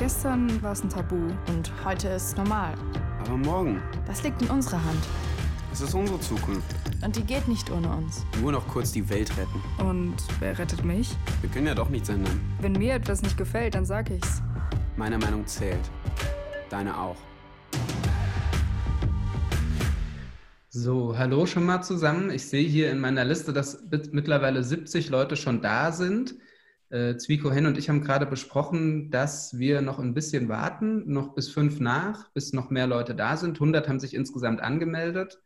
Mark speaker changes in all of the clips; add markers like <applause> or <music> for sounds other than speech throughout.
Speaker 1: Gestern war es ein Tabu
Speaker 2: und heute ist es normal.
Speaker 3: Aber morgen?
Speaker 2: Das liegt in unserer Hand.
Speaker 3: Es ist unsere Zukunft.
Speaker 2: Und die geht nicht ohne uns.
Speaker 3: Nur noch kurz die Welt retten.
Speaker 1: Und wer rettet mich?
Speaker 3: Wir können ja doch nichts ändern.
Speaker 1: Wenn mir etwas nicht gefällt, dann sag ich's.
Speaker 3: Meine Meinung zählt. Deine auch.
Speaker 4: So, hallo schon mal zusammen. Ich sehe hier in meiner Liste, dass mittlerweile 70 Leute schon da sind. Äh, Zwieko Hen und ich haben gerade besprochen, dass wir noch ein bisschen warten, noch bis fünf nach, bis noch mehr Leute da sind. 100 haben sich insgesamt angemeldet.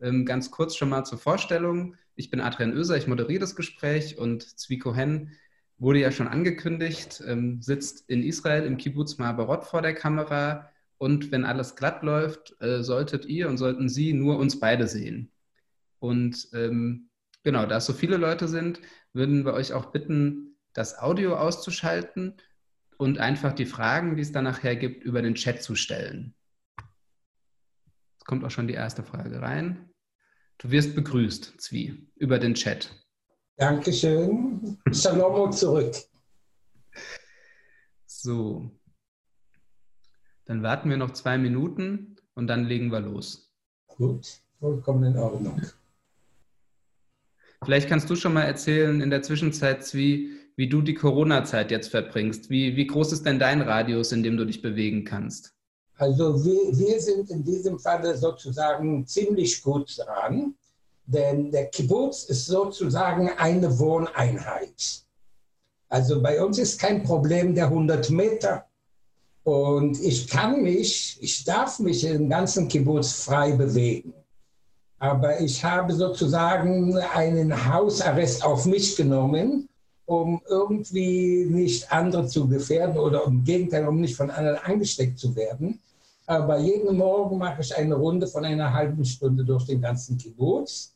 Speaker 4: Ähm, ganz kurz schon mal zur Vorstellung. Ich bin Adrian Oeser, ich moderiere das Gespräch und Zwieko Hen wurde ja schon angekündigt, ähm, sitzt in Israel im Kibbutz Mabarot vor der Kamera. Und wenn alles glatt läuft, äh, solltet ihr und sollten Sie nur uns beide sehen. Und ähm, genau, da es so viele Leute sind, würden wir euch auch bitten, das Audio auszuschalten und einfach die Fragen, die es dann nachher gibt, über den Chat zu stellen. Jetzt kommt auch schon die erste Frage rein. Du wirst begrüßt, Zwie, über den Chat.
Speaker 5: Dankeschön. Shalom zurück.
Speaker 4: So. Dann warten wir noch zwei Minuten und dann legen wir los.
Speaker 5: Gut, vollkommen in Ordnung.
Speaker 4: Vielleicht kannst du schon mal erzählen in der Zwischenzeit, Zwie, wie du die Corona-Zeit jetzt verbringst. Wie, wie groß ist denn dein Radius, in dem du dich bewegen kannst?
Speaker 5: Also wir, wir sind in diesem Falle sozusagen ziemlich gut dran, denn der Kibbutz ist sozusagen eine Wohneinheit. Also bei uns ist kein Problem der 100 Meter. Und ich kann mich, ich darf mich im ganzen Kibbutz frei bewegen. Aber ich habe sozusagen einen Hausarrest auf mich genommen um irgendwie nicht andere zu gefährden oder im Gegenteil, um nicht von anderen angesteckt zu werden. Aber jeden Morgen mache ich eine Runde von einer halben Stunde durch den ganzen Kibbutz.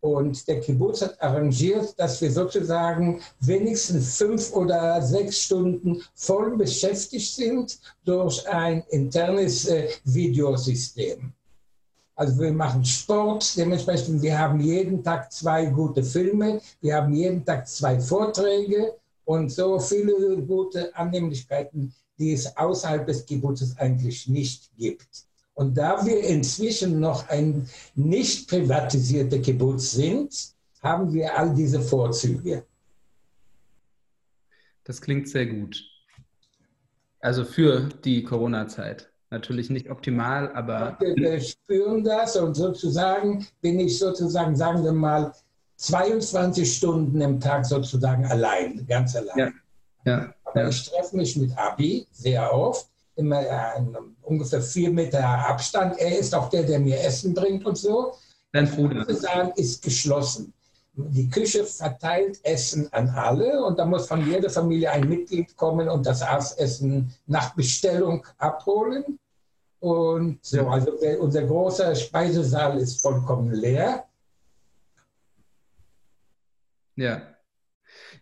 Speaker 5: Und der Kibbutz hat arrangiert, dass wir sozusagen wenigstens fünf oder sechs Stunden voll beschäftigt sind durch ein internes äh, Videosystem. Also wir machen Sport, dementsprechend wir haben jeden Tag zwei gute Filme, wir haben jeden Tag zwei Vorträge und so viele gute Annehmlichkeiten, die es außerhalb des Kibbutzes eigentlich nicht gibt. Und da wir inzwischen noch ein nicht privatisierter Kibbutz sind, haben wir all diese Vorzüge.
Speaker 4: Das klingt sehr gut. Also für die Corona-Zeit. Natürlich nicht optimal, aber.
Speaker 5: Wir spüren das und sozusagen bin ich sozusagen, sagen wir mal, 22 Stunden im Tag sozusagen allein, ganz allein. Ja. Ja. Aber ja. ich treffe mich mit Abi sehr oft, immer in ungefähr vier Meter Abstand. Er ist auch der, der mir Essen bringt und so.
Speaker 4: Dein Bruder.
Speaker 5: sagen, ist geschlossen. Die Küche verteilt Essen an alle und da muss von jeder Familie ein Mitglied kommen und das Essen nach Bestellung abholen. Und so, also der, unser großer Speisesaal ist vollkommen leer.
Speaker 4: Ja.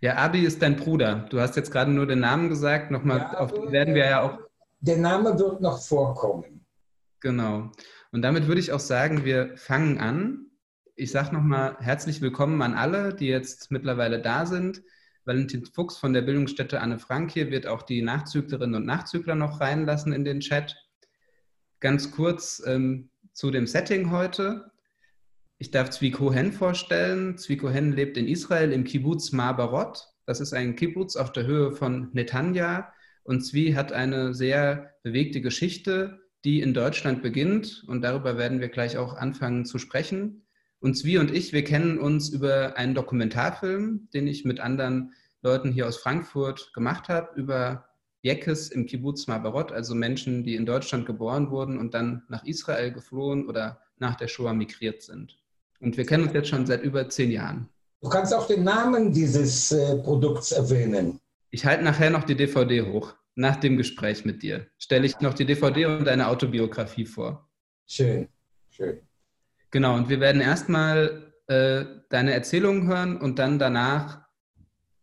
Speaker 4: Ja, Abi ist dein Bruder. Du hast jetzt gerade nur den Namen gesagt. Nochmal, ja, auf den werden wir ja auch.
Speaker 5: Der Name wird noch vorkommen.
Speaker 4: Genau. Und damit würde ich auch sagen, wir fangen an. Ich sage nochmal herzlich willkommen an alle, die jetzt mittlerweile da sind. Valentin Fuchs von der Bildungsstätte Anne Frank hier wird auch die Nachzüglerinnen und Nachzügler noch reinlassen in den Chat. Ganz kurz ähm, zu dem Setting heute. Ich darf Zwieko Hen vorstellen. Zwieko Hen lebt in Israel im Kibbutz Mabarot. Das ist ein Kibbutz auf der Höhe von Netanya. Und Zwi hat eine sehr bewegte Geschichte, die in Deutschland beginnt. Und darüber werden wir gleich auch anfangen zu sprechen. Und Zwi und ich, wir kennen uns über einen Dokumentarfilm, den ich mit anderen Leuten hier aus Frankfurt gemacht habe, über Jekes im Kibbutz Mabarot, also Menschen, die in Deutschland geboren wurden und dann nach Israel geflohen oder nach der Shoah migriert sind. Und wir kennen uns jetzt schon seit über zehn Jahren.
Speaker 5: Du kannst auch den Namen dieses äh, Produkts erwähnen.
Speaker 4: Ich halte nachher noch die DVD hoch. Nach dem Gespräch mit dir stelle ich noch die DVD und deine Autobiografie vor.
Speaker 5: Schön, schön.
Speaker 4: Genau, und wir werden erstmal äh, deine Erzählungen hören und dann danach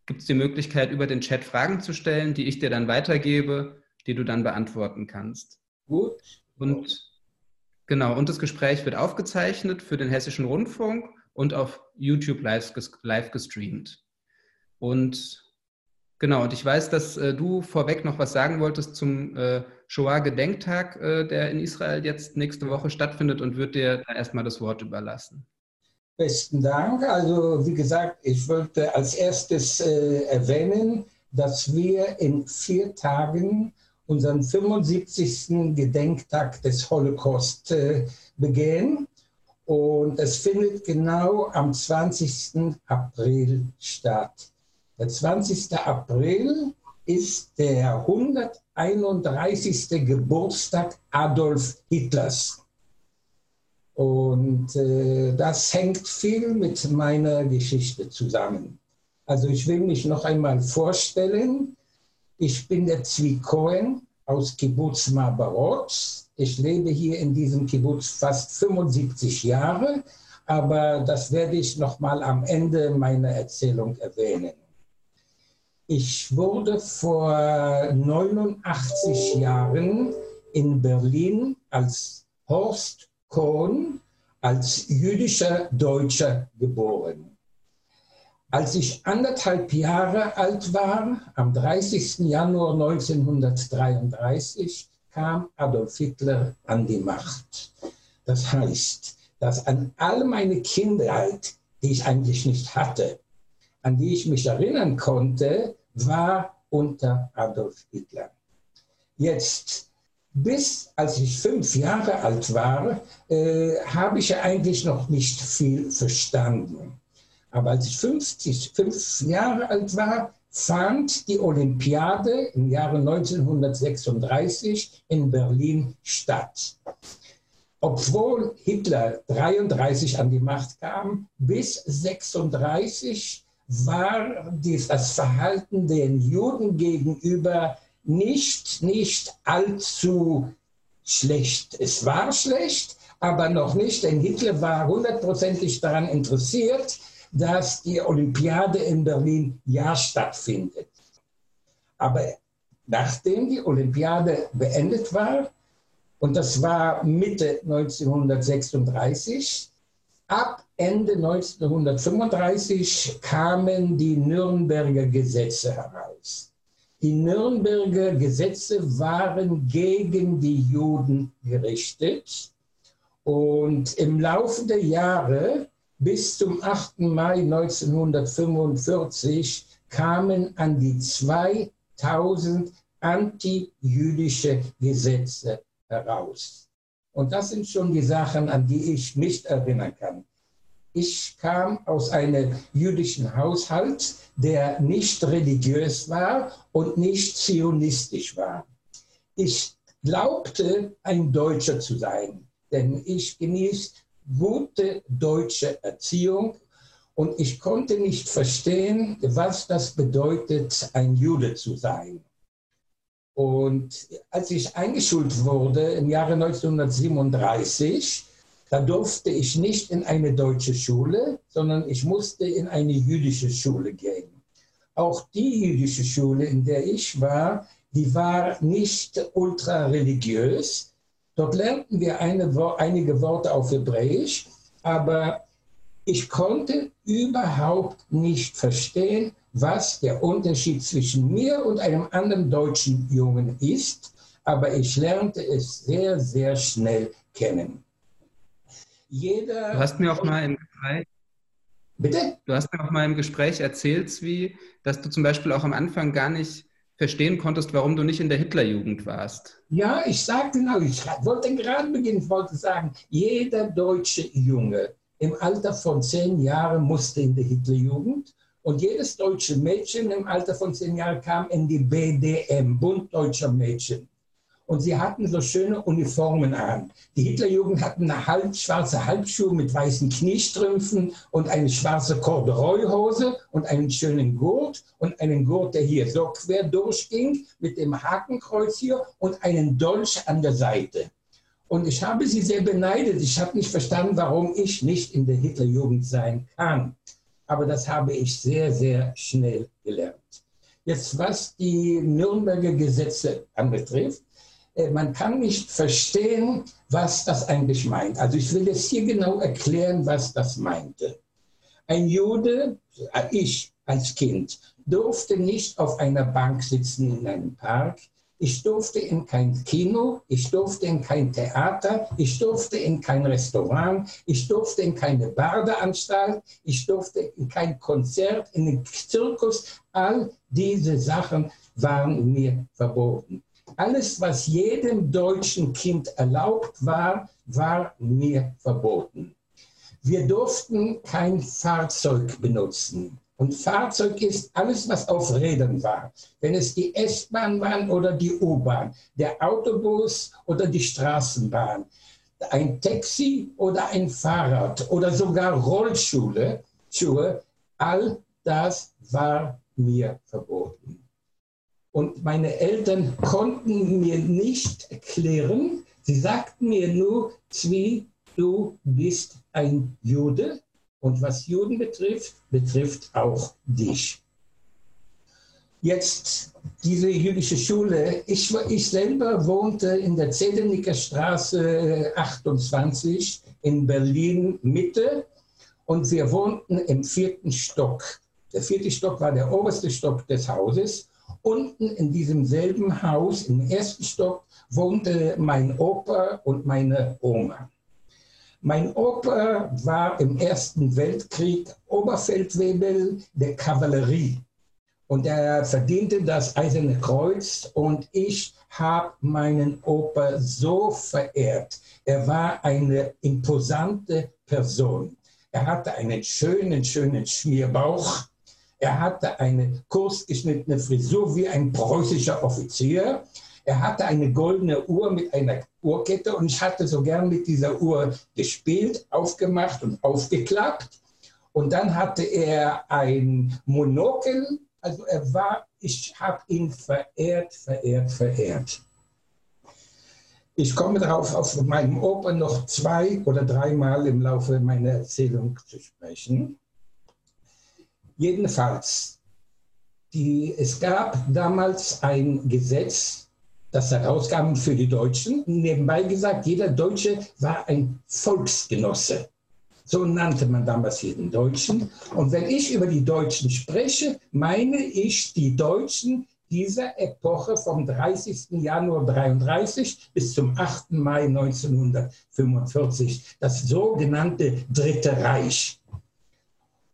Speaker 4: gibt es die Möglichkeit, über den Chat Fragen zu stellen, die ich dir dann weitergebe, die du dann beantworten kannst.
Speaker 5: Gut.
Speaker 4: Und genau, und das Gespräch wird aufgezeichnet für den Hessischen Rundfunk und auf YouTube live, live gestreamt. Und Genau, und ich weiß, dass äh, du vorweg noch was sagen wolltest zum äh, Shoah-Gedenktag, äh, der in Israel jetzt nächste Woche stattfindet und würde dir da erstmal das Wort überlassen.
Speaker 5: Besten Dank. Also wie gesagt, ich wollte als erstes äh, erwähnen, dass wir in vier Tagen unseren 75. Gedenktag des Holocaust äh, begehen. Und es findet genau am 20. April statt. Der 20. April ist der 131. Geburtstag Adolf Hitlers. Und äh, das hängt viel mit meiner Geschichte zusammen. Also ich will mich noch einmal vorstellen. Ich bin der Zwi Cohen aus Kibbutz Mabarot. Ich lebe hier in diesem Kibbutz fast 75 Jahre, aber das werde ich noch mal am Ende meiner Erzählung erwähnen. Ich wurde vor 89 Jahren in Berlin als Horst Kohn, als jüdischer Deutscher geboren. Als ich anderthalb Jahre alt war, am 30. Januar 1933, kam Adolf Hitler an die Macht. Das heißt, dass an all meine Kindheit, die ich eigentlich nicht hatte, an die ich mich erinnern konnte, war unter Adolf Hitler. Jetzt, bis als ich fünf Jahre alt war, äh, habe ich ja eigentlich noch nicht viel verstanden. Aber als ich 50, fünf Jahre alt war, fand die Olympiade im Jahre 1936 in Berlin statt. Obwohl Hitler 33 an die Macht kam, bis 36 war das Verhalten den Juden gegenüber nicht, nicht allzu schlecht. Es war schlecht, aber noch nicht, denn Hitler war hundertprozentig daran interessiert, dass die Olympiade in Berlin ja stattfindet. Aber nachdem die Olympiade beendet war, und das war Mitte 1936, ab Ende 1935 kamen die Nürnberger Gesetze heraus. Die Nürnberger Gesetze waren gegen die Juden gerichtet. Und im Laufe der Jahre bis zum 8. Mai 1945 kamen an die 2000 antijüdische Gesetze heraus. Und das sind schon die Sachen, an die ich nicht erinnern kann. Ich kam aus einem jüdischen Haushalt, der nicht religiös war und nicht zionistisch war. Ich glaubte, ein Deutscher zu sein, denn ich genieße gute deutsche Erziehung und ich konnte nicht verstehen, was das bedeutet, ein Jude zu sein. Und als ich eingeschult wurde im Jahre 1937, da durfte ich nicht in eine deutsche Schule, sondern ich musste in eine jüdische Schule gehen. Auch die jüdische Schule, in der ich war, die war nicht ultra religiös, Dort lernten wir eine, einige Worte auf Hebräisch, aber ich konnte überhaupt nicht verstehen, was der Unterschied zwischen mir und einem anderen deutschen Jungen ist, aber ich lernte es sehr, sehr schnell kennen.
Speaker 4: Jeder du hast mir auch mal im Gespräch, Bitte? Du hast mir auch mal im Gespräch erzählt, wie, dass du zum Beispiel auch am Anfang gar nicht verstehen konntest, warum du nicht in der Hitlerjugend warst.
Speaker 5: Ja, ich sagte genau, ich wollte gerade beginnen, ich wollte sagen, jeder deutsche Junge im Alter von zehn Jahren musste in die Hitlerjugend und jedes deutsche Mädchen im Alter von zehn Jahren kam in die BDM, Bund Deutscher Mädchen und sie hatten so schöne Uniformen an. Die Hitlerjugend hatten eine halb, schwarze Halbschuhe mit weißen Kniestrümpfen und eine schwarze Corduroyhose und einen schönen Gurt und einen Gurt, der hier so quer durchging mit dem Hakenkreuz hier und einen Dolch an der Seite. Und ich habe sie sehr beneidet. Ich habe nicht verstanden, warum ich nicht in der Hitlerjugend sein kann. Aber das habe ich sehr, sehr schnell gelernt. Jetzt, was die Nürnberger Gesetze anbetrifft, man kann nicht verstehen, was das eigentlich meint. Also ich will jetzt hier genau erklären, was das meinte. Ein Jude, äh, ich als Kind durfte nicht auf einer Bank sitzen in einem Park. Ich durfte in kein Kino, ich durfte in kein Theater, ich durfte in kein Restaurant, ich durfte in keine Badeanstalt, ich durfte in kein Konzert, in den Zirkus. All diese Sachen waren mir verboten. Alles, was jedem deutschen Kind erlaubt war, war mir verboten. Wir durften kein Fahrzeug benutzen. Und Fahrzeug ist alles, was auf Rädern war. Wenn es die S-Bahn war oder die U-Bahn, der Autobus oder die Straßenbahn, ein Taxi oder ein Fahrrad oder sogar Rollschuhe, Schuhe, all das war mir verboten. Und meine Eltern konnten mir nicht erklären, sie sagten mir nur, Zwie, du bist ein Jude und was Juden betrifft, betrifft auch dich. Jetzt diese jüdische Schule. Ich, ich selber wohnte in der Zedenicker Straße 28 in Berlin Mitte und wir wohnten im vierten Stock. Der vierte Stock war der oberste Stock des Hauses. Unten in diesem selben Haus, im ersten Stock, wohnte mein Opa und meine Oma. Mein Opa war im Ersten Weltkrieg Oberfeldwebel der Kavallerie und er verdiente das Eiserne Kreuz und ich habe meinen Opa so verehrt. Er war eine imposante Person. Er hatte einen schönen, schönen Schmierbauch. Er hatte eine kurzgeschnittene Frisur wie ein preußischer Offizier. Er hatte eine goldene Uhr mit einer Uhrkette und ich hatte so gern mit dieser Uhr gespielt, aufgemacht und aufgeklappt. Und dann hatte er ein Monokel. Also er war, ich habe ihn verehrt, verehrt, verehrt. Ich komme darauf, auf meinem Opa noch zwei oder dreimal im Laufe meiner Erzählung zu sprechen. Jedenfalls, die, es gab damals ein Gesetz, das herausgaben für die Deutschen. Nebenbei gesagt, jeder Deutsche war ein Volksgenosse. So nannte man damals jeden Deutschen. Und wenn ich über die Deutschen spreche, meine ich die Deutschen dieser Epoche vom 30. Januar 33 bis zum 8. Mai 1945, das sogenannte Dritte Reich.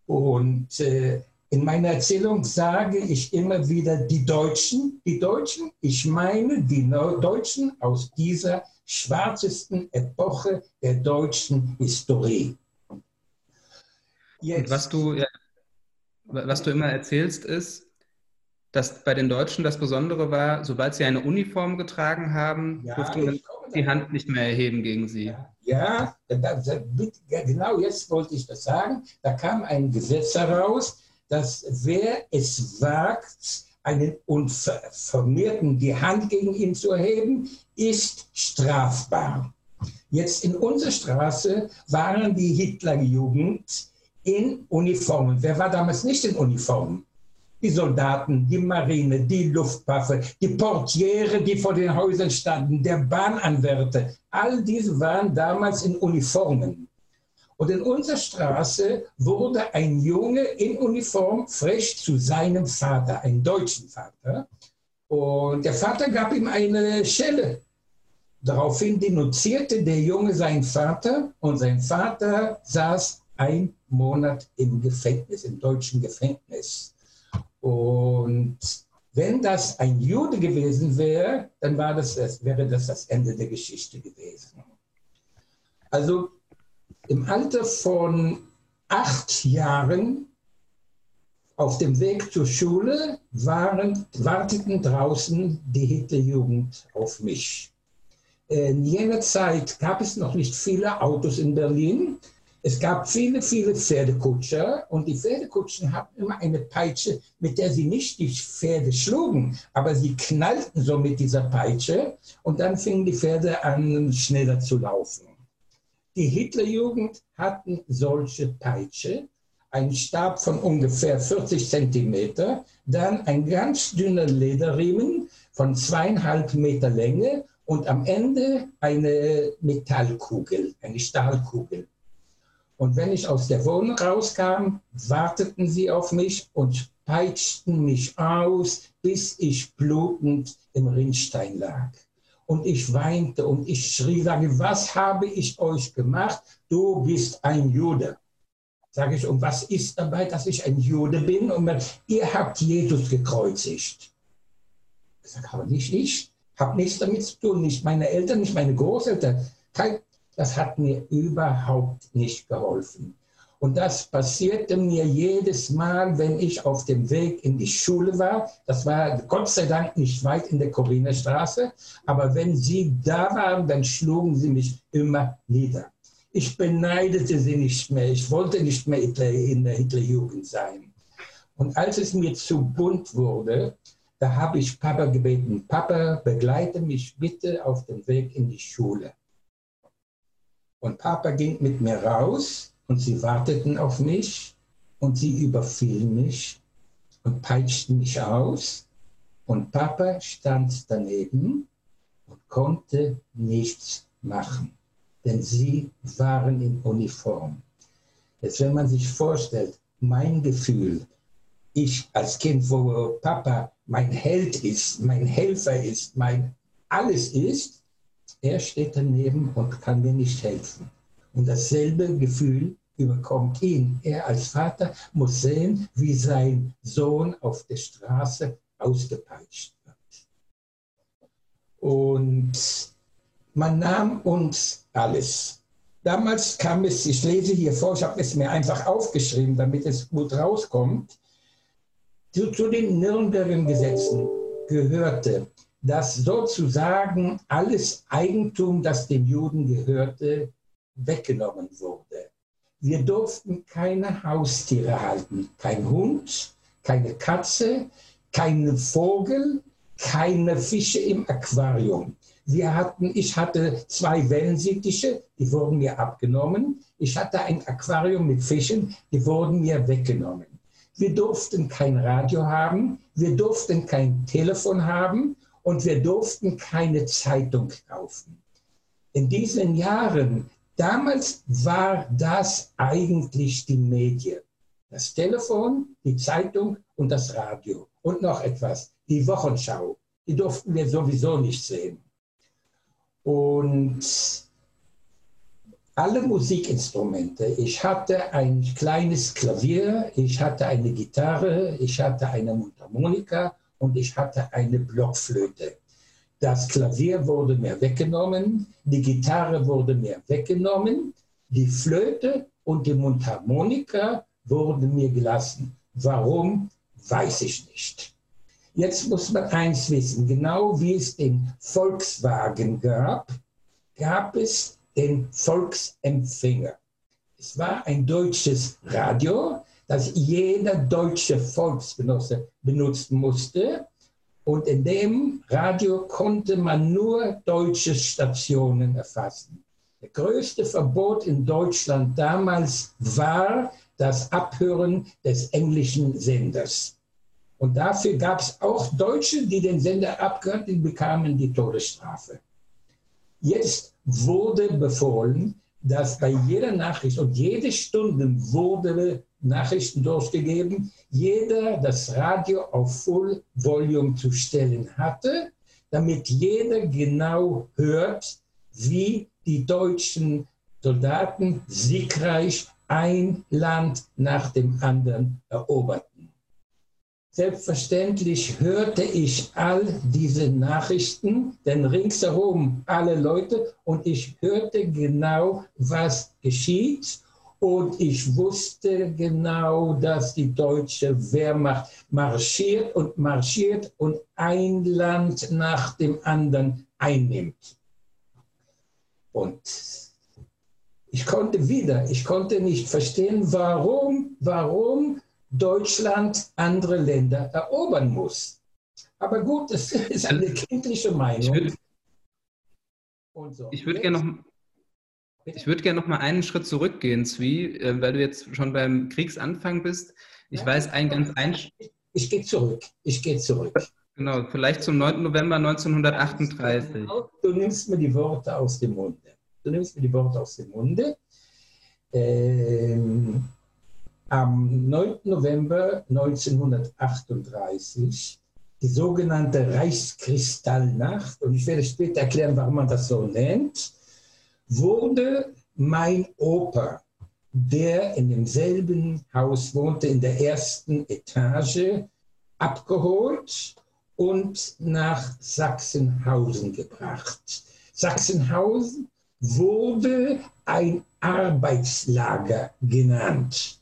Speaker 5: Und äh, in meiner Erzählung sage ich immer wieder die Deutschen, die Deutschen, ich meine die Deutschen aus dieser schwarzesten Epoche der deutschen Historie.
Speaker 4: Jetzt. was du, was du immer erzählst, ist, dass bei den Deutschen das Besondere war, sobald sie eine Uniform getragen haben, ja, durfte man die Hand nicht mehr erheben gegen sie.
Speaker 5: Ja, ja, genau jetzt wollte ich das sagen. Da kam ein Gesetz heraus, dass wer es wagt, einen Unvermehrten die Hand gegen ihn zu erheben, ist strafbar. Jetzt in unserer Straße waren die Hitlerjugend in Uniformen. Wer war damals nicht in Uniformen? Die Soldaten, die Marine, die Luftwaffe, die Portiere, die vor den Häusern standen, der Bahnanwärter. All diese waren damals in Uniformen. Und in unserer Straße wurde ein Junge in Uniform frisch zu seinem Vater, einem deutschen Vater. Und der Vater gab ihm eine Schelle. Daraufhin denunzierte der Junge seinen Vater und sein Vater saß ein Monat im Gefängnis, im deutschen Gefängnis. Und wenn das ein Jude gewesen wäre, dann war das, wäre das das Ende der Geschichte gewesen. Also im Alter von acht Jahren auf dem Weg zur Schule waren, warteten draußen die Hitlerjugend auf mich. In jener Zeit gab es noch nicht viele Autos in Berlin. Es gab viele, viele Pferdekutscher und die Pferdekutschen hatten immer eine Peitsche, mit der sie nicht die Pferde schlugen, aber sie knallten so mit dieser Peitsche und dann fingen die Pferde an, schneller zu laufen. Die Hitlerjugend hatten solche Peitsche, einen Stab von ungefähr 40 Zentimeter, dann ein ganz dünner Lederriemen von zweieinhalb Meter Länge und am Ende eine Metallkugel, eine Stahlkugel. Und wenn ich aus der Wohnung rauskam, warteten sie auf mich und peitschten mich aus, bis ich blutend im Rinnstein lag. Und ich weinte und ich schrie, sage, was habe ich euch gemacht? Du bist ein Jude. Sage ich, und was ist dabei, dass ich ein Jude bin? Und man, ihr habt Jesus gekreuzigt. Ich sage, aber nicht ich. Habe nichts damit zu tun, nicht meine Eltern, nicht meine Großeltern. Kein, das hat mir überhaupt nicht geholfen. Und das passierte mir jedes Mal, wenn ich auf dem Weg in die Schule war. Das war Gott sei Dank nicht weit in der Straße. Aber wenn sie da waren, dann schlugen sie mich immer nieder. Ich beneidete sie nicht mehr. Ich wollte nicht mehr in der Hitlerjugend sein. Und als es mir zu bunt wurde, da habe ich Papa gebeten, Papa, begleite mich bitte auf den Weg in die Schule. Und Papa ging mit mir raus und sie warteten auf mich und sie überfielen mich und peitschten mich aus. Und Papa stand daneben und konnte nichts machen denn sie waren in Uniform. Jetzt, wenn man sich vorstellt, mein Gefühl, ich als Kind, wo Papa mein Held ist, mein Helfer ist, mein alles ist, er steht daneben und kann mir nicht helfen. Und dasselbe Gefühl überkommt ihn. Er als Vater muss sehen, wie sein Sohn auf der Straße ausgepeitscht wird. Und man nahm uns alles. Damals kam es, ich lese hier vor, ich habe es mir einfach aufgeschrieben, damit es gut rauskommt. Zu, zu den Nürnberger Gesetzen gehörte, dass sozusagen alles Eigentum, das den Juden gehörte, weggenommen wurde. Wir durften keine Haustiere halten, kein Hund, keine Katze, keinen Vogel, keine Fische im Aquarium. Wir hatten, ich hatte zwei Wellensittiche, die wurden mir abgenommen. Ich hatte ein Aquarium mit Fischen, die wurden mir weggenommen. Wir durften kein Radio haben, wir durften kein Telefon haben und wir durften keine Zeitung kaufen. In diesen Jahren, damals war das eigentlich die Medien. Das Telefon, die Zeitung und das Radio. Und noch etwas, die Wochenschau. Die durften wir sowieso nicht sehen. Und alle Musikinstrumente. Ich hatte ein kleines Klavier, ich hatte eine Gitarre, ich hatte eine Mundharmonika und ich hatte eine Blockflöte. Das Klavier wurde mir weggenommen, die Gitarre wurde mir weggenommen, die Flöte und die Mundharmonika wurden mir gelassen. Warum, weiß ich nicht. Jetzt muss man eins wissen, genau wie es den Volkswagen gab, gab es den Volksempfänger. Es war ein deutsches Radio, das jeder deutsche Volksgenosse benutzen musste. Und in dem Radio konnte man nur deutsche Stationen erfassen. Der größte Verbot in Deutschland damals war das Abhören des englischen Senders. Und dafür gab es auch Deutsche, die den Sender abgehört, die bekamen die Todesstrafe. Jetzt wurde befohlen, dass bei jeder Nachricht und jede Stunde wurde Nachrichten durchgegeben, jeder das Radio auf Full Volume zu stellen hatte, damit jeder genau hört, wie die deutschen Soldaten siegreich ein Land nach dem anderen eroberten. Selbstverständlich hörte ich all diese Nachrichten, denn ringsherum alle Leute und ich hörte genau, was geschieht und ich wusste genau, dass die deutsche Wehrmacht marschiert und marschiert und ein Land nach dem anderen einnimmt. Und ich konnte wieder, ich konnte nicht verstehen, warum, warum Deutschland andere Länder erobern muss. Aber gut, das ist eine kindliche Meinung.
Speaker 4: Ich würde gerne noch, ich würde gerne noch mal einen Schritt zurückgehen, Zwie, äh, weil du jetzt schon beim Kriegsanfang bist. Ich ja, weiß ein ganz ein.
Speaker 5: Ich, ich gehe zurück. Ich gehe zurück.
Speaker 4: Genau, vielleicht zum 9. November 1938.
Speaker 5: Du nimmst mir die Worte aus dem Munde. Du nimmst mir die Worte aus dem Munde. ähm, am 9. November 1938 die sogenannte Reichskristallnacht, und ich werde später erklären, warum man das so nennt, wurde mein Opa, der in demselben Haus wohnte, in der ersten Etage, abgeholt und nach Sachsenhausen gebracht. Sachsenhausen wurde ein Arbeitslager genannt.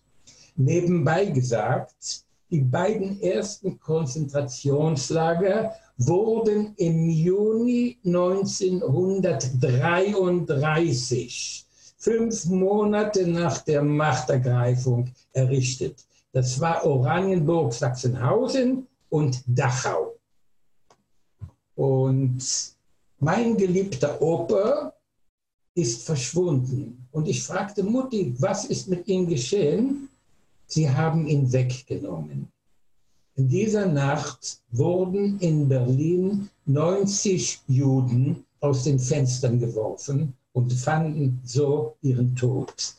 Speaker 5: Nebenbei gesagt, die beiden ersten Konzentrationslager wurden im Juni 1933, fünf Monate nach der Machtergreifung, errichtet. Das war Oranienburg, Sachsenhausen und Dachau. Und mein geliebter Opa ist verschwunden. Und ich fragte Mutti, was ist mit ihm geschehen? Sie haben ihn weggenommen. In dieser Nacht wurden in Berlin 90 Juden aus den Fenstern geworfen und fanden so ihren Tod.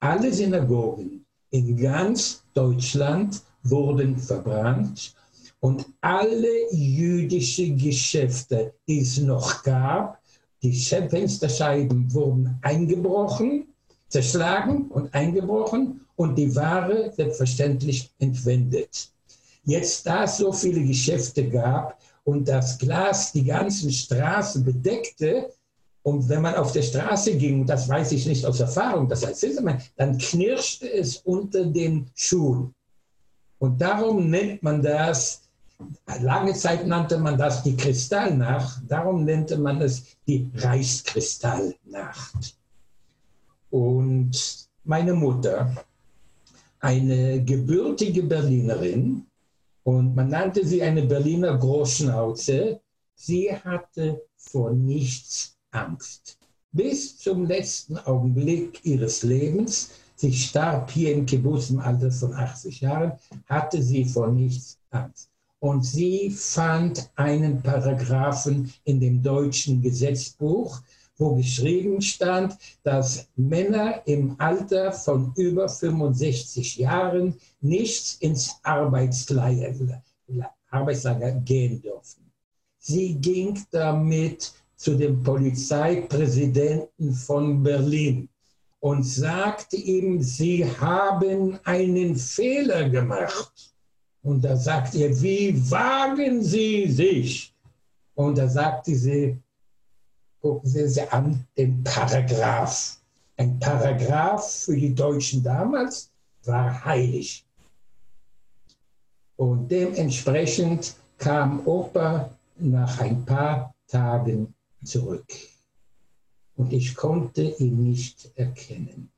Speaker 5: Alle Synagogen in ganz Deutschland wurden verbrannt und alle jüdischen Geschäfte, die es noch gab, die Fensterscheiben wurden eingebrochen, zerschlagen und eingebrochen und die Ware selbstverständlich entwendet. Jetzt, da es so viele Geschäfte gab und das Glas die ganzen Straßen bedeckte, und wenn man auf der Straße ging, das weiß ich nicht aus Erfahrung, das heißt, dann knirschte es unter den Schuhen. Und darum nennt man das, lange Zeit nannte man das die Kristallnacht, darum nannte man es die Reichskristallnacht. Und meine Mutter, eine gebürtige Berlinerin, und man nannte sie eine Berliner Großschnauze, sie hatte vor nichts Angst. Bis zum letzten Augenblick ihres Lebens, sie starb hier im Kibbutz im Alter von 80 Jahren, hatte sie vor nichts Angst. Und sie fand einen Paragraphen in dem deutschen Gesetzbuch, wo geschrieben stand, dass Männer im Alter von über 65 Jahren nicht ins Arbeitslager, gehen dürfen. Sie ging damit zu dem Polizeipräsidenten von Berlin und sagte ihm, Sie haben einen Fehler gemacht. Und da sagte er, wie wagen Sie sich? Und da sagte sie, gucken Sie sich an, den Paragraph. Ein Paragraph für die Deutschen damals war heilig. Und dementsprechend kam Opa nach ein paar Tagen zurück. Und ich konnte ihn nicht erkennen.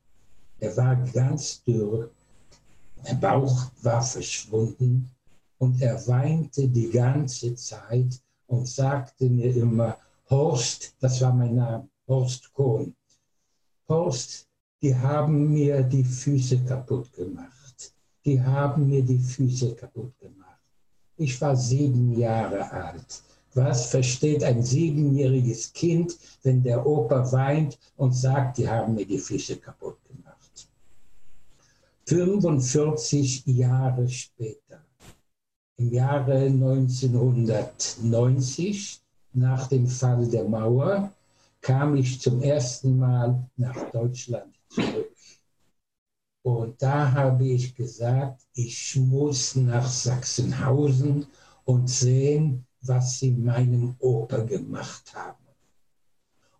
Speaker 5: Er war ganz dürr, der Bauch war verschwunden und er weinte die ganze Zeit und sagte mir immer, Horst, das war mein Name, Horst Kohn. Horst, die haben mir die Füße kaputt gemacht. Die haben mir die Füße kaputt gemacht. Ich war sieben Jahre alt. Was versteht ein siebenjähriges Kind, wenn der Opa weint und sagt, die haben mir die Füße kaputt gemacht? 45 Jahre später, im Jahre 1990, nach dem Fall der Mauer, kam ich zum ersten Mal nach Deutschland zurück. Und da habe ich gesagt, ich muss nach Sachsenhausen und sehen, was sie meinem Opa gemacht haben.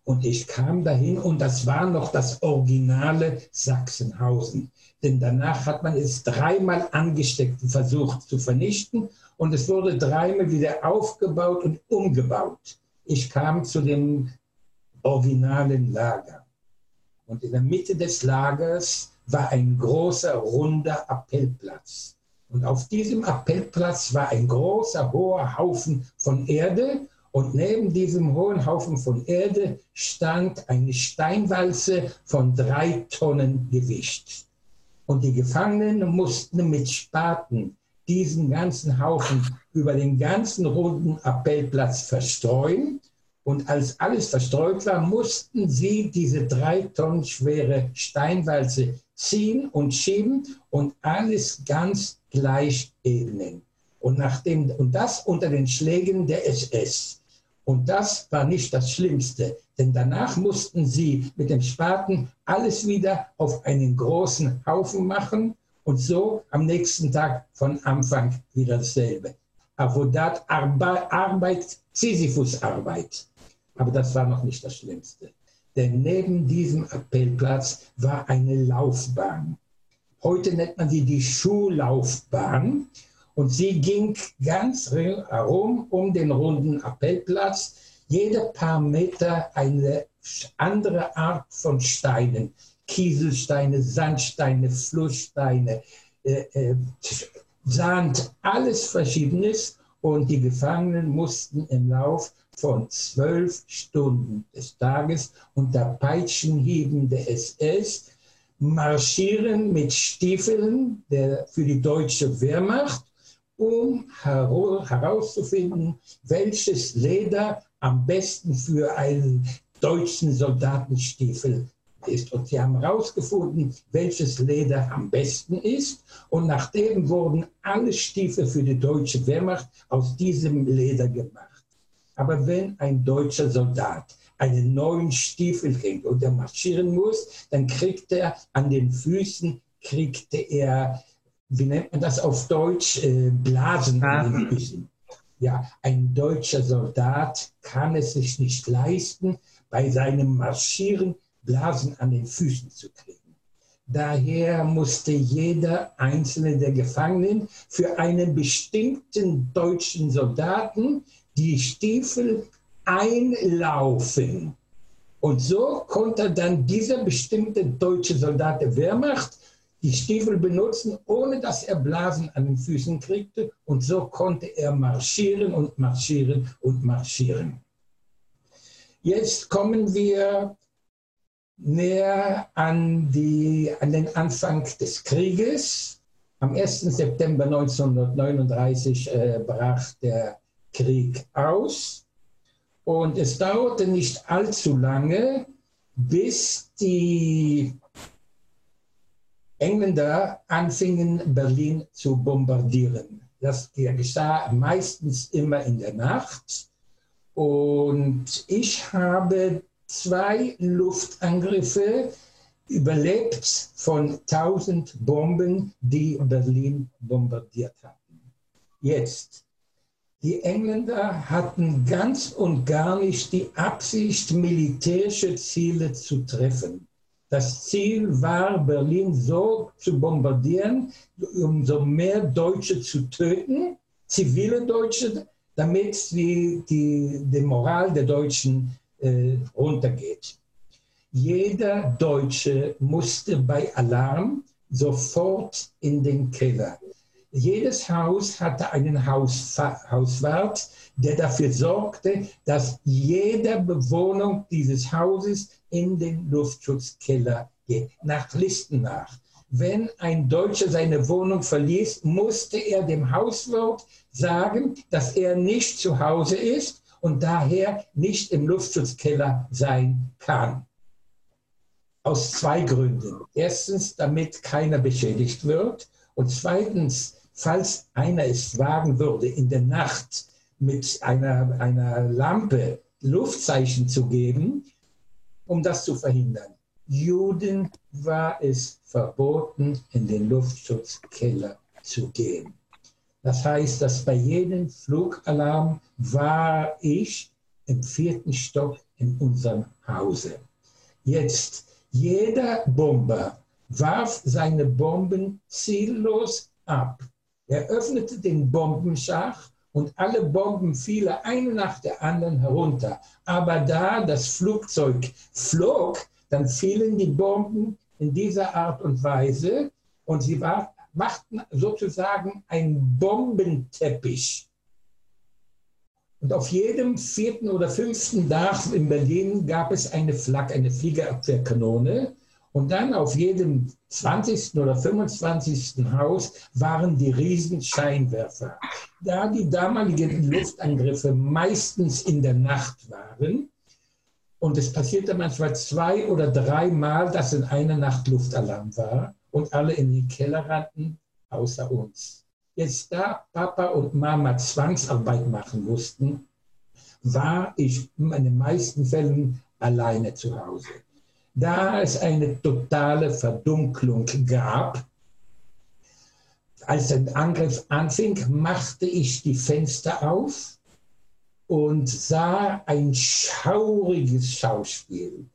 Speaker 5: Und ich kam dahin und das war noch das originale Sachsenhausen. Denn danach hat man es dreimal angesteckt und versucht zu vernichten und es wurde dreimal wieder aufgebaut und umgebaut. Ich kam zu dem originalen Lager. Und in der Mitte des Lagers war ein großer, runder Appellplatz. Und auf diesem Appellplatz war ein großer, hoher Haufen von Erde. Und neben diesem hohen Haufen von Erde stand eine Steinwalze von drei Tonnen Gewicht. Und die Gefangenen mussten mit Spaten diesen ganzen Haufen über den ganzen runden Appellplatz verstreuen. Und als alles verstreut war, mussten sie diese drei Tonnen schwere Steinwalze ziehen und schieben und alles ganz gleich ebnen. Und, nachdem, und das unter den Schlägen der SS. Und das war nicht das Schlimmste, denn danach mussten sie mit dem Spaten alles wieder auf einen großen Haufen machen und so am nächsten Tag von Anfang wieder dasselbe. Avodat, Arbeit, Arbeit Sisyphus-Arbeit. Aber das war noch nicht das Schlimmste. Denn neben diesem Appellplatz war eine Laufbahn. Heute nennt man sie die Schullaufbahn. Und sie ging ganz herum um den runden Appellplatz. Jede paar Meter eine andere Art von Steinen. Kieselsteine, Sandsteine, Flusssteine, äh, äh, Sand, alles Verschiedenes. Und die Gefangenen mussten im Lauf von zwölf Stunden des Tages unter Peitschenhieben der SS marschieren mit Stiefeln der, für die deutsche Wehrmacht um herauszufinden, welches Leder am besten für einen deutschen Soldatenstiefel ist. Und sie haben herausgefunden, welches Leder am besten ist. Und nachdem wurden alle Stiefel für die deutsche Wehrmacht aus diesem Leder gemacht. Aber wenn ein deutscher Soldat einen neuen Stiefel kriegt und er marschieren muss, dann kriegt er an den Füßen, kriegte er wie nennt man das auf Deutsch, äh, Blasen an den Füßen. Ja, ein deutscher Soldat kann es sich nicht leisten, bei seinem Marschieren Blasen an den Füßen zu kriegen. Daher musste jeder einzelne der Gefangenen für einen bestimmten deutschen Soldaten die Stiefel einlaufen. Und so konnte dann dieser bestimmte deutsche Soldat der Wehrmacht die Stiefel benutzen, ohne dass er Blasen an den Füßen kriegte. Und so konnte er marschieren und marschieren und marschieren. Jetzt kommen wir näher an, die, an den Anfang des Krieges. Am 1. September 1939 äh, brach der Krieg aus. Und es dauerte nicht allzu lange, bis die Engländer anfingen, Berlin zu bombardieren. Das geschah meistens immer in der Nacht. Und ich habe zwei Luftangriffe überlebt von 1000 Bomben, die Berlin bombardiert hatten. Jetzt, die Engländer hatten ganz und gar nicht die Absicht, militärische Ziele zu treffen. Das Ziel war, Berlin so zu bombardieren, umso mehr Deutsche zu töten, zivile Deutsche, damit die, die, die Moral der Deutschen äh, runtergeht. Jeder Deutsche musste bei Alarm sofort in den Keller. Jedes Haus hatte einen Hauswart, der dafür sorgte, dass jede Bewohnung dieses Hauses in den Luftschutzkeller geht, nach Listen nach. Wenn ein Deutscher seine Wohnung verließ, musste er dem Hauswirt sagen, dass er nicht zu Hause ist und daher nicht im Luftschutzkeller sein kann. Aus zwei Gründen. Erstens, damit keiner beschädigt wird. Und zweitens, falls einer es wagen würde, in der Nacht mit einer, einer Lampe Luftzeichen zu geben, um das zu verhindern. Juden war es verboten, in den Luftschutzkeller zu gehen. Das heißt, dass bei jedem Flugalarm war ich im vierten Stock in unserem Hause. Jetzt, jeder Bomber warf seine Bomben ziellos ab. Er öffnete den Bombenschacht und alle Bomben fielen eine nach der anderen herunter. Aber da das Flugzeug flog, dann fielen die Bomben in dieser Art und Weise und sie war, machten sozusagen einen Bombenteppich. Und auf jedem vierten oder fünften Dach in Berlin gab es eine Flak, eine Fliegerabwehrkanone. Und dann auf jedem 20. oder 25. Haus waren die Riesenscheinwerfer. Da die damaligen Luftangriffe meistens in der Nacht waren, und es passierte manchmal zwei oder dreimal, dass in einer Nacht Luftalarm war und alle in den Keller rannten, außer uns. Jetzt da Papa und Mama Zwangsarbeit machen mussten, war ich in den meisten Fällen alleine zu Hause. Da es eine totale Verdunklung gab, als der Angriff anfing, machte ich die Fenster auf und sah ein schauriges Schauspiel.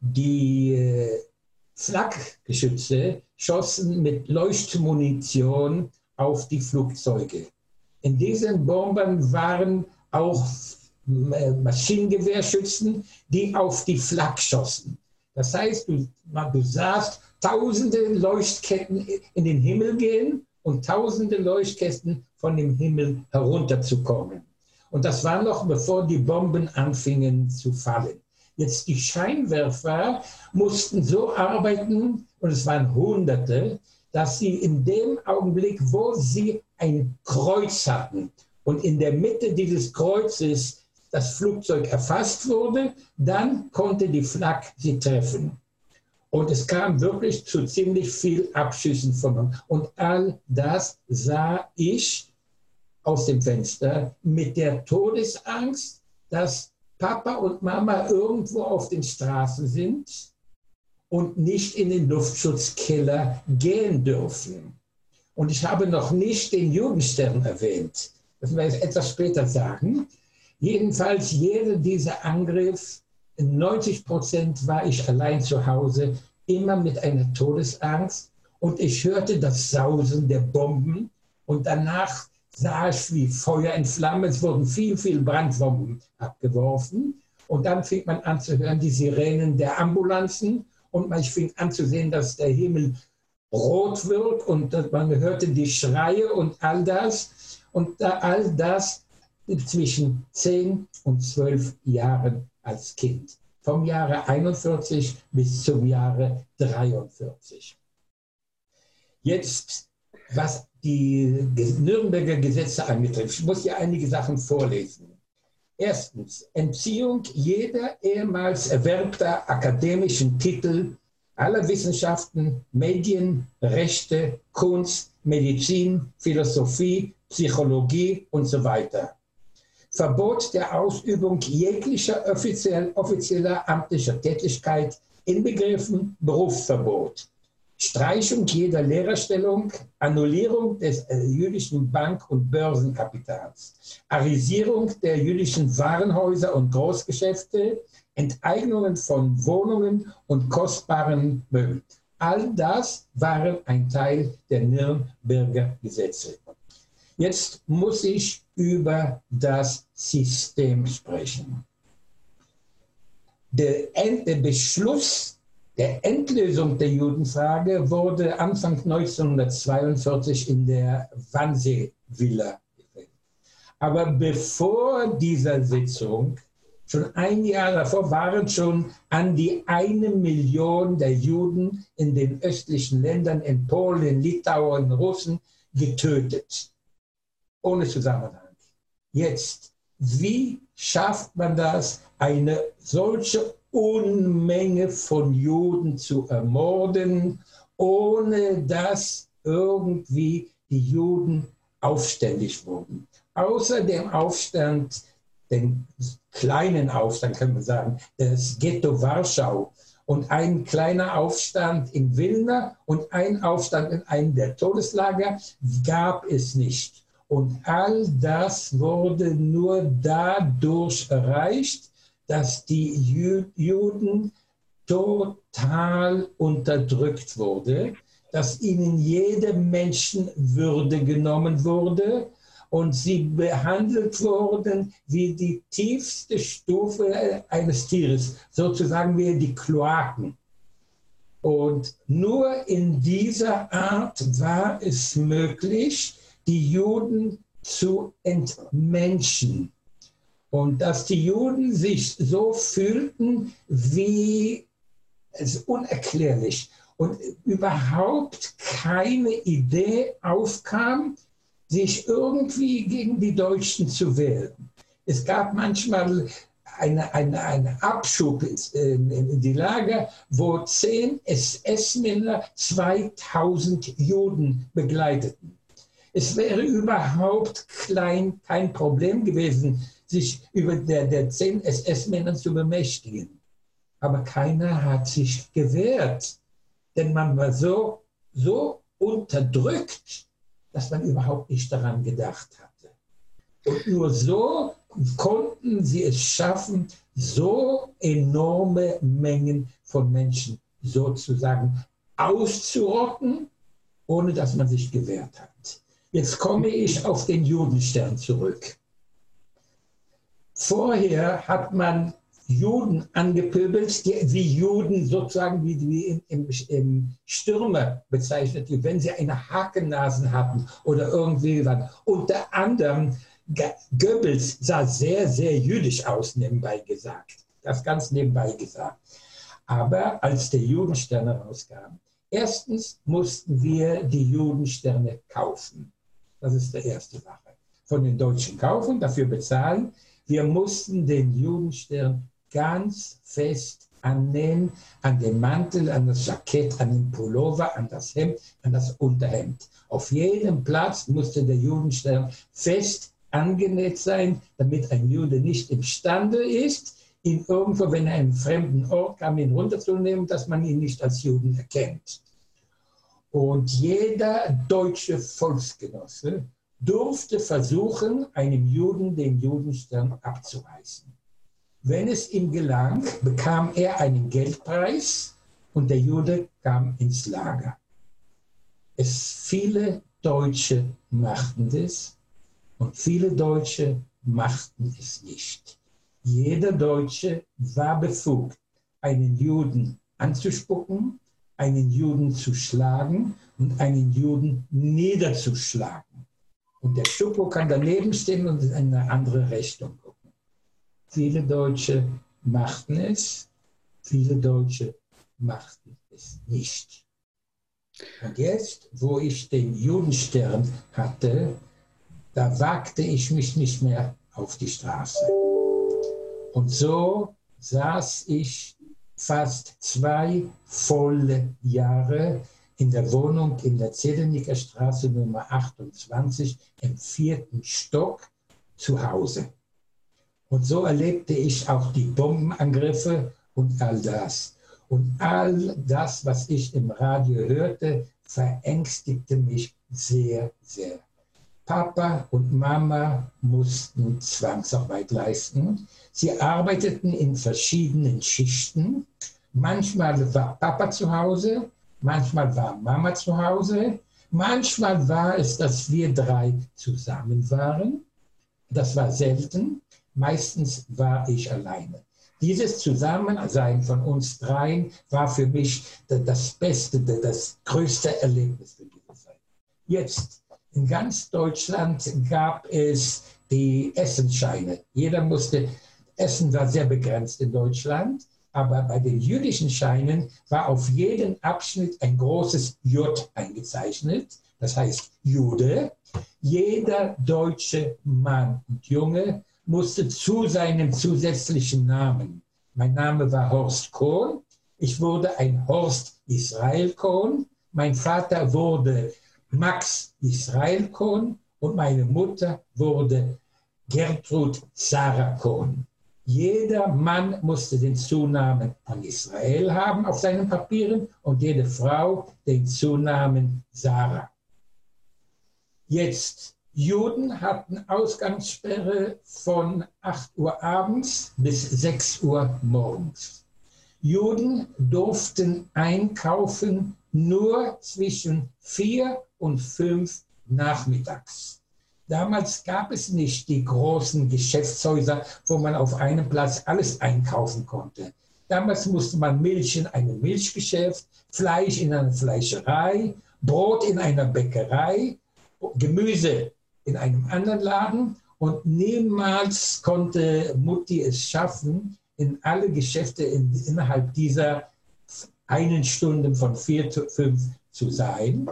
Speaker 5: Die äh, Flakgeschütze schossen mit Leuchtmunition auf die Flugzeuge. In diesen Bombern waren auch äh, Maschinengewehrschützen, die auf die Flak schossen. Das heißt, du, du sahst tausende Leuchtketten in den Himmel gehen und tausende Leuchtkästen von dem Himmel herunterzukommen. Und das war noch bevor die Bomben anfingen zu fallen. Jetzt die Scheinwerfer mussten so arbeiten, und es waren Hunderte, dass sie in dem Augenblick, wo sie ein Kreuz hatten und in der Mitte dieses Kreuzes das Flugzeug erfasst wurde, dann konnte die Flak sie treffen. Und es kam wirklich zu ziemlich viel Abschüssen von uns. Und all das sah ich aus dem Fenster mit der Todesangst, dass Papa und Mama irgendwo auf den Straßen sind und nicht in den Luftschutzkeller gehen dürfen. Und ich habe noch nicht den Jugendstern erwähnt. Das werden wir etwas später sagen. Jedenfalls, jeder dieser Angriff, 90 Prozent war ich allein zu Hause, immer mit einer Todesangst. Und ich hörte das Sausen der Bomben. Und danach ich wie Feuer in Flammen. Es wurden viel, viel Brandbomben abgeworfen. Und dann fing man an zu hören die Sirenen der Ambulanzen und man fing an zu sehen, dass der Himmel rot wird und man hörte die Schreie und all das. Und all das zwischen 10 und 12 Jahren als Kind. Vom Jahre 41 bis zum Jahre 43. Jetzt, was die Nürnberger Gesetze angetrifft. Ich muss hier einige Sachen vorlesen. Erstens, Entziehung jeder ehemals erwerbter akademischen Titel aller Wissenschaften, Medien, Rechte, Kunst, Medizin, Philosophie, Psychologie und so weiter. Verbot der Ausübung jeglicher offiziell, offizieller amtlicher Tätigkeit, inbegriffen Berufsverbot, Streichung jeder Lehrerstellung, Annullierung des äh, jüdischen Bank- und Börsenkapitals, Arisierung der jüdischen Warenhäuser und Großgeschäfte, Enteignungen von Wohnungen und kostbaren Möbeln. All das waren ein Teil der Nürnberger Gesetze. Jetzt muss ich über das System sprechen. Der, der Beschluss der Endlösung der Judenfrage wurde Anfang 1942 in der Wannsee-Villa gefällt. Aber bevor dieser Sitzung, schon ein Jahr davor, waren schon an die eine Million der Juden in den östlichen Ländern, in Polen, Litauen, Russen, getötet. Ohne Zusammenhang. Jetzt, wie schafft man das, eine solche Unmenge von Juden zu ermorden, ohne dass irgendwie die Juden aufständig wurden. Außer dem Aufstand, den kleinen Aufstand, kann man sagen, des Ghetto Warschau und ein kleiner Aufstand in Wilna und ein Aufstand in einem der Todeslager gab es nicht. Und all das wurde nur dadurch erreicht, dass die Juden total unterdrückt wurde, dass ihnen jede Menschenwürde genommen wurde und sie behandelt wurden wie die tiefste Stufe eines Tieres, sozusagen wie die Kloaken. Und nur in dieser Art war es möglich, die Juden zu entmenschen und dass die Juden sich so fühlten wie es unerklärlich. Und überhaupt keine Idee aufkam, sich irgendwie gegen die Deutschen zu wehren. Es gab manchmal eine, eine, eine Abschub in, in die Lager, wo zehn SS-Männer 2000 Juden begleiteten. Es wäre überhaupt klein, kein Problem gewesen, sich über der, der zehn SS-Männer zu bemächtigen. Aber keiner hat sich gewehrt, denn man war so, so unterdrückt, dass man überhaupt nicht daran gedacht hatte. Und nur so konnten sie es schaffen, so enorme Mengen von Menschen sozusagen auszurotten, ohne dass man sich gewehrt hat. Jetzt komme ich auf den Judenstern zurück. Vorher hat man Juden angepöbelt, die, wie Juden sozusagen wie, wie im, im, im Stürmer bezeichnet, wenn sie eine Hakennasen hatten oder irgendwie was. Unter anderem Goebbels sah sehr, sehr jüdisch aus, nebenbei gesagt. Das ganz nebenbei gesagt. Aber als der Judenstern rauskam, erstens mussten wir die Judensterne kaufen. Das ist die erste Sache. Von den Deutschen kaufen, dafür bezahlen. Wir mussten den Judenstern ganz fest annähen an den Mantel, an das Jackett, an den Pullover, an das Hemd, an das Unterhemd. Auf jedem Platz musste der Judenstern fest angenäht sein, damit ein Jude nicht imstande ist, ihn irgendwo, wenn er einen fremden Ort kam, ihn runterzunehmen, dass man ihn nicht als Juden erkennt. Und jeder deutsche Volksgenosse durfte versuchen, einem Juden den Judenstern abzureißen. Wenn es ihm gelang, bekam er einen Geldpreis und der Jude kam ins Lager. Es viele Deutsche machten das und viele Deutsche machten es nicht. Jeder Deutsche war befugt, einen Juden anzuspucken, einen Juden zu schlagen und einen Juden niederzuschlagen. Und der Schuppo kann daneben stehen und in eine andere Richtung gucken. Viele Deutsche machten es, viele Deutsche machten es nicht. Und jetzt, wo ich den Judenstern hatte, da wagte ich mich nicht mehr auf die Straße. Und so saß ich fast zwei volle Jahre in der Wohnung in der Zedeniker Straße Nummer 28 im vierten Stock zu Hause. Und so erlebte ich auch die Bombenangriffe und all das. Und all das, was ich im Radio hörte, verängstigte mich sehr, sehr. Papa und Mama mussten Zwangsarbeit leisten. Sie arbeiteten in verschiedenen Schichten. Manchmal war Papa zu Hause, manchmal war Mama zu Hause, manchmal war es, dass wir drei zusammen waren. Das war selten. Meistens war ich alleine. Dieses Zusammensein von uns dreien war für mich das beste, das größte Erlebnis für diese Zeit. Jetzt, in ganz Deutschland gab es die Essensscheine. Jeder musste, Essen war sehr begrenzt in Deutschland, aber bei den jüdischen Scheinen war auf jeden Abschnitt ein großes J eingezeichnet, das heißt Jude. Jeder deutsche Mann und Junge musste zu seinem zusätzlichen Namen. Mein Name war Horst Kohn. Ich wurde ein Horst Israel Kohn. Mein Vater wurde Max Israel Kohn und meine Mutter wurde Gertrud Sarah Kohn. Jeder Mann musste den Zunamen von Israel haben auf seinen Papieren und jede Frau den Zunamen Sarah. Jetzt Juden hatten Ausgangssperre von 8 Uhr abends bis 6 Uhr morgens. Juden durften einkaufen nur zwischen 4 und 5 nachmittags. Damals gab es nicht die großen Geschäftshäuser, wo man auf einem Platz alles einkaufen konnte. Damals musste man Milch in einem Milchgeschäft, Fleisch in einer Fleischerei, Brot in einer Bäckerei, Gemüse in einem anderen Laden und niemals konnte Mutti es schaffen, in alle Geschäfte in, innerhalb dieser einen Stunde von vier zu fünf zu sein.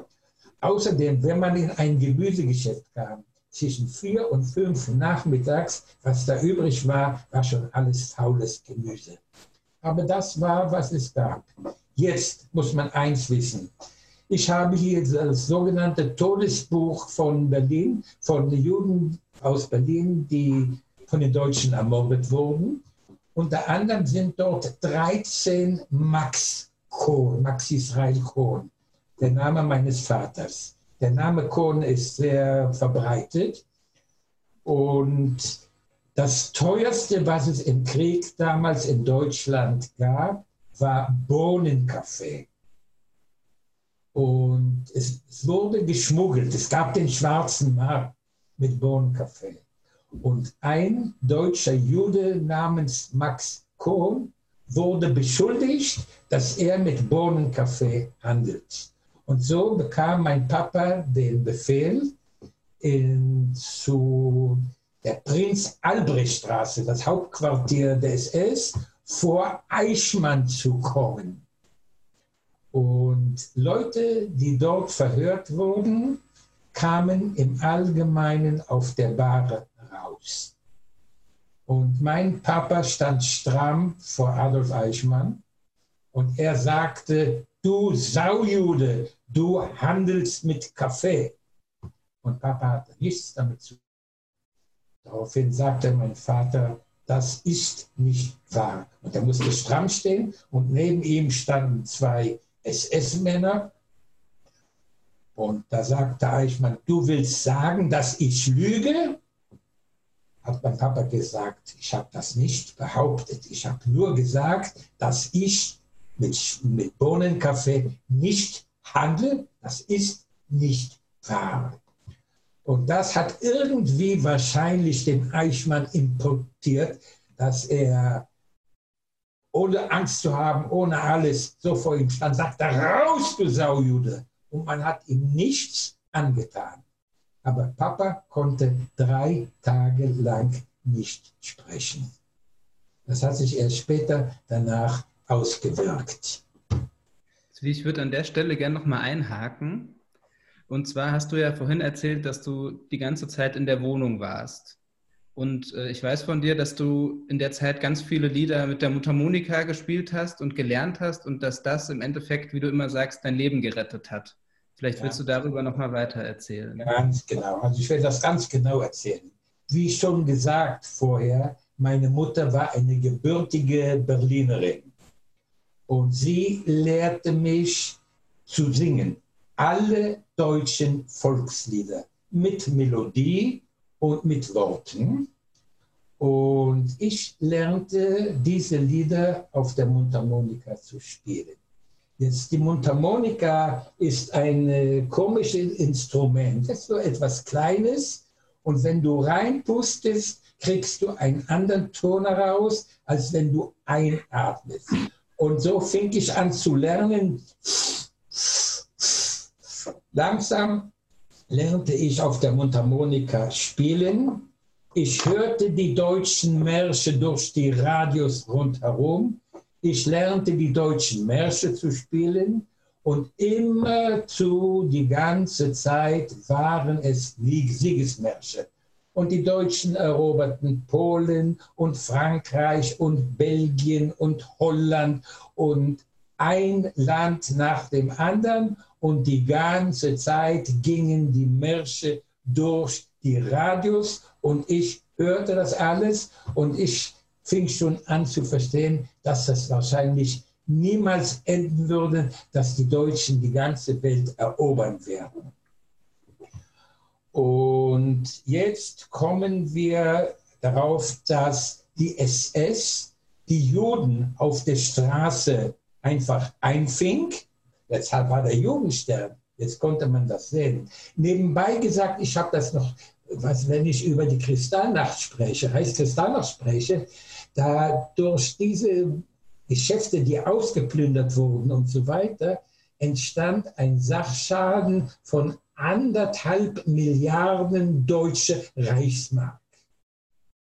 Speaker 5: Außerdem, wenn man in ein Gemüsegeschäft kam, zwischen vier und fünf nachmittags, was da übrig war, war schon alles faules Gemüse. Aber das war, was es gab. Jetzt muss man eins wissen. Ich habe hier das sogenannte Todesbuch von Berlin, von den Juden aus Berlin, die von den Deutschen ermordet wurden. Unter anderem sind dort 13 Max Kohn, Max Israel Kohn, der Name meines Vaters. Der Name Kohn ist sehr verbreitet und das teuerste, was es im Krieg damals in Deutschland gab, war Bohnenkaffee. Und es, wurde geschmuggelt. Es gab den schwarzen Markt mit Bohnenkaffee. Und ein deutscher Jude namens Max Kohn wurde beschuldigt, dass er mit Bohnenkaffee handelt. Und so bekam mein Papa den Befehl, in, zu der Prinz Albrecht Straße, das Hauptquartier der SS, vor Eichmann zu kommen. Und Leute, die dort verhört wurden, kamen im Allgemeinen auf der Bar raus. Und mein Papa stand stramm vor Adolf Eichmann und er sagte, du Saujude, du handelst mit Kaffee. Und Papa hatte nichts damit zu tun. Daraufhin sagte mein Vater, das ist nicht wahr. Und er musste stramm stehen und neben ihm standen zwei SS-Männer. Und da sagte Eichmann, du willst sagen, dass ich lüge? Hat mein Papa gesagt, ich habe das nicht behauptet. Ich habe nur gesagt, dass ich mit, mit Bohnenkaffee nicht handle. Das ist nicht wahr. Und das hat irgendwie wahrscheinlich den Eichmann importiert, dass er ohne Angst zu haben, ohne alles, so vor ihm stand, sagte, raus, du Saujude. Und man hat ihm nichts angetan. Aber Papa konnte drei Tage lang nicht sprechen. Das hat sich erst später danach ausgewirkt.
Speaker 4: Ich würde an der Stelle gerne nochmal einhaken. Und zwar hast du ja vorhin erzählt, dass du die ganze Zeit in der Wohnung warst. Und äh, ich weiß von dir, dass du in der Zeit ganz viele Lieder mit der Mundharmonika gespielt hast und gelernt hast und dass das im Endeffekt, wie du immer sagst, dein Leben gerettet hat. Vielleicht ja. willst du darüber nochmal weiter erzählen.
Speaker 5: Ganz genau. Also ich will das ganz genau erzählen. Wie schon gesagt vorher, meine Mutter war eine gebürtige Berlinerin. Und sie lehrte mich zu singen alle deutschen Volkslieder mit Melodie und mit Worten. Und ich lernte diese Lieder auf der Mundharmonika zu spielen. Jetzt die Mundharmonika ist ein äh, komisches Instrument. Das ist so etwas Kleines. Und wenn du reinpustest, kriegst du einen anderen Ton heraus, als wenn du einatmest. Und so fing ich an zu lernen. Langsam lernte ich auf der Mundharmonika spielen. Ich hörte die deutschen Märsche durch die Radios rundherum. Ich lernte die deutschen Märsche zu spielen und immerzu die ganze Zeit waren es Siegesmärsche. Und die Deutschen eroberten Polen und Frankreich und Belgien und Holland und ein Land nach dem anderen. Und die ganze Zeit gingen die Märsche durch die Radios. Und ich hörte das alles. Und ich fing schon an zu verstehen, dass das wahrscheinlich niemals enden würde, dass die Deutschen die ganze Welt erobern werden. Und jetzt kommen wir darauf, dass die SS die Juden auf der Straße einfach einfing Deshalb war der Jugendstern. Jetzt konnte man das sehen. Nebenbei gesagt, ich habe das noch, was, wenn ich über die Kristallnacht spreche, heißt Kristallnacht spreche, da durch diese Geschäfte, die ausgeplündert wurden und so weiter, entstand ein Sachschaden von anderthalb Milliarden deutsche Reichsmark.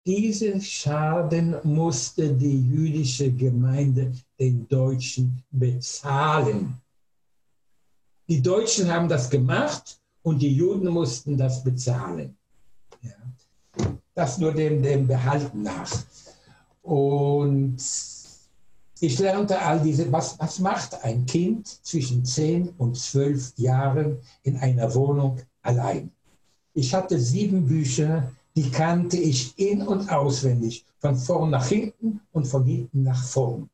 Speaker 5: Diesen Schaden musste die jüdische Gemeinde den Deutschen bezahlen. Die Deutschen haben das gemacht und die Juden mussten das bezahlen. Ja. Das nur dem, dem Behalten nach. Und ich lernte all diese, was, was macht ein Kind zwischen 10 und 12 Jahren in einer Wohnung allein? Ich hatte sieben Bücher, die kannte ich in- und auswendig, von vorn nach hinten und von hinten nach vorn.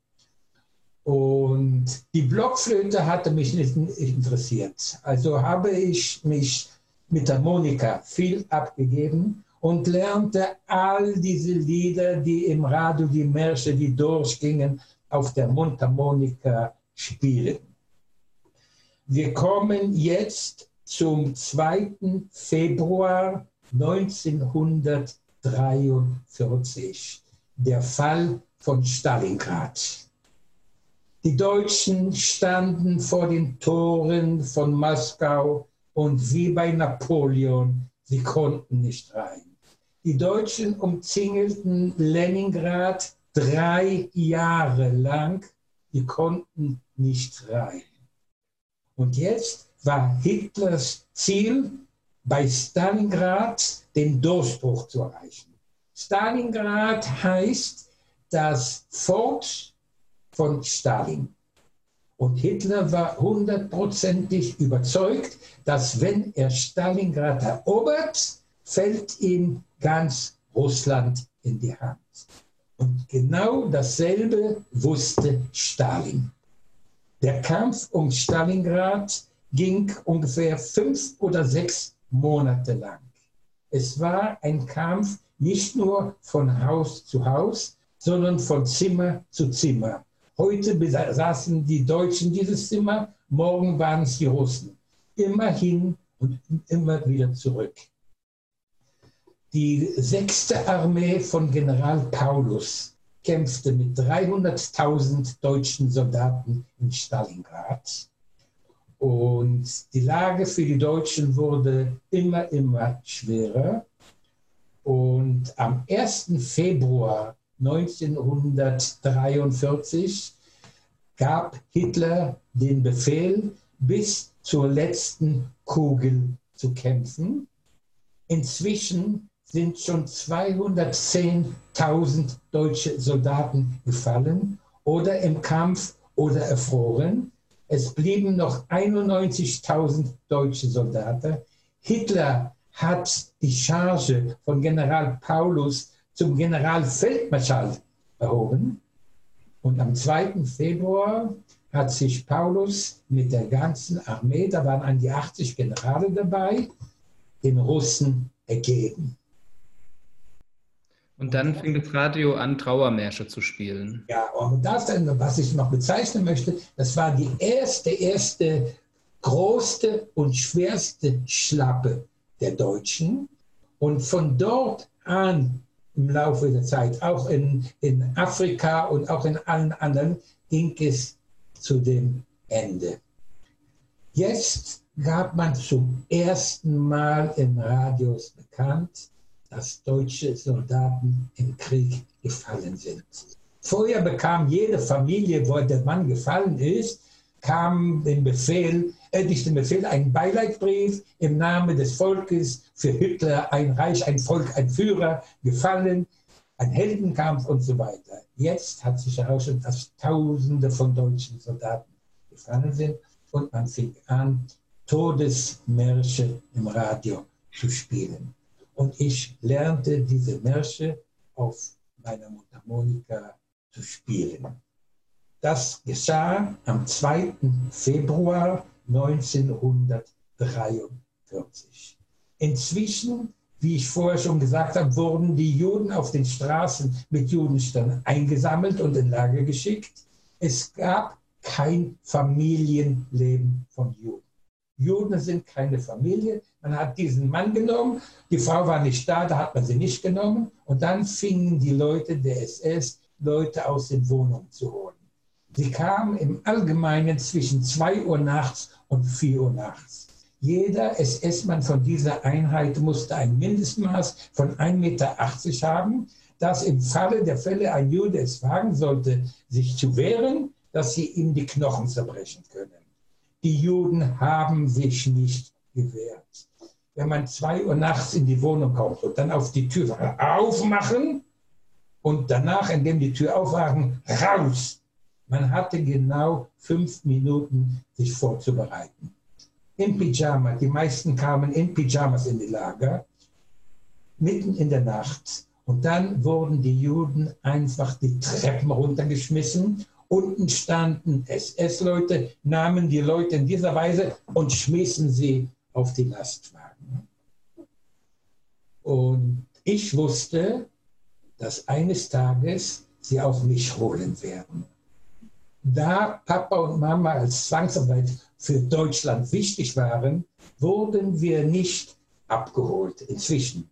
Speaker 5: Und die Blockflöte hatte mich nicht interessiert. Also habe ich mich mit der Monika viel abgegeben und lernte all diese Lieder, die im Radio, die Märsche, die durchgingen, auf der Mundharmonika spielen. Wir kommen jetzt zum 2. Februar 1943, der Fall von Stalingrad. Die Deutschen standen vor den Toren von Moskau und wie bei Napoleon, sie konnten nicht rein. Die Deutschen umzingelten Leningrad drei Jahre lang, die konnten nicht rein. Und jetzt war Hitlers Ziel, bei Stalingrad den Durchbruch zu erreichen. Stalingrad heißt das Fort von Stalin. Und Hitler war hundertprozentig überzeugt, dass wenn er Stalingrad erobert, fällt ihm ganz Russland in die Hand. Und genau dasselbe wusste Stalin. Der Kampf um Stalingrad ging ungefähr fünf oder sechs Monate lang. Es war ein Kampf nicht nur von Haus zu Haus, sondern von Zimmer zu Zimmer. Heute besaßen die Deutschen dieses Zimmer, morgen waren es die Russen. Immer hin und immer wieder zurück. Die sechste Armee von General Paulus kämpfte mit 300.000 deutschen Soldaten in Stalingrad. Und die Lage für die Deutschen wurde immer, immer schwerer. Und am 1. Februar 1943 gab Hitler den Befehl, bis zur letzten Kugel zu kämpfen. Inzwischen sind schon 210.000 deutsche Soldaten gefallen oder im Kampf oder erfroren. Es blieben noch 91.000 deutsche Soldaten. Hitler hat die Charge von General Paulus zum Generalfeldmarschall erhoben. Und am 2. Februar hat sich Paulus mit der ganzen Armee, da waren an die 80 Generale dabei, den Russen ergeben.
Speaker 4: Und dann fing das Radio an, Trauermärsche zu spielen.
Speaker 5: Ja, und das, was ich noch bezeichnen möchte, das war die erste, erste größte und schwerste Schlappe der Deutschen. Und von dort an im Laufe der Zeit, auch in, in Afrika und auch in allen anderen, ging es zu dem Ende. Jetzt gab man zum ersten Mal in Radios bekannt, dass deutsche Soldaten im Krieg gefallen sind. Vorher bekam jede Familie, wo der Mann gefallen ist, kam den Befehl, äh, nicht den Befehl, einen Beileidbrief im Namen des Volkes für Hitler, ein Reich, ein Volk, ein Führer gefallen, ein Heldenkampf und so weiter. Jetzt hat sich herausgestellt, dass Tausende von deutschen Soldaten gefallen sind und man fing an, Todesmärsche im Radio zu spielen. Und ich lernte diese Märsche auf meiner Mundharmonika zu spielen. Das geschah am 2. Februar 1943. Inzwischen, wie ich vorher schon gesagt habe, wurden die Juden auf den Straßen mit Judenstern eingesammelt und in Lager geschickt. Es gab kein Familienleben von Juden. Juden sind keine Familie. Man hat diesen Mann genommen, die Frau war nicht da, da hat man sie nicht genommen. Und dann fingen die Leute der SS, Leute aus den Wohnungen zu holen. Sie kamen im Allgemeinen zwischen 2 Uhr nachts und 4 Uhr nachts. Jeder SS-Mann von dieser Einheit musste ein Mindestmaß von 1,80 Meter haben, dass im Falle der Fälle ein Jude es wagen sollte, sich zu wehren, dass sie ihm die Knochen zerbrechen können. Die Juden haben sich nicht gewehrt. Wenn man zwei Uhr nachts in die Wohnung kommt und dann auf die Tür aufmachen und danach, indem die Tür aufwachen, raus. Man hatte genau fünf Minuten, sich vorzubereiten. In Pyjama, die meisten kamen in Pyjamas in die Lager, mitten in der Nacht. Und dann wurden die Juden einfach die Treppen runtergeschmissen. Unten standen SS-Leute, nahmen die Leute in dieser Weise und schmissen sie auf die Lastwagen. Und ich wusste, dass eines Tages sie auch mich holen werden. Da Papa und Mama als Zwangsarbeit für Deutschland wichtig waren, wurden wir nicht abgeholt inzwischen.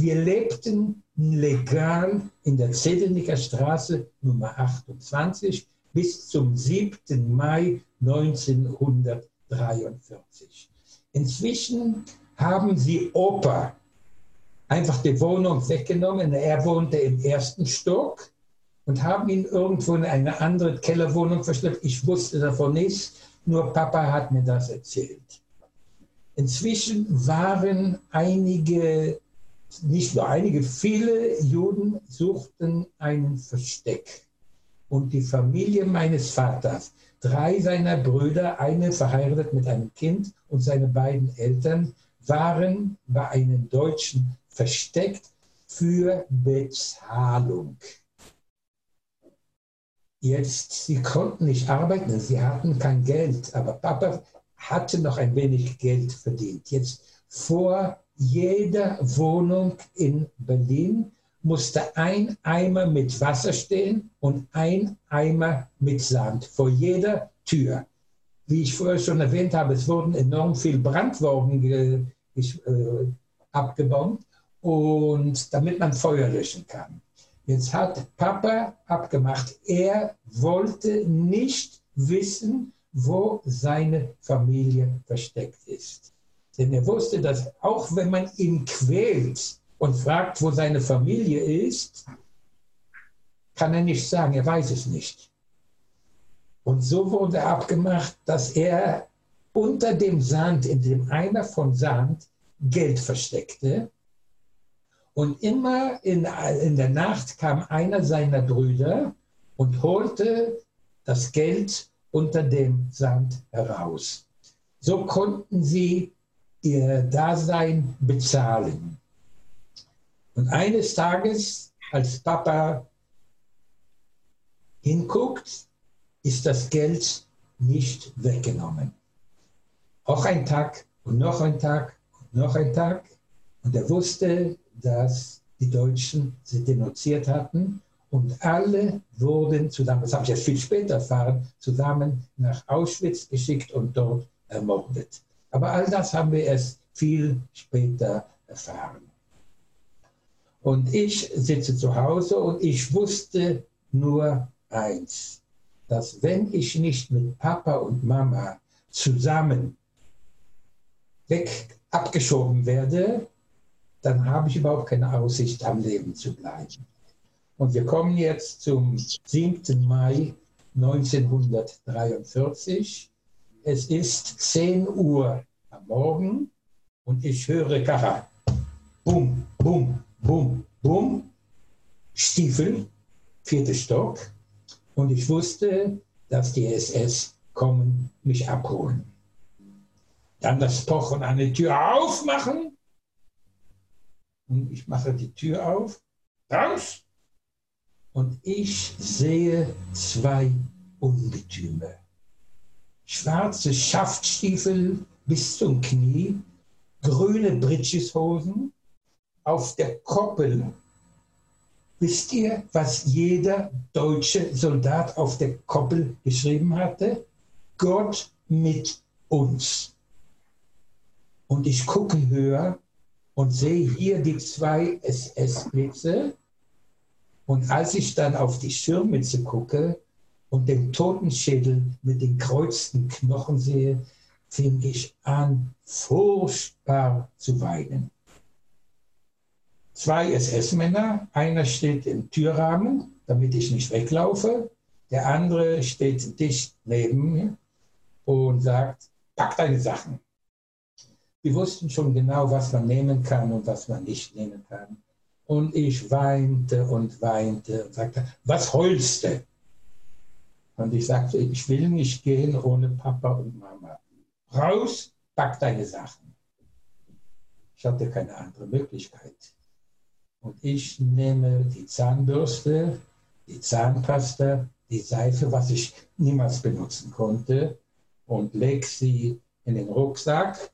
Speaker 5: Wir lebten legal in der Zedenicker Straße Nummer 28 bis zum 7. Mai 1943. Inzwischen haben sie Opa einfach die Wohnung weggenommen. Er wohnte im ersten Stock und haben ihn irgendwo in eine andere Kellerwohnung verschleppt. Ich wusste davon nichts, nur Papa hat mir das erzählt. Inzwischen waren einige, nicht nur einige, viele Juden suchten einen Versteck. Und die Familie meines Vaters, drei seiner Brüder, eine verheiratet mit einem Kind und seine beiden Eltern, waren bei einem Deutschen versteckt für Bezahlung. Jetzt, sie konnten nicht arbeiten, sie hatten kein Geld, aber Papa hatte noch ein wenig Geld verdient. Jetzt vor jeder Wohnung in Berlin musste ein Eimer mit Wasser stehen und ein Eimer mit Sand vor jeder Tür. Wie ich vorher schon erwähnt habe, es wurden enorm viele Brandwagen äh, abgebaut und damit man Feuer löschen kann. Jetzt hat Papa abgemacht, er wollte nicht wissen, wo seine Familie versteckt ist. Denn er wusste, dass auch wenn man ihn quält und fragt, wo seine Familie ist, kann er nicht sagen, er weiß es nicht. Und so wurde abgemacht, dass er unter dem Sand, in dem Eimer von Sand, Geld versteckte und immer in, in der Nacht kam einer seiner Brüder und holte das Geld unter dem Sand heraus. So konnten sie ihr Dasein bezahlen. Und eines Tages, als Papa hinguckt, ist das Geld nicht weggenommen. Auch ein Tag und noch ein Tag und noch ein Tag. Und er wusste, dass die Deutschen sie denunziert hatten und alle wurden zusammen, das habe ich erst viel später erfahren, zusammen nach Auschwitz geschickt und dort ermordet. Aber all das haben wir erst viel später erfahren. Und ich sitze zu Hause und ich wusste nur eins, dass wenn ich nicht mit Papa und Mama zusammen weg abgeschoben werde, dann habe ich überhaupt keine Aussicht, am Leben zu bleiben. Und wir kommen jetzt zum 7. Mai 1943. Es ist 10 Uhr am Morgen und ich höre Kara. Bum, bum, bum, bum. Stiefel, vierter Stock. Und ich wusste, dass die SS kommen, mich abholen. Dann das Pochen an die Tür aufmachen und ich mache die Tür auf, raus, und ich sehe zwei Ungetüme. Schwarze Schaftstiefel bis zum Knie, grüne Britscheshosen, auf der Koppel. Wisst ihr, was jeder deutsche Soldat auf der Koppel geschrieben hatte? Gott mit uns. Und ich gucke höher und sehe hier die zwei SS-Blitze. Und als ich dann auf die Schirmmütze gucke und den Totenschädel mit den kreuzten Knochen sehe, fing ich an, furchtbar zu weinen. Zwei SS-Männer, einer steht im Türrahmen, damit ich nicht weglaufe, der andere steht dicht neben mir und sagt, pack deine Sachen. Wir wussten schon genau, was man nehmen kann und was man nicht nehmen kann. Und ich weinte und weinte und sagte, was heulst du? Und ich sagte, ich will nicht gehen ohne Papa und Mama. Raus, pack deine Sachen. Ich hatte keine andere Möglichkeit. Und ich nehme die Zahnbürste, die Zahnpasta, die Seife, was ich niemals benutzen konnte, und lege sie in den Rucksack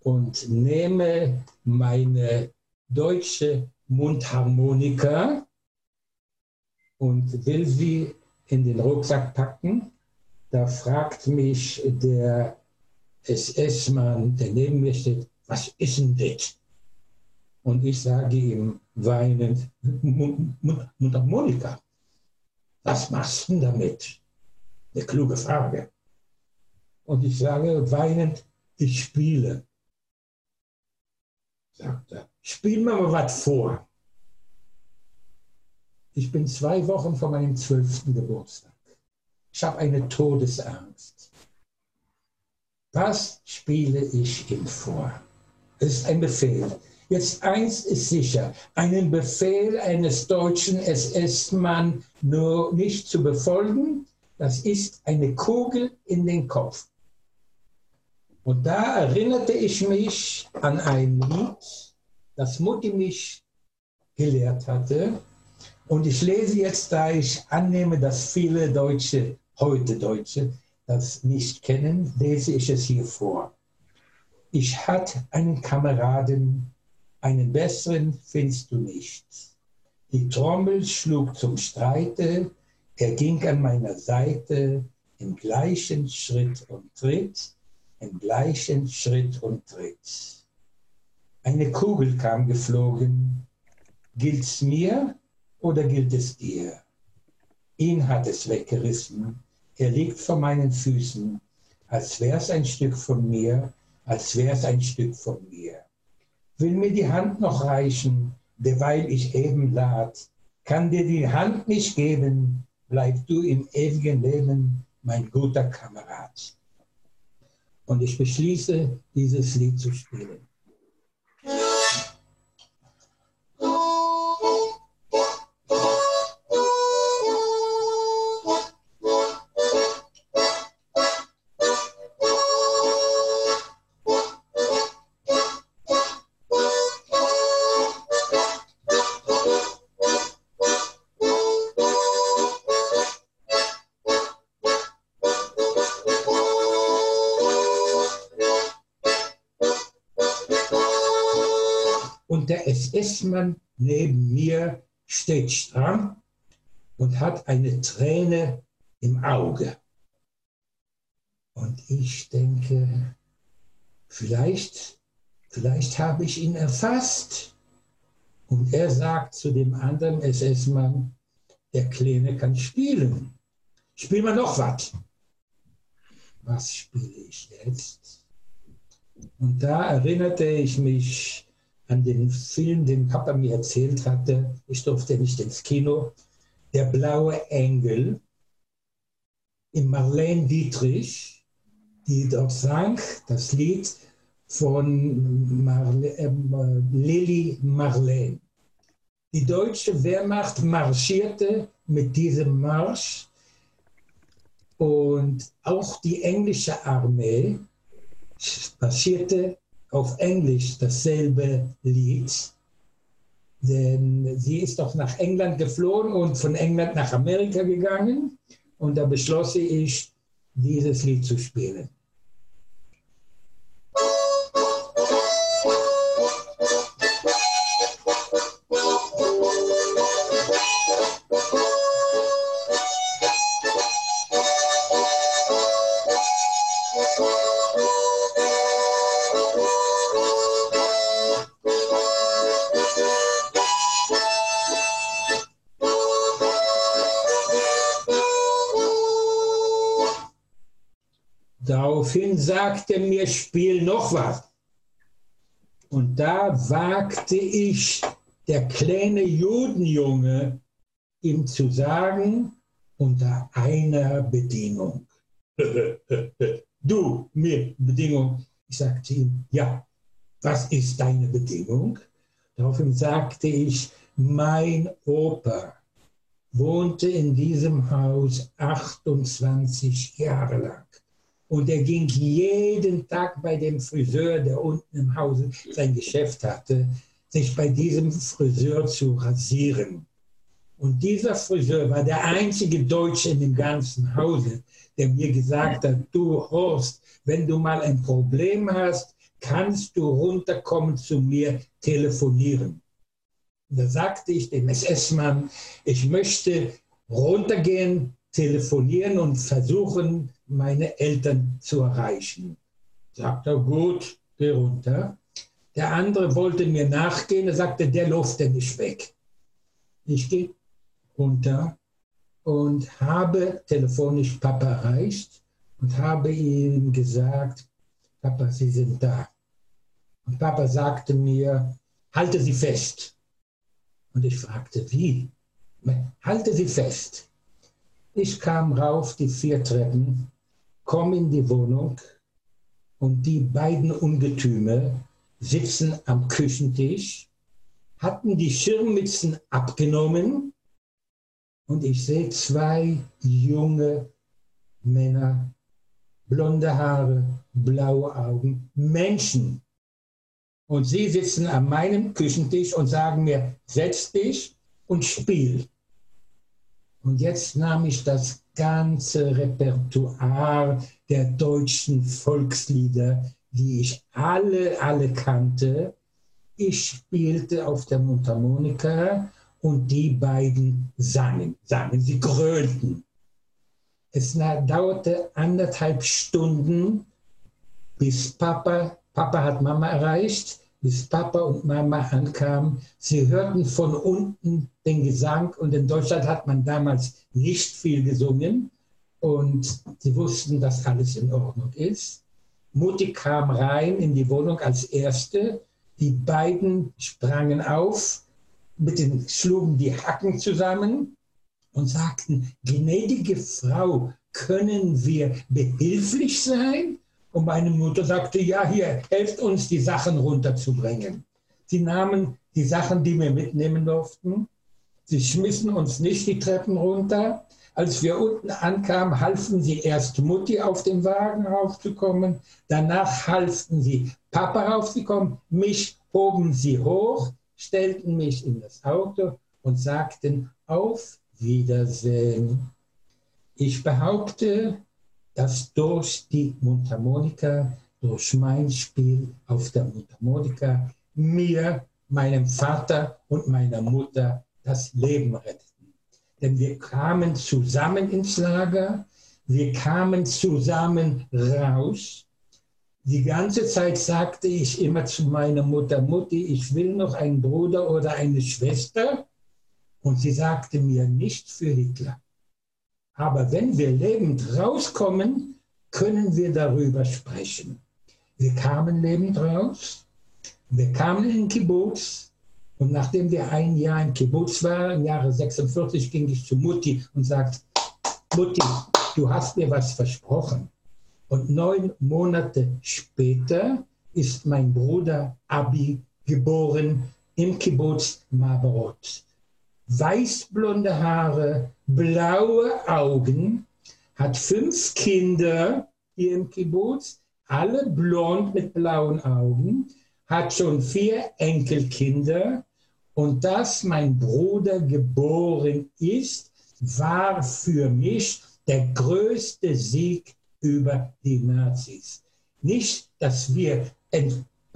Speaker 5: und nehme meine deutsche Mundharmonika und will sie in den Rucksack packen. Da fragt mich der SS-Mann, der neben mir steht, was ist denn das? Und ich sage ihm weinend, Mundharmonika. Was machst du denn damit? Eine kluge Frage. Und ich sage weinend, ich spiele. Sagt er, spiel mal was vor. Ich bin zwei Wochen vor meinem zwölften Geburtstag. Ich habe eine Todesangst. Was spiele ich ihm vor? Es ist ein Befehl. Jetzt eins ist sicher, einen Befehl eines deutschen SS-Mann nur nicht zu befolgen, das ist eine Kugel in den Kopf. Und da erinnerte ich mich an ein Lied, das Mutti mich gelehrt hatte. Und ich lese jetzt, da ich annehme, dass viele Deutsche, heute Deutsche, das nicht kennen, lese ich es hier vor. Ich hatte einen Kameraden, einen besseren findest du nicht. Die Trommel schlug zum Streite, er ging an meiner Seite im gleichen Schritt und Tritt im gleichen Schritt und Tritt. Eine Kugel kam geflogen. Gilt's mir oder gilt es dir? Ihn hat es weggerissen. Er liegt vor meinen Füßen, als wär's ein Stück von mir, als wär's ein Stück von mir. Will mir die Hand noch reichen, derweil ich eben lad. Kann dir die Hand nicht geben, bleib du im ewigen Leben mein guter Kamerad. Und ich beschließe, dieses Lied zu spielen. Der SS-Mann neben mir steht stramm und hat eine Träne im Auge. Und ich denke, vielleicht, vielleicht habe ich ihn erfasst. Und er sagt zu dem anderen SS-Mann, der Kleine kann spielen. Spiel mal noch was. Was spiele ich jetzt? Und da erinnerte ich mich an den Film, den Papa mir erzählt hatte. Ich durfte nicht ins Kino. Der blaue Engel in Marlene Dietrich, die dort sang, das Lied von Marle äh, Lili Marlene. Die deutsche Wehrmacht marschierte mit diesem Marsch und auch die englische Armee marschierte auf Englisch dasselbe Lied, denn sie ist doch nach England geflohen und von England nach Amerika gegangen und da beschloss ich, dieses Lied zu spielen. Daraufhin sagte mir, spiel noch was. Und da wagte ich, der kleine Judenjunge, ihm zu sagen, unter einer Bedingung. <laughs> du, mir Bedingung. Ich sagte ihm, ja, was ist deine Bedingung? Daraufhin sagte ich, mein Opa wohnte in diesem Haus 28 Jahre lang. Und er ging jeden Tag bei dem Friseur, der unten im Hause sein Geschäft hatte, sich bei diesem Friseur zu rasieren. Und dieser Friseur war der einzige Deutsche in dem ganzen Hause, der mir gesagt hat, du Horst, wenn du mal ein Problem hast, kannst du runterkommen zu mir telefonieren. Da sagte ich dem SS-Mann, ich möchte runtergehen, telefonieren und versuchen, meine Eltern zu erreichen. Sagt er, gut, geh runter. Der andere wollte mir nachgehen, er sagte, der läuft ja nicht weg. Ich gehe runter und habe telefonisch Papa erreicht und habe ihm gesagt, Papa, Sie sind da. Und Papa sagte mir, halte Sie fest. Und ich fragte, wie? Halte Sie fest. Ich kam rauf die vier Treppen, komme in die Wohnung und die beiden Ungetüme sitzen am Küchentisch, hatten die Schirmmützen abgenommen und ich sehe zwei junge Männer, blonde Haare, blaue Augen, Menschen. Und sie sitzen an meinem Küchentisch und sagen mir, setz dich und spiel. Und jetzt nahm ich das ganze Repertoire der deutschen Volkslieder, die ich alle, alle kannte. Ich spielte auf der Mundharmonika und die beiden sangen, sangen, sie grölten. Es dauerte anderthalb Stunden, bis Papa, Papa hat Mama erreicht, bis Papa und Mama ankamen. Sie hörten von unten den Gesang und in Deutschland hat man damals nicht viel gesungen und sie wussten, dass alles in Ordnung ist. Mutti kam rein in die Wohnung als Erste. Die beiden sprangen auf, mit den, schlugen die Hacken zusammen und sagten, gnädige Frau, können wir behilflich sein? Und meine Mutter sagte, ja, hier, helft uns, die Sachen runterzubringen. Sie nahmen die Sachen, die wir mitnehmen durften. Sie schmissen uns nicht die Treppen runter. Als wir unten ankamen, halfen sie erst Mutti auf den Wagen raufzukommen. Danach halfen sie Papa raufzukommen. Mich hoben sie hoch, stellten mich in das Auto und sagten, auf Wiedersehen. Ich behaupte, dass durch die Mundharmonika, durch mein Spiel auf der Mundharmonika mir, meinem Vater und meiner Mutter das Leben retteten. Denn wir kamen zusammen ins Lager, wir kamen zusammen raus. Die ganze Zeit sagte ich immer zu meiner Mutter, Mutti, ich will noch einen Bruder oder eine Schwester. Und sie sagte mir, nicht für Hitler. Aber wenn wir lebend rauskommen, können wir darüber sprechen. Wir kamen lebend raus, wir kamen in Kibbutz und nachdem wir ein Jahr im Kibbutz waren, im Jahre 46, ging ich zu Mutti und sagte, Mutti, du hast mir was versprochen. Und neun Monate später ist mein Bruder Abi geboren im Kibbutz Maberot weißblonde Haare, blaue Augen, hat fünf Kinder hier im Kibbutz, alle blond mit blauen Augen, hat schon vier Enkelkinder und dass mein Bruder geboren ist, war für mich der größte Sieg über die Nazis. Nicht, dass wir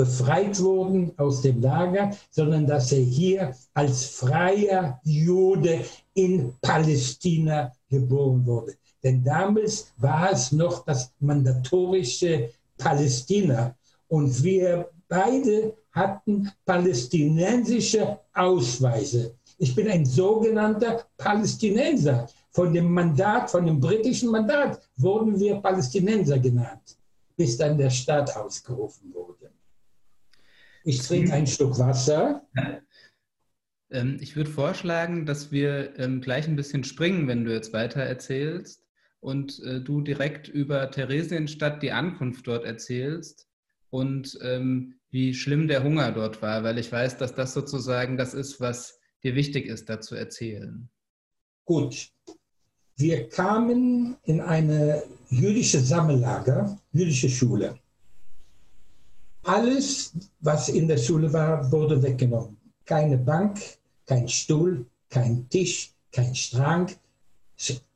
Speaker 5: befreit wurden aus dem Lager, sondern dass er hier als freier Jude in Palästina geboren wurde. Denn damals war es noch das mandatorische Palästina. Und wir beide hatten palästinensische Ausweise. Ich bin ein sogenannter Palästinenser, von dem Mandat, von dem britischen Mandat, wurden wir Palästinenser genannt, bis dann der Staat ausgerufen wurde. Ich trinke einen Schluck Wasser.
Speaker 4: Ähm, ich würde vorschlagen, dass wir ähm, gleich ein bisschen springen, wenn du jetzt weiter erzählst und äh, du direkt über Theresienstadt die Ankunft dort erzählst und ähm, wie schlimm der Hunger dort war, weil ich weiß, dass das sozusagen das ist, was dir wichtig ist, da zu erzählen.
Speaker 5: Gut. Wir kamen in eine jüdische Sammellager, jüdische Schule. Alles, was in der Schule war, wurde weggenommen. Keine Bank, kein Stuhl, kein Tisch, kein Schrank,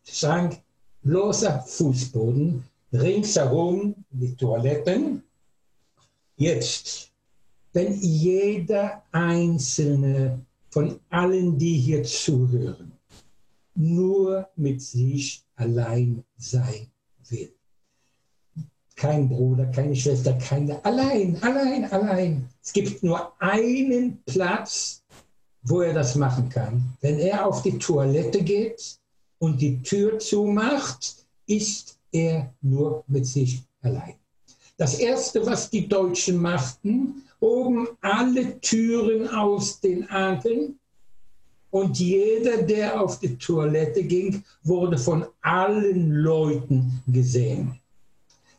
Speaker 5: Schrank, bloßer Fußboden, ringsherum die Toiletten. Jetzt, wenn jeder einzelne von allen, die hier zuhören, nur mit sich allein sein will. Kein Bruder, keine Schwester, keine, allein, allein, allein. Es gibt nur einen Platz, wo er das machen kann. Wenn er auf die Toilette geht und die Tür zumacht, ist er nur mit sich allein. Das Erste, was die Deutschen machten, oben alle Türen aus den Angeln und jeder, der auf die Toilette ging, wurde von allen Leuten gesehen.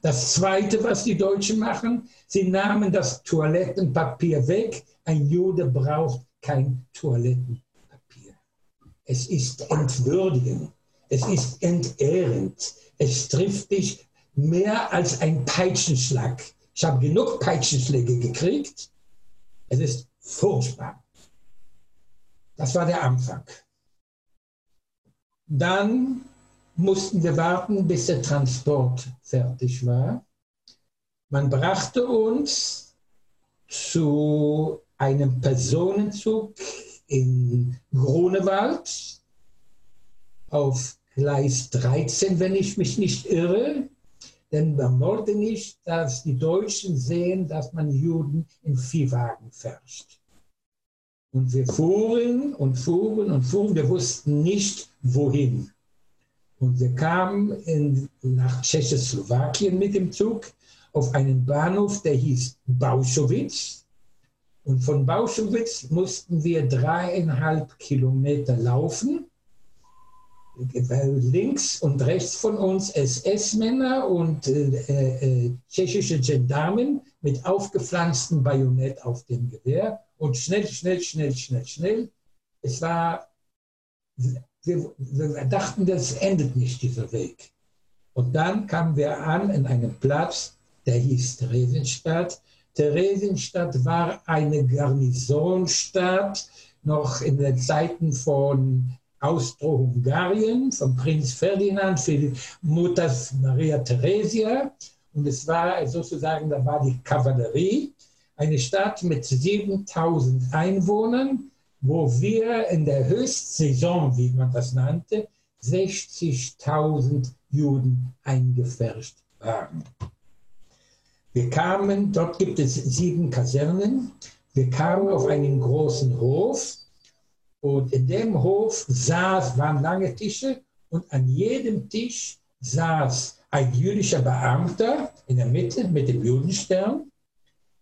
Speaker 5: Das Zweite, was die Deutschen machen, sie nahmen das Toilettenpapier weg. Ein Jude braucht kein Toilettenpapier. Es ist entwürdigend, es ist entehrend, es trifft dich mehr als ein Peitschenschlag. Ich habe genug Peitschenschläge gekriegt. Es ist furchtbar. Das war der Anfang. Dann mussten wir warten, bis der Transport fertig war. Man brachte uns zu einem Personenzug in Grunewald auf Gleis 13, wenn ich mich nicht irre. Denn man wollte nicht, dass die Deutschen sehen, dass man Juden in Viehwagen fährt. Und wir fuhren und fuhren und fuhren. Wir wussten nicht, wohin. Und wir kamen in, nach Tschechoslowakien mit dem Zug auf einen Bahnhof, der hieß Bauschowitz. Und von Bauschowitz mussten wir dreieinhalb Kilometer laufen. Links und rechts von uns SS-Männer und äh, äh, tschechische Gendarmen mit aufgepflanztem Bajonett auf dem Gewehr und schnell, schnell, schnell, schnell, schnell. Es war, wir, dachten, das endet nicht, dieser Weg. Und dann kamen wir an in einem Platz, der hieß Theresienstadt. Theresienstadt war eine Garnisonstadt, noch in den Zeiten von Austro-Hungarien, von Prinz Ferdinand für Mutter Maria Theresia. Und es war sozusagen, da war die Kavallerie eine Stadt mit 7000 Einwohnern, wo wir in der Höchstsaison, wie man das nannte, 60.000 Juden eingefärscht waren. Wir kamen, dort gibt es sieben Kasernen, wir kamen auf einen großen Hof und in dem Hof saß, waren lange Tische und an jedem Tisch saß ein jüdischer Beamter in der Mitte mit dem Judenstern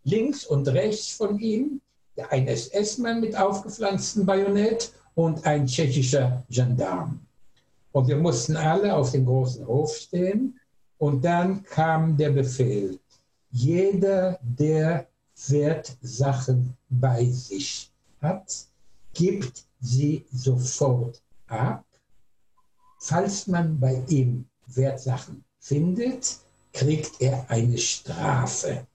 Speaker 5: links und rechts von ihm ein SS-Mann mit aufgepflanztem Bajonett und ein tschechischer Gendarm. Und wir mussten alle auf dem großen Hof stehen und dann kam der Befehl, jeder, der Wertsachen bei sich hat, gibt sie sofort ab. Falls man bei ihm Wertsachen findet, kriegt er eine Strafe.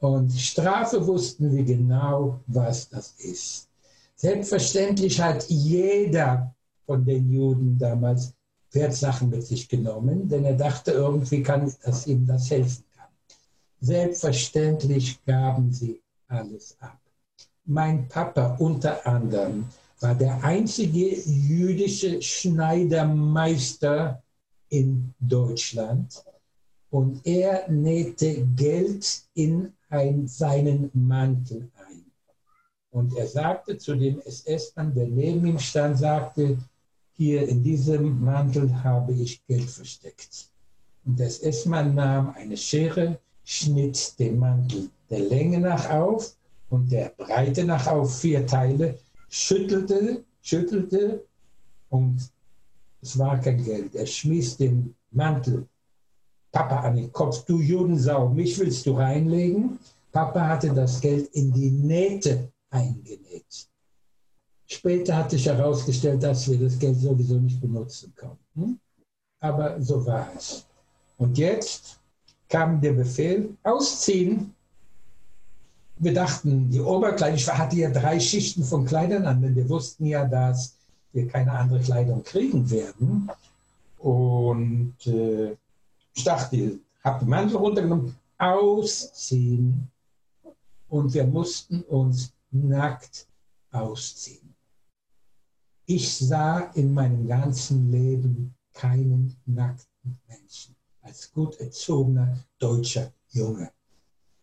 Speaker 5: Und Strafe wussten wir genau, was das ist. Selbstverständlich hat jeder von den Juden damals Wertsachen mit sich genommen, denn er dachte, irgendwie kann, dass ihm das helfen kann. Selbstverständlich gaben sie alles ab. Mein Papa unter anderem war der einzige jüdische Schneidermeister in Deutschland und er nähte Geld in ein, seinen Mantel ein. Und er sagte zu dem SS-Mann, der neben ihm stand, sagte, hier in diesem Mantel habe ich Geld versteckt. Und das S-Mann nahm eine Schere, schnitt den Mantel der Länge nach auf und der Breite nach auf vier Teile, schüttelte, schüttelte und es war kein Geld. Er schmiss den Mantel Papa an den Kopf, du Judensau, mich willst du reinlegen? Papa hatte das Geld in die Nähte eingenäht. Später hat sich herausgestellt, dass wir das Geld sowieso nicht benutzen konnten. Aber so war es. Und jetzt kam der Befehl, ausziehen. Wir dachten, die Oberkleidung, ich hatte ja drei Schichten von Kleidern an, denn wir wussten ja, dass wir keine andere Kleidung kriegen werden. Und äh, ich dachte, habe den Mantel runtergenommen, ausziehen. Und wir mussten uns nackt ausziehen. Ich sah in meinem ganzen Leben keinen nackten Menschen als gut erzogener deutscher Junge.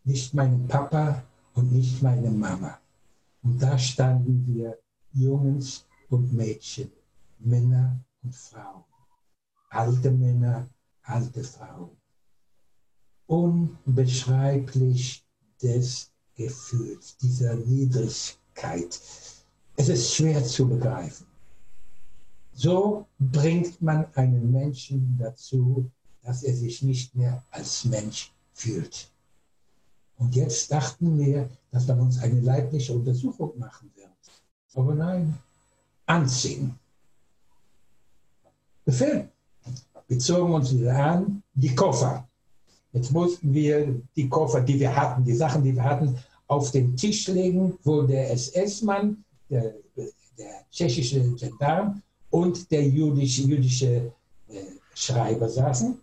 Speaker 5: Nicht meinen Papa und nicht meine Mama. Und da standen wir Jungs und Mädchen, Männer und Frauen, alte Männer, alte Frauen. Unbeschreiblich des Gefühls, dieser Niedrigkeit. Es ist schwer zu begreifen. So bringt man einen Menschen dazu, dass er sich nicht mehr als Mensch fühlt. Und jetzt dachten wir, dass man uns eine leibliche Untersuchung machen wird. Aber nein, anziehen. Befehl. Wir zogen uns wieder an, die Koffer. Jetzt mussten wir die Koffer, die wir hatten, die Sachen, die wir hatten, auf den Tisch legen, wo der SS-Mann, der, der, tschechische Gendarm und der jüdische, jüdische äh, Schreiber saßen.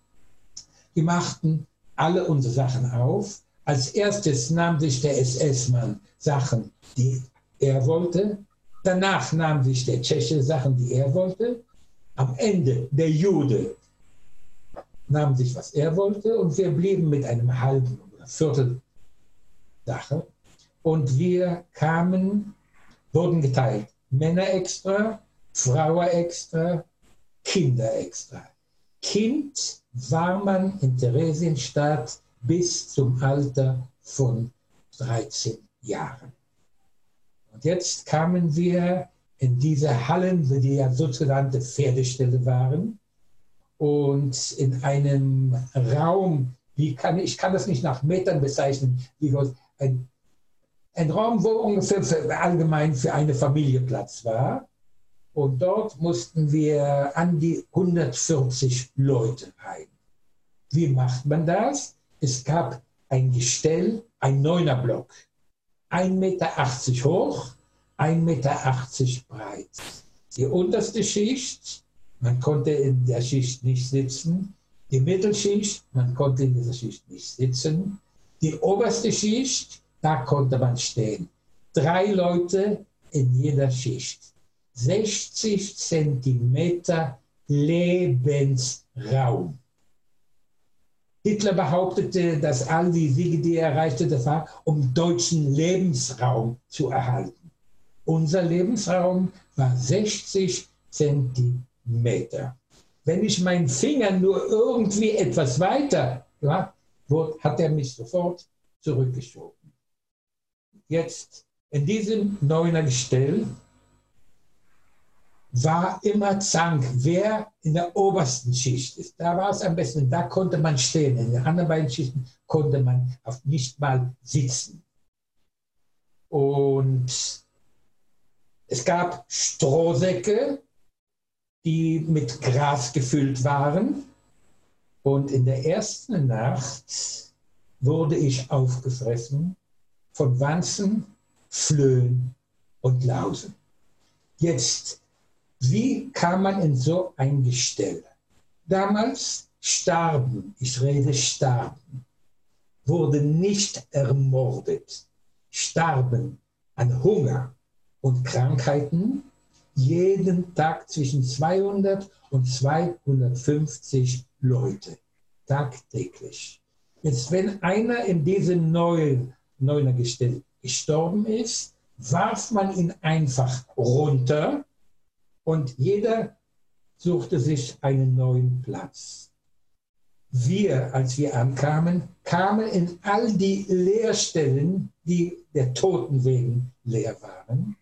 Speaker 5: Die machten alle unsere Sachen auf. Als erstes nahm sich der SS-Mann Sachen, die er wollte. Danach nahm sich der Tscheche Sachen, die er wollte. Am Ende der Jude nahm sich, was er wollte. Und wir blieben mit einem halben oder Viertel Sache. Und wir kamen, wurden geteilt. Männer extra, Frauen extra, Kinder extra. Kind war man in Theresienstadt bis zum Alter von 13 Jahren. Und jetzt kamen wir in diese Hallen, die ja sogenannte Pferdestelle waren, und in einem Raum, wie kann, ich kann das nicht nach Metern bezeichnen, wie ein, ein Raum, wo ungefähr für, allgemein für eine Familie Platz war. Und dort mussten wir an die 140 Leute rein. Wie macht man das? Es gab ein Gestell, ein Neunerblock, 1,80 Meter hoch, 1,80 Meter breit. Die unterste Schicht, man konnte in der Schicht nicht sitzen. Die Mittelschicht, man konnte in dieser Schicht nicht sitzen. Die oberste Schicht, da konnte man stehen. Drei Leute in jeder Schicht. 60 Zentimeter Lebensraum. Hitler behauptete, dass all die Siege, die er erreichte, das war, um deutschen Lebensraum zu erhalten. Unser Lebensraum war 60 Zentimeter. Wenn ich meinen Finger nur irgendwie etwas weiter, ja, hat er mich sofort zurückgeschoben. Jetzt in diesem neuner Gestell war immer Zank, wer in der obersten Schicht ist. Da war es am besten, da konnte man stehen. In den anderen beiden Schichten konnte man nicht mal sitzen. Und es gab Strohsäcke, die mit Gras gefüllt waren. Und in der ersten Nacht wurde ich aufgefressen von Wanzen, Flöhen und Lausen. Jetzt wie kam man in so ein Gestell? Damals starben, ich rede starben, wurden nicht ermordet, starben an Hunger und Krankheiten jeden Tag zwischen 200 und 250 Leute, tagtäglich. Jetzt, wenn einer in diesem neuen, neuen Gestell gestorben ist, warf man ihn einfach runter und jeder suchte sich einen neuen Platz. Wir, als wir ankamen, kamen in all die Leerstellen, die der Toten wegen leer waren.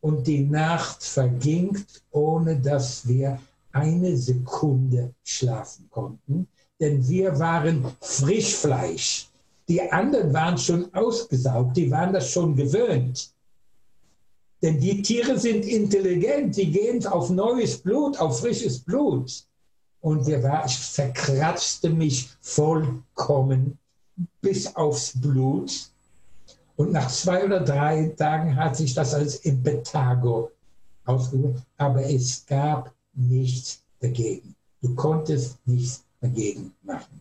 Speaker 5: Und die Nacht verging, ohne dass wir eine Sekunde schlafen konnten, denn wir waren Frischfleisch. Die anderen waren schon ausgesaugt, die waren das schon gewöhnt. Denn die Tiere sind intelligent, die gehen auf neues Blut, auf frisches Blut. Und wir war, ich verkratzte mich vollkommen bis aufs Blut. Und nach zwei oder drei Tagen hat sich das als Impetago ausgewirkt. Aber es gab nichts dagegen. Du konntest nichts dagegen machen.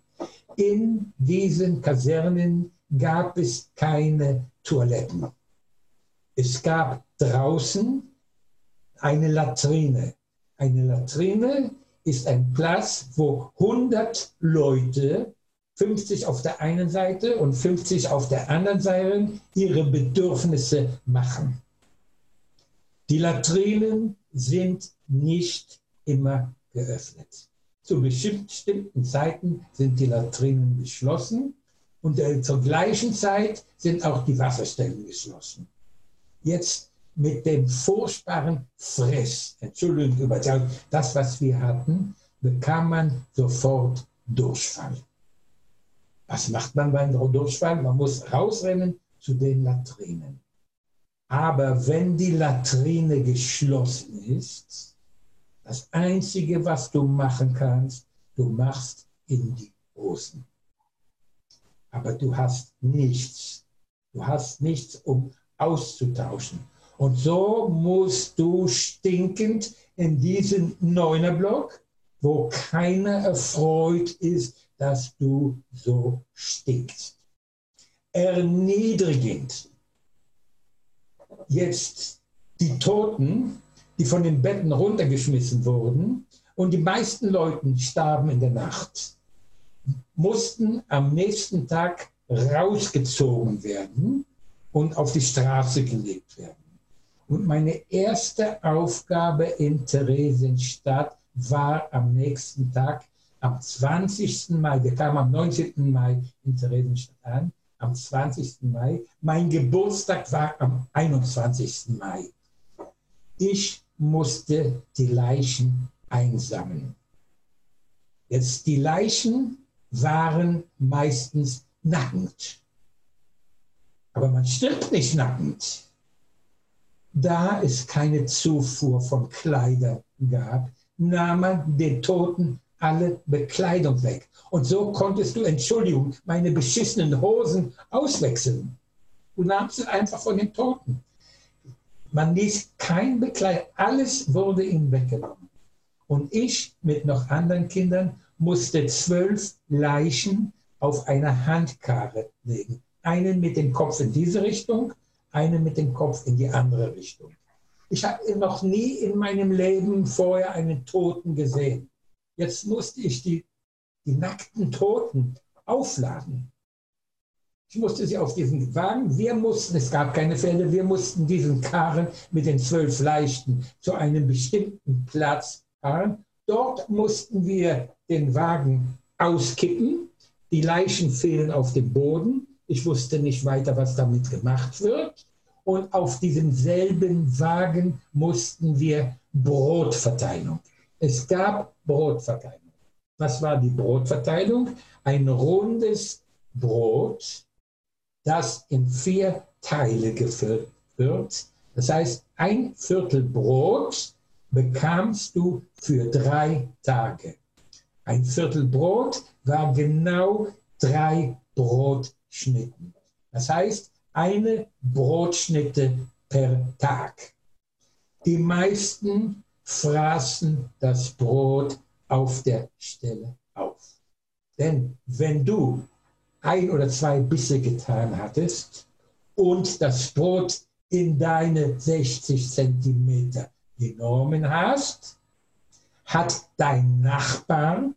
Speaker 5: In diesen Kasernen gab es keine Toiletten. Es gab draußen eine Latrine. Eine Latrine ist ein Platz, wo 100 Leute, 50 auf der einen Seite und 50 auf der anderen Seite, ihre Bedürfnisse machen. Die Latrinen sind nicht immer geöffnet. Zu bestimmten Zeiten sind die Latrinen geschlossen und zur gleichen Zeit sind auch die Wasserstellen geschlossen. Jetzt mit dem furchtbaren Fress, Entschuldigung über das, was wir hatten, bekam man sofort Durchfall. Was macht man beim Durchfall? Man muss rausrennen zu den Latrinen. Aber wenn die Latrine geschlossen ist, das Einzige, was du machen kannst, du machst in die Hosen. Aber du hast nichts. Du hast nichts, um auszutauschen. Und so musst du stinkend in diesen Neunerblock, wo keiner erfreut ist, dass du so stinkst. Erniedrigend. Jetzt die Toten, die von den Betten runtergeschmissen wurden und die meisten Leute starben in der Nacht, mussten am nächsten Tag rausgezogen werden und auf die Straße gelegt werden. Und meine erste Aufgabe in Theresienstadt war am nächsten Tag, am 20. Mai, wir kamen am 19. Mai in Theresienstadt an, am 20. Mai. Mein Geburtstag war am 21. Mai. Ich musste die Leichen einsammeln. Jetzt die Leichen waren meistens nackend. Aber man stirbt nicht nackend. Da es keine Zufuhr von Kleidern gab, nahm man den Toten alle Bekleidung weg. Und so konntest du, Entschuldigung, meine beschissenen Hosen auswechseln. Du nahmst sie einfach von den Toten. Man ließ kein Bekleid, alles wurde ihm weggenommen. Und ich mit noch anderen Kindern musste zwölf Leichen auf einer Handkarre legen einen mit dem Kopf in diese Richtung, einen mit dem Kopf in die andere Richtung. Ich habe noch nie in meinem Leben vorher einen Toten gesehen. Jetzt musste ich die, die nackten Toten aufladen. Ich musste sie auf diesen Wagen, wir mussten, es gab keine Fälle, wir mussten diesen Karren mit den zwölf Leichten zu einem bestimmten Platz fahren. Dort mussten wir den Wagen auskippen. Die Leichen fehlen auf dem Boden. Ich wusste nicht weiter, was damit gemacht wird. Und auf diesem selben Wagen mussten wir Brotverteilung. Es gab Brotverteilung. Was war die Brotverteilung? Ein rundes Brot, das in vier Teile gefüllt wird. Das heißt, ein Viertel Brot bekamst du für drei Tage. Ein Viertel Brot war genau drei Brot Schnitten. Das heißt, eine Brotschnitte per Tag. Die meisten fraßen das Brot auf der Stelle auf. Denn wenn du ein oder zwei Bisse getan hattest und das Brot in deine 60 Zentimeter genommen hast, hat dein Nachbar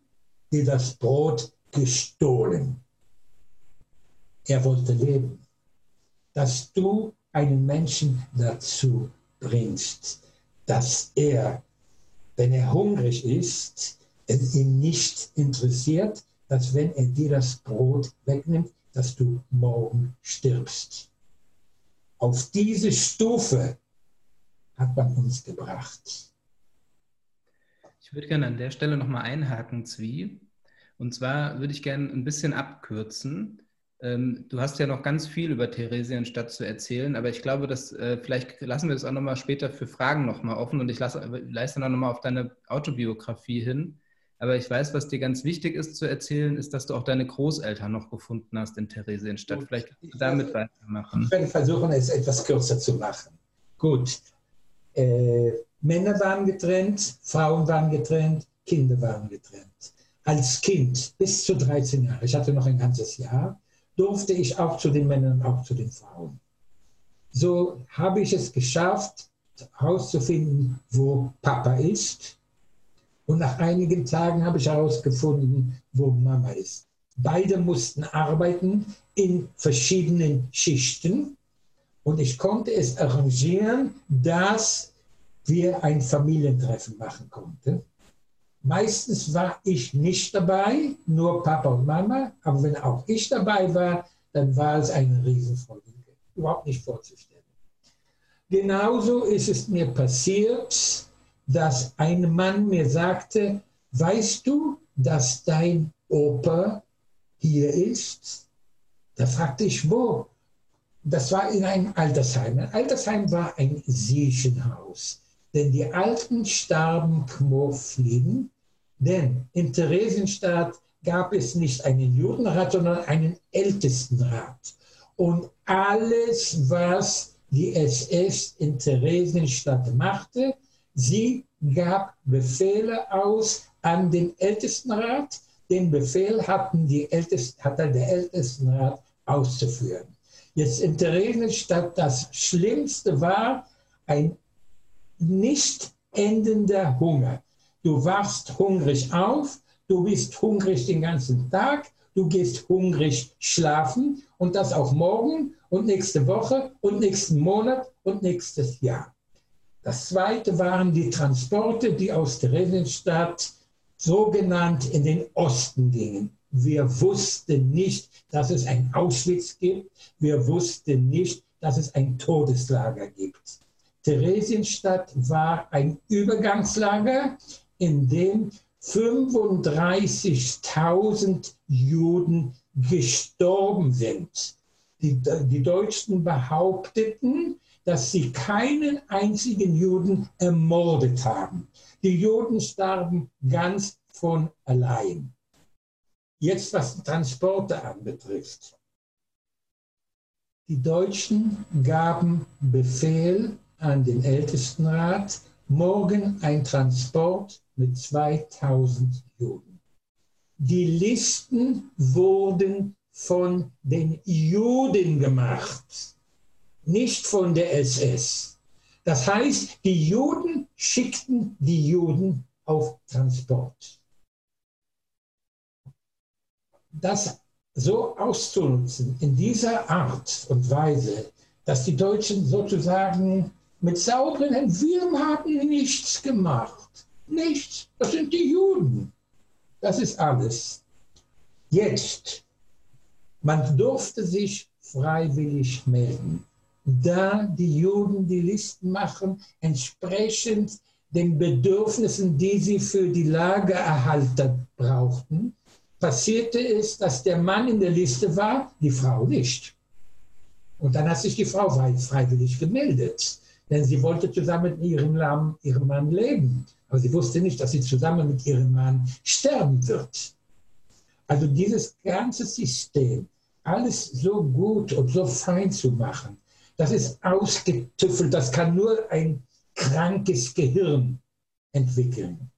Speaker 5: dir das Brot gestohlen. Er wollte leben. Dass du einen Menschen dazu bringst, dass er wenn er hungrig ist, es ihn nicht interessiert, dass wenn er dir das Brot wegnimmt, dass du morgen stirbst. Auf diese Stufe hat man uns gebracht.
Speaker 4: Ich würde gerne an der Stelle nochmal einhaken, Zwie. Und zwar würde ich gerne ein bisschen abkürzen. Ähm, du hast ja noch ganz viel über Theresienstadt zu erzählen, aber ich glaube, dass äh, vielleicht lassen wir das auch nochmal später für Fragen nochmal offen und ich lasse, leiste dann nochmal auf deine Autobiografie hin. Aber ich weiß, was dir ganz wichtig ist zu erzählen, ist, dass du auch deine Großeltern noch gefunden hast in Theresienstadt. Gut. Vielleicht kannst du damit weitermachen.
Speaker 5: Ich werde versuchen, es etwas kürzer zu machen. Gut. Äh, Männer waren getrennt, Frauen waren getrennt, Kinder waren getrennt. Als Kind bis zu 13 Jahren, ich hatte noch ein ganzes Jahr, durfte ich auch zu den Männern, auch zu den Frauen. So habe ich es geschafft, herauszufinden, wo Papa ist und nach einigen Tagen habe ich herausgefunden, wo Mama ist. Beide mussten arbeiten in verschiedenen Schichten. Und ich konnte es arrangieren, dass wir ein Familientreffen machen konnten. Meistens war ich nicht dabei, nur Papa und Mama. Aber wenn auch ich dabei war, dann war es eine Riesenfreude. Überhaupt nicht vorzustellen. Genauso ist es mir passiert, dass ein Mann mir sagte, weißt du, dass dein Opa hier ist? Da fragte ich, wo? Das war in einem Altersheim. Ein Altersheim war ein Siechenhaus. Denn die Alten starben Kmorfliegen, denn in Theresienstadt gab es nicht einen Judenrat, sondern einen Ältestenrat. Und alles, was die SS in Theresienstadt machte, Sie gab Befehle aus an den Ältestenrat. Den Befehl hatten die Ältesten, hatte der Ältestenrat auszuführen. Jetzt in Theresienstadt das Schlimmste war ein nicht endender Hunger. Du wachst hungrig auf, du bist hungrig den ganzen Tag, du gehst hungrig schlafen und das auch morgen und nächste Woche und nächsten Monat und nächstes Jahr. Das zweite waren die Transporte, die aus Theresienstadt sogenannt in den Osten gingen. Wir wussten nicht, dass es ein Auschwitz gibt. Wir wussten nicht, dass es ein Todeslager gibt. Theresienstadt war ein Übergangslager, in dem 35.000 Juden gestorben sind. Die, die Deutschen behaupteten, dass sie keinen einzigen Juden ermordet haben. Die Juden starben ganz von allein. Jetzt was Transporte anbetrifft. Die Deutschen gaben Befehl an den Ältestenrat, morgen ein Transport mit 2000 Juden. Die Listen wurden von den Juden gemacht nicht von der SS. Das heißt, die Juden schickten die Juden auf Transport. Das so auszunutzen, in dieser Art und Weise, dass die Deutschen sozusagen mit sauberen wir haben nichts gemacht. Nichts. Das sind die Juden. Das ist alles. Jetzt, man durfte sich freiwillig melden da die Juden die Listen machen, entsprechend den Bedürfnissen, die sie für die Lagererhalter brauchten, passierte es, dass der Mann in der Liste war, die Frau nicht. Und dann hat sich die Frau freiwillig gemeldet, denn sie wollte zusammen mit ihrem, ihrem Mann leben. Aber sie wusste nicht, dass sie zusammen mit ihrem Mann sterben wird. Also dieses ganze System, alles so gut und so fein zu machen, das ist ausgetüffelt, das kann nur ein krankes Gehirn entwickeln.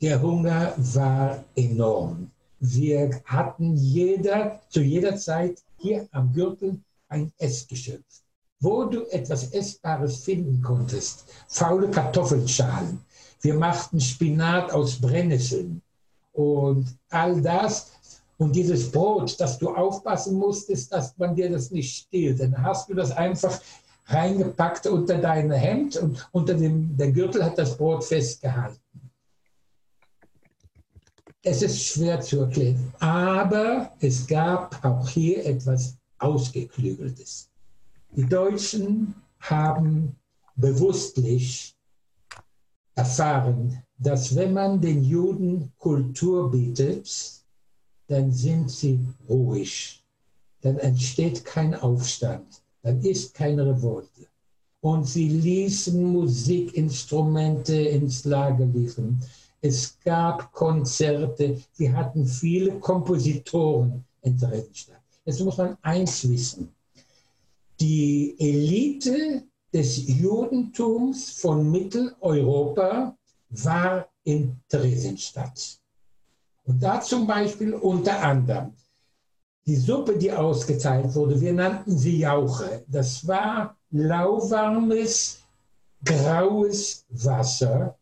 Speaker 5: Der Hunger war enorm. Wir hatten jeder, zu jeder Zeit hier am Gürtel ein Essgeschöpf, wo du etwas Essbares finden konntest. Faule Kartoffelschalen. Wir machten Spinat aus Brennnesseln. Und all das und dieses Brot, dass du aufpassen musstest, dass man dir das nicht stiehlt. Dann hast du das einfach reingepackt unter dein Hemd und unter dem der Gürtel hat das Brot festgehalten. Es ist schwer zu erklären, aber es gab auch hier etwas Ausgeklügeltes. Die Deutschen haben bewusstlich erfahren, dass wenn man den Juden Kultur bietet, dann sind sie ruhig. Dann entsteht kein Aufstand, dann ist keine Revolte. Und sie ließen Musikinstrumente ins Lager liefern. Es gab Konzerte, sie hatten viele Kompositoren in Dresdenstadt. Jetzt muss man eins wissen. Die Elite des Judentums von Mitteleuropa war in Theresienstadt. Und da zum Beispiel unter anderem die Suppe, die ausgeteilt wurde, wir nannten sie Jauche. Das war lauwarmes, graues Wasser,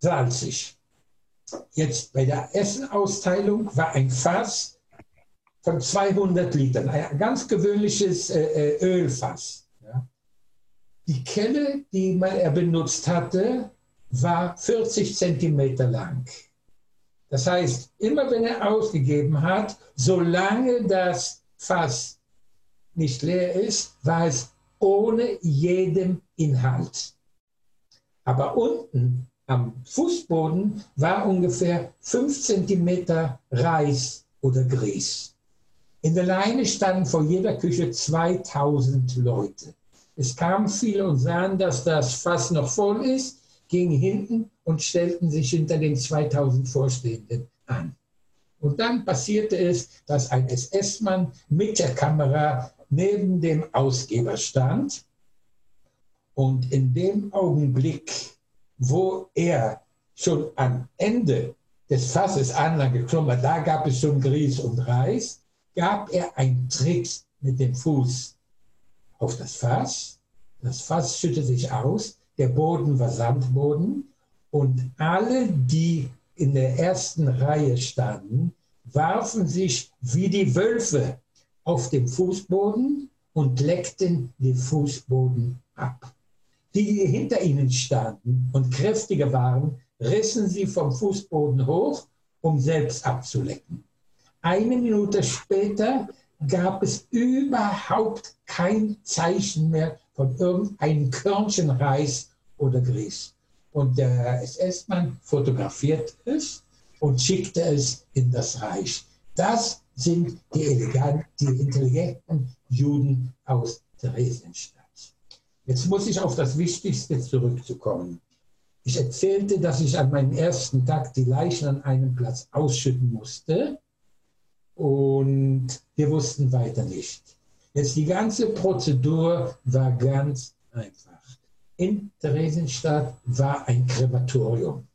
Speaker 5: salzig. Jetzt bei der Essenausteilung war ein Fass von 200 Litern, ein ganz gewöhnliches äh, äh, Ölfass. Ja. Die Kelle, die man, er benutzt hatte, war 40 Zentimeter lang. Das heißt, immer wenn er ausgegeben hat, solange das Fass nicht leer ist, war es ohne jedem Inhalt. Aber unten am Fußboden war ungefähr 5 Zentimeter Reis oder Grieß. In der Leine standen vor jeder Küche 2000 Leute. Es kamen viele und sahen, dass das Fass noch voll ist, gingen hinten und stellten sich hinter den 2000 Vorstehenden an. Und dann passierte es, dass ein SS-Mann mit der Kamera neben dem Ausgeber stand. Und in dem Augenblick, wo er schon am Ende des Fasses angekommen war, da gab es schon Grieß und Reis, gab er einen Trick mit dem Fuß auf das Fass. Das Fass schüttete sich aus, der Boden war Sandboden und alle, die in der ersten Reihe standen, warfen sich wie die Wölfe auf den Fußboden und leckten den Fußboden ab. Die, die hinter ihnen standen und kräftiger waren, rissen sie vom Fußboden hoch, um selbst abzulecken. Eine Minute später gab es überhaupt kein Zeichen mehr von irgendeinem Körnchen Reis oder Grieß. Und der SS-Mann fotografiert es und schickte es in das Reich. Das sind die eleganten, die intelligenten Juden aus Theresienstadt. Jetzt muss ich auf das Wichtigste zurückzukommen. Ich erzählte, dass ich an meinem ersten Tag die Leichen an einem Platz ausschütten musste und wir wussten weiter nicht. Jetzt die ganze Prozedur war ganz einfach. In Theresienstadt war ein Krematorium,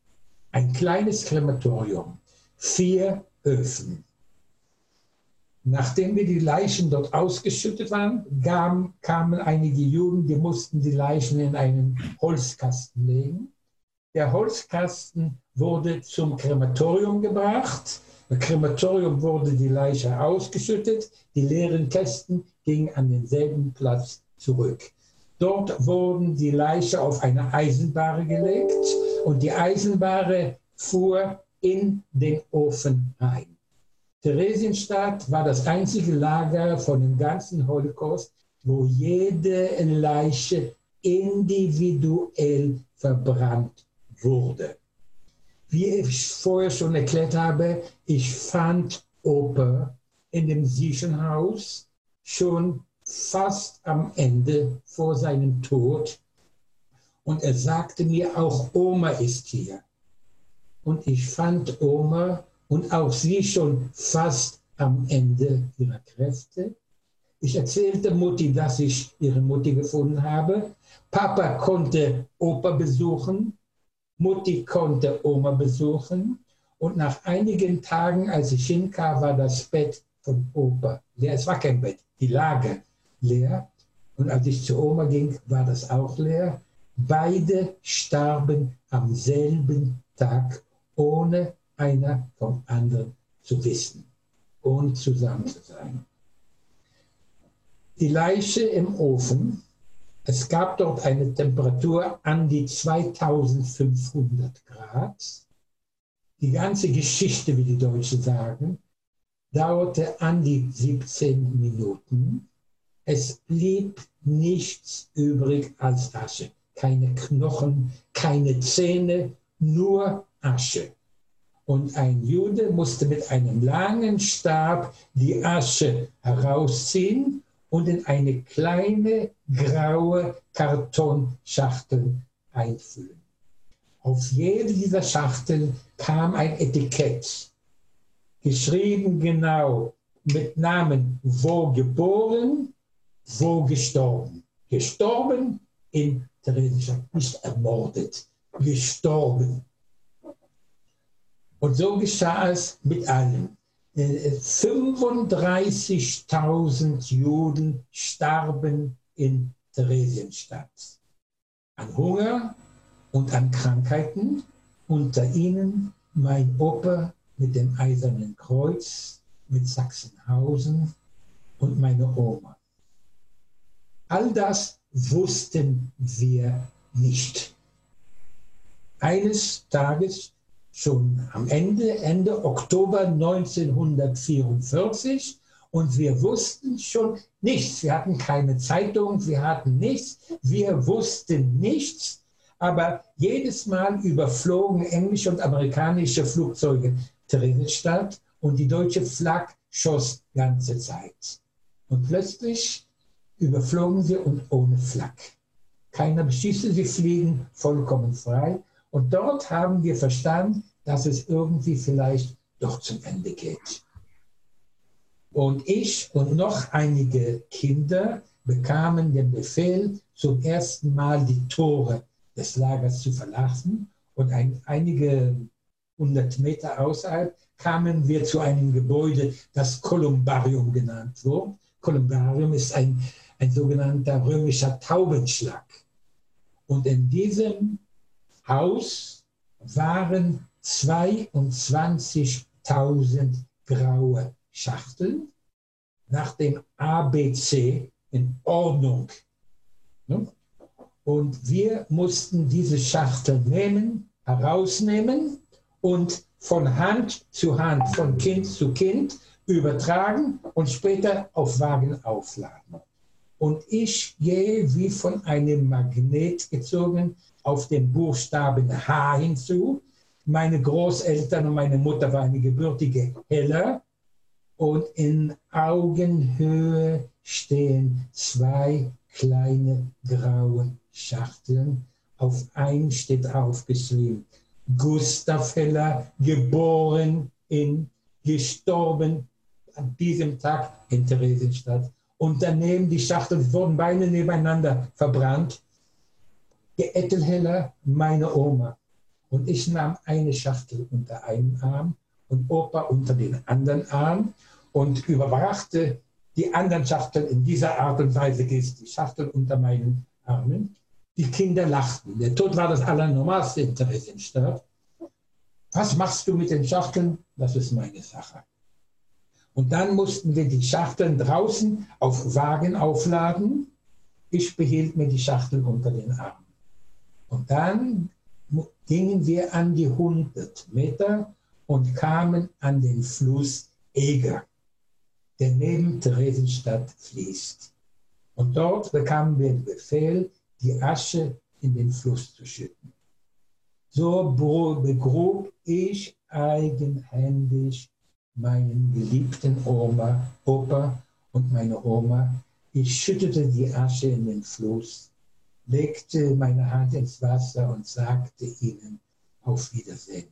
Speaker 5: ein kleines Krematorium, vier Öfen. Nachdem wir die Leichen dort ausgeschüttet waren, kamen, kamen einige Juden, die mussten die Leichen in einen Holzkasten legen. Der Holzkasten wurde zum Krematorium gebracht im Krematorium wurde die Leiche ausgeschüttet, die leeren Kästen gingen an denselben Platz zurück. Dort wurden die Leiche auf eine Eisenbahre gelegt und die Eisenbahre fuhr in den Ofen rein. Theresienstadt war das einzige Lager von dem ganzen Holocaust, wo jede Leiche individuell verbrannt wurde. Wie ich vorher schon erklärt habe, ich fand Opa in dem Siechenhaus schon fast am Ende vor seinem Tod. Und er sagte mir, auch Oma ist hier. Und ich fand Oma und auch sie schon fast am Ende ihrer Kräfte. Ich erzählte Mutti, dass ich ihre Mutti gefunden habe. Papa konnte Opa besuchen. Mutti konnte Oma besuchen und nach einigen Tagen, als ich hinkam, war das Bett von Opa leer. Es war kein Bett, die Lage leer. Und als ich zu Oma ging, war das auch leer. Beide starben am selben Tag, ohne einer vom anderen zu wissen, ohne zusammen zu sein. die Leiche im Ofen. Es gab dort eine Temperatur an die 2500 Grad. Die ganze Geschichte, wie die Deutschen sagen, dauerte an die 17 Minuten. Es blieb nichts übrig als Asche. Keine Knochen, keine Zähne, nur Asche. Und ein Jude musste mit einem langen Stab die Asche herausziehen und in eine kleine graue Kartonschachtel einfüllen. Auf jede dieser Schachteln kam ein Etikett, geschrieben genau mit Namen, wo geboren, wo gestorben. Gestorben in Theresienstadt, nicht ermordet, gestorben. Und so geschah es mit allen. 35.000 Juden starben in Theresienstadt an Hunger und an Krankheiten, unter ihnen mein Opa mit dem Eisernen Kreuz, mit Sachsenhausen und meine Oma. All das wussten wir nicht. Eines Tages schon am Ende, Ende Oktober 1944 und wir wussten schon nichts. Wir hatten keine Zeitung, wir hatten nichts, wir wussten nichts, aber jedes Mal überflogen englische und amerikanische Flugzeuge Theresienstadt und die deutsche Flak schoss ganze Zeit. Und plötzlich überflogen sie und ohne Flak. Keiner beschießt, sie fliegen vollkommen frei. Und dort haben wir verstanden, dass es irgendwie vielleicht doch zum Ende geht. Und ich und noch einige Kinder bekamen den Befehl, zum ersten Mal die Tore des Lagers zu verlassen. Und ein, einige hundert Meter außerhalb kamen wir zu einem Gebäude, das Kolumbarium genannt wurde. Kolumbarium ist ein, ein sogenannter römischer Taubenschlag. Und in diesem Haus waren 22.000 graue Schachteln nach dem ABC in Ordnung. Und wir mussten diese Schachtel nehmen, herausnehmen und von Hand zu Hand, von Kind zu Kind übertragen und später auf Wagen aufladen. Und ich gehe wie von einem Magnet gezogen auf den Buchstaben H hinzu. Meine Großeltern und meine Mutter waren eine gebürtige Heller. Und in Augenhöhe stehen zwei kleine graue Schachteln. Auf ein steht aufgeschrieben, Gustav Heller, geboren in, gestorben an diesem Tag in Theresienstadt. Und daneben die Schachteln wurden beide nebeneinander verbrannt. Ethel Heller, meine Oma. Und ich nahm eine Schachtel unter einem Arm und Opa unter den anderen Arm und überbrachte die anderen Schachteln in dieser Art und Weise, die Schachtel unter meinen Armen. Die Kinder lachten. Der Tod war das Allernormalste in Theresienstadt. Was machst du mit den Schachteln? Das ist meine Sache. Und dann mussten wir die Schachteln draußen auf Wagen aufladen. Ich behielt mir die Schachteln unter den Armen. Und dann gingen wir an die 100 Meter und kamen an den Fluss Eger, der neben Theresienstadt fließt. Und dort bekamen wir den Befehl, die Asche in den Fluss zu schütten. So begrub ich eigenhändig meinen geliebten Oma, Opa und meine Oma. Ich schüttete die Asche in den Fluss legte meine Hand ins Wasser und sagte ihnen auf Wiedersehen.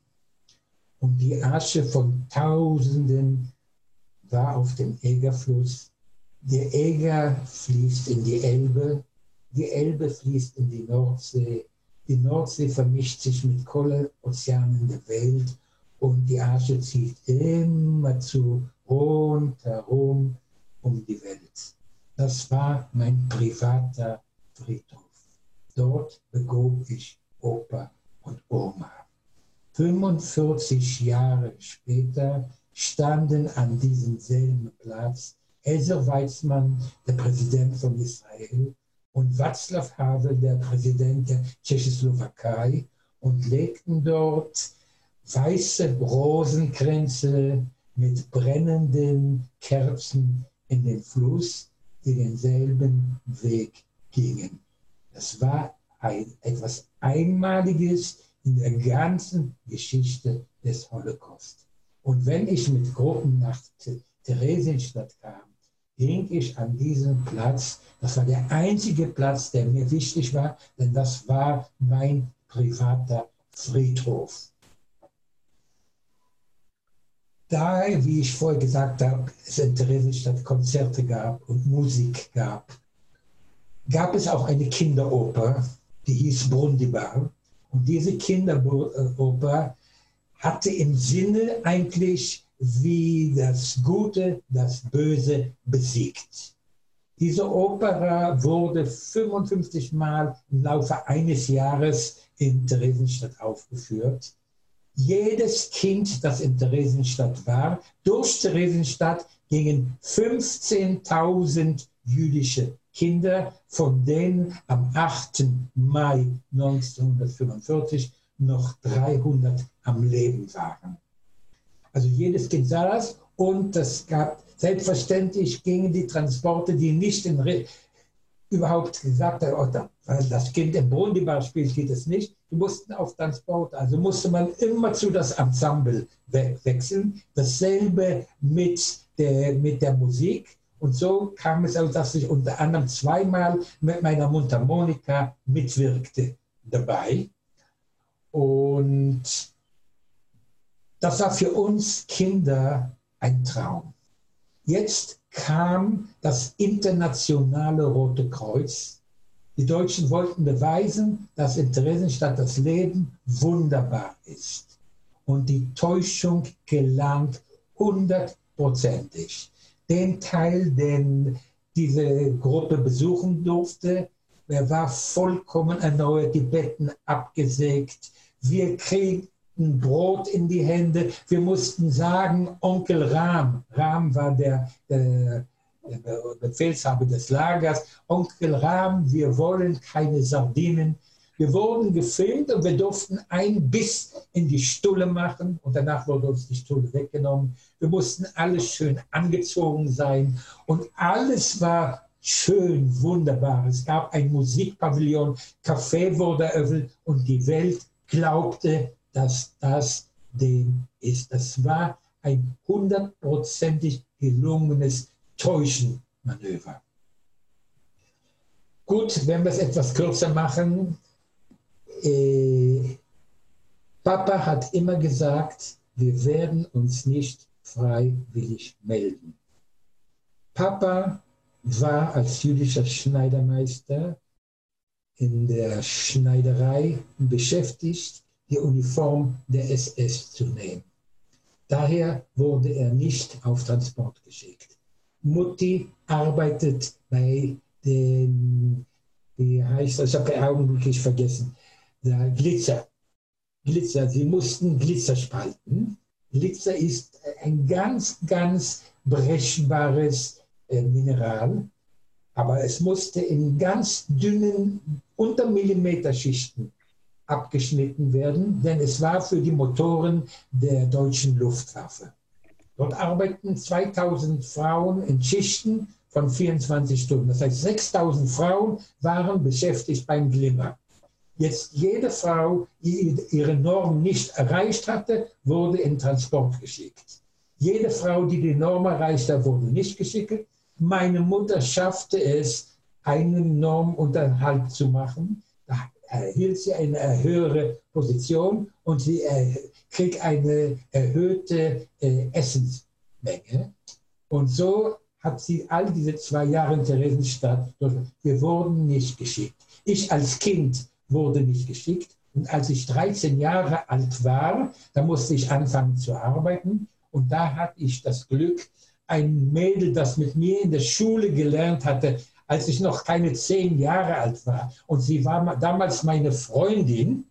Speaker 5: Und die Asche von Tausenden war auf dem Egerfluss. Der Eger fließt in die Elbe, die Elbe fließt in die Nordsee, die Nordsee vermischt sich mit kolle Ozeanen der Welt und die Asche zieht immer zu rundherum um die Welt. Das war mein privater Friedhof. Dort begrub ich Opa und Oma. 45 Jahre später standen an diesem selben Platz Ezer Weizmann, der Präsident von Israel, und Václav Havel, der Präsident der Tschechoslowakei, und legten dort weiße Rosenkränze mit brennenden Kerzen in den Fluss, die denselben Weg gingen. Das war ein, etwas Einmaliges in der ganzen Geschichte des Holocaust. Und wenn ich mit Gruppen nach Theresienstadt kam, ging ich an diesen Platz. Das war der einzige Platz, der mir wichtig war, denn das war mein privater Friedhof. Da, wie ich vorher gesagt habe, es in Theresienstadt Konzerte gab und Musik gab, gab es auch eine Kinderoper, die hieß Brundibar. Und diese Kinderoper hatte im Sinne eigentlich, wie das Gute das Böse besiegt. Diese Opera wurde 55 Mal im Laufe eines Jahres in Theresienstadt aufgeführt. Jedes Kind, das in Theresienstadt war, durch Theresienstadt gingen 15.000 jüdische Kinder, von denen am 8. Mai 1945 noch 300 am Leben waren. Also jedes Kind sah das und es gab selbstverständlich gingen die Transporte, die nicht in Re überhaupt gesagt haben, oh, das Kind im Brundibar spielt, geht es nicht. Die mussten auf Transport, also musste man immer zu das Ensemble we wechseln. Dasselbe mit der, mit der Musik. Und so kam es auch, dass ich unter anderem zweimal mit meiner Mundharmonika mitwirkte dabei. Und das war für uns Kinder ein Traum. Jetzt kam das internationale Rote Kreuz. Die Deutschen wollten beweisen, dass in Theresienstadt das Leben wunderbar ist. Und die Täuschung gelang hundertprozentig. Den Teil, den diese Gruppe besuchen durfte, der war vollkommen erneuert, die Betten abgesägt. Wir kriegten Brot in die Hände. Wir mussten sagen, Onkel Ram, Ram war der, der Befehlshaber des Lagers, Onkel Ram, wir wollen keine Sardinen. Wir wurden gefilmt und wir durften ein Biss in die Stulle machen und danach wurde uns die Stulle weggenommen. Wir mussten alles schön angezogen sein und alles war schön, wunderbar. Es gab ein Musikpavillon, Café wurde eröffnet und die Welt glaubte, dass das dem ist. Das war ein hundertprozentig gelungenes Täuschenmanöver. Gut, wenn wir es etwas kürzer machen. Äh, Papa hat immer gesagt, wir werden uns nicht freiwillig melden. Papa war als jüdischer Schneidermeister in der Schneiderei beschäftigt die Uniform der SS zu nehmen. Daher wurde er nicht auf Transport geschickt. Mutti arbeitet bei dem, wie heißt das, ich habe augenblicklich vergessen, der Glitzer. Glitzer, sie mussten Glitzer spalten. Glitzer ist ein ganz, ganz brechbares äh, Mineral, aber es musste in ganz dünnen Untermillimeterschichten abgeschnitten werden, denn es war für die Motoren der deutschen Luftwaffe. Dort arbeiten 2000 Frauen in Schichten von 24 Stunden. Das heißt, 6000 Frauen waren beschäftigt beim Glimmer. Jetzt jede Frau, die ihre Norm nicht erreicht hatte, wurde in Transport geschickt. Jede Frau, die die Norm erreichte, wurde nicht geschickt. Meine Mutter schaffte es, einen Normunterhalt zu machen erhielt sie eine höhere Position und sie kriegt eine erhöhte äh, Essensmenge. Und so hat sie all diese zwei Jahre in Theresienstadt, wir wurden nicht geschickt. Ich als Kind wurde nicht geschickt. Und als ich 13 Jahre alt war, da musste ich anfangen zu arbeiten. Und da hatte ich das Glück, ein Mädel, das mit mir in der Schule gelernt hatte, als ich noch keine zehn Jahre alt war. Und sie war damals meine Freundin,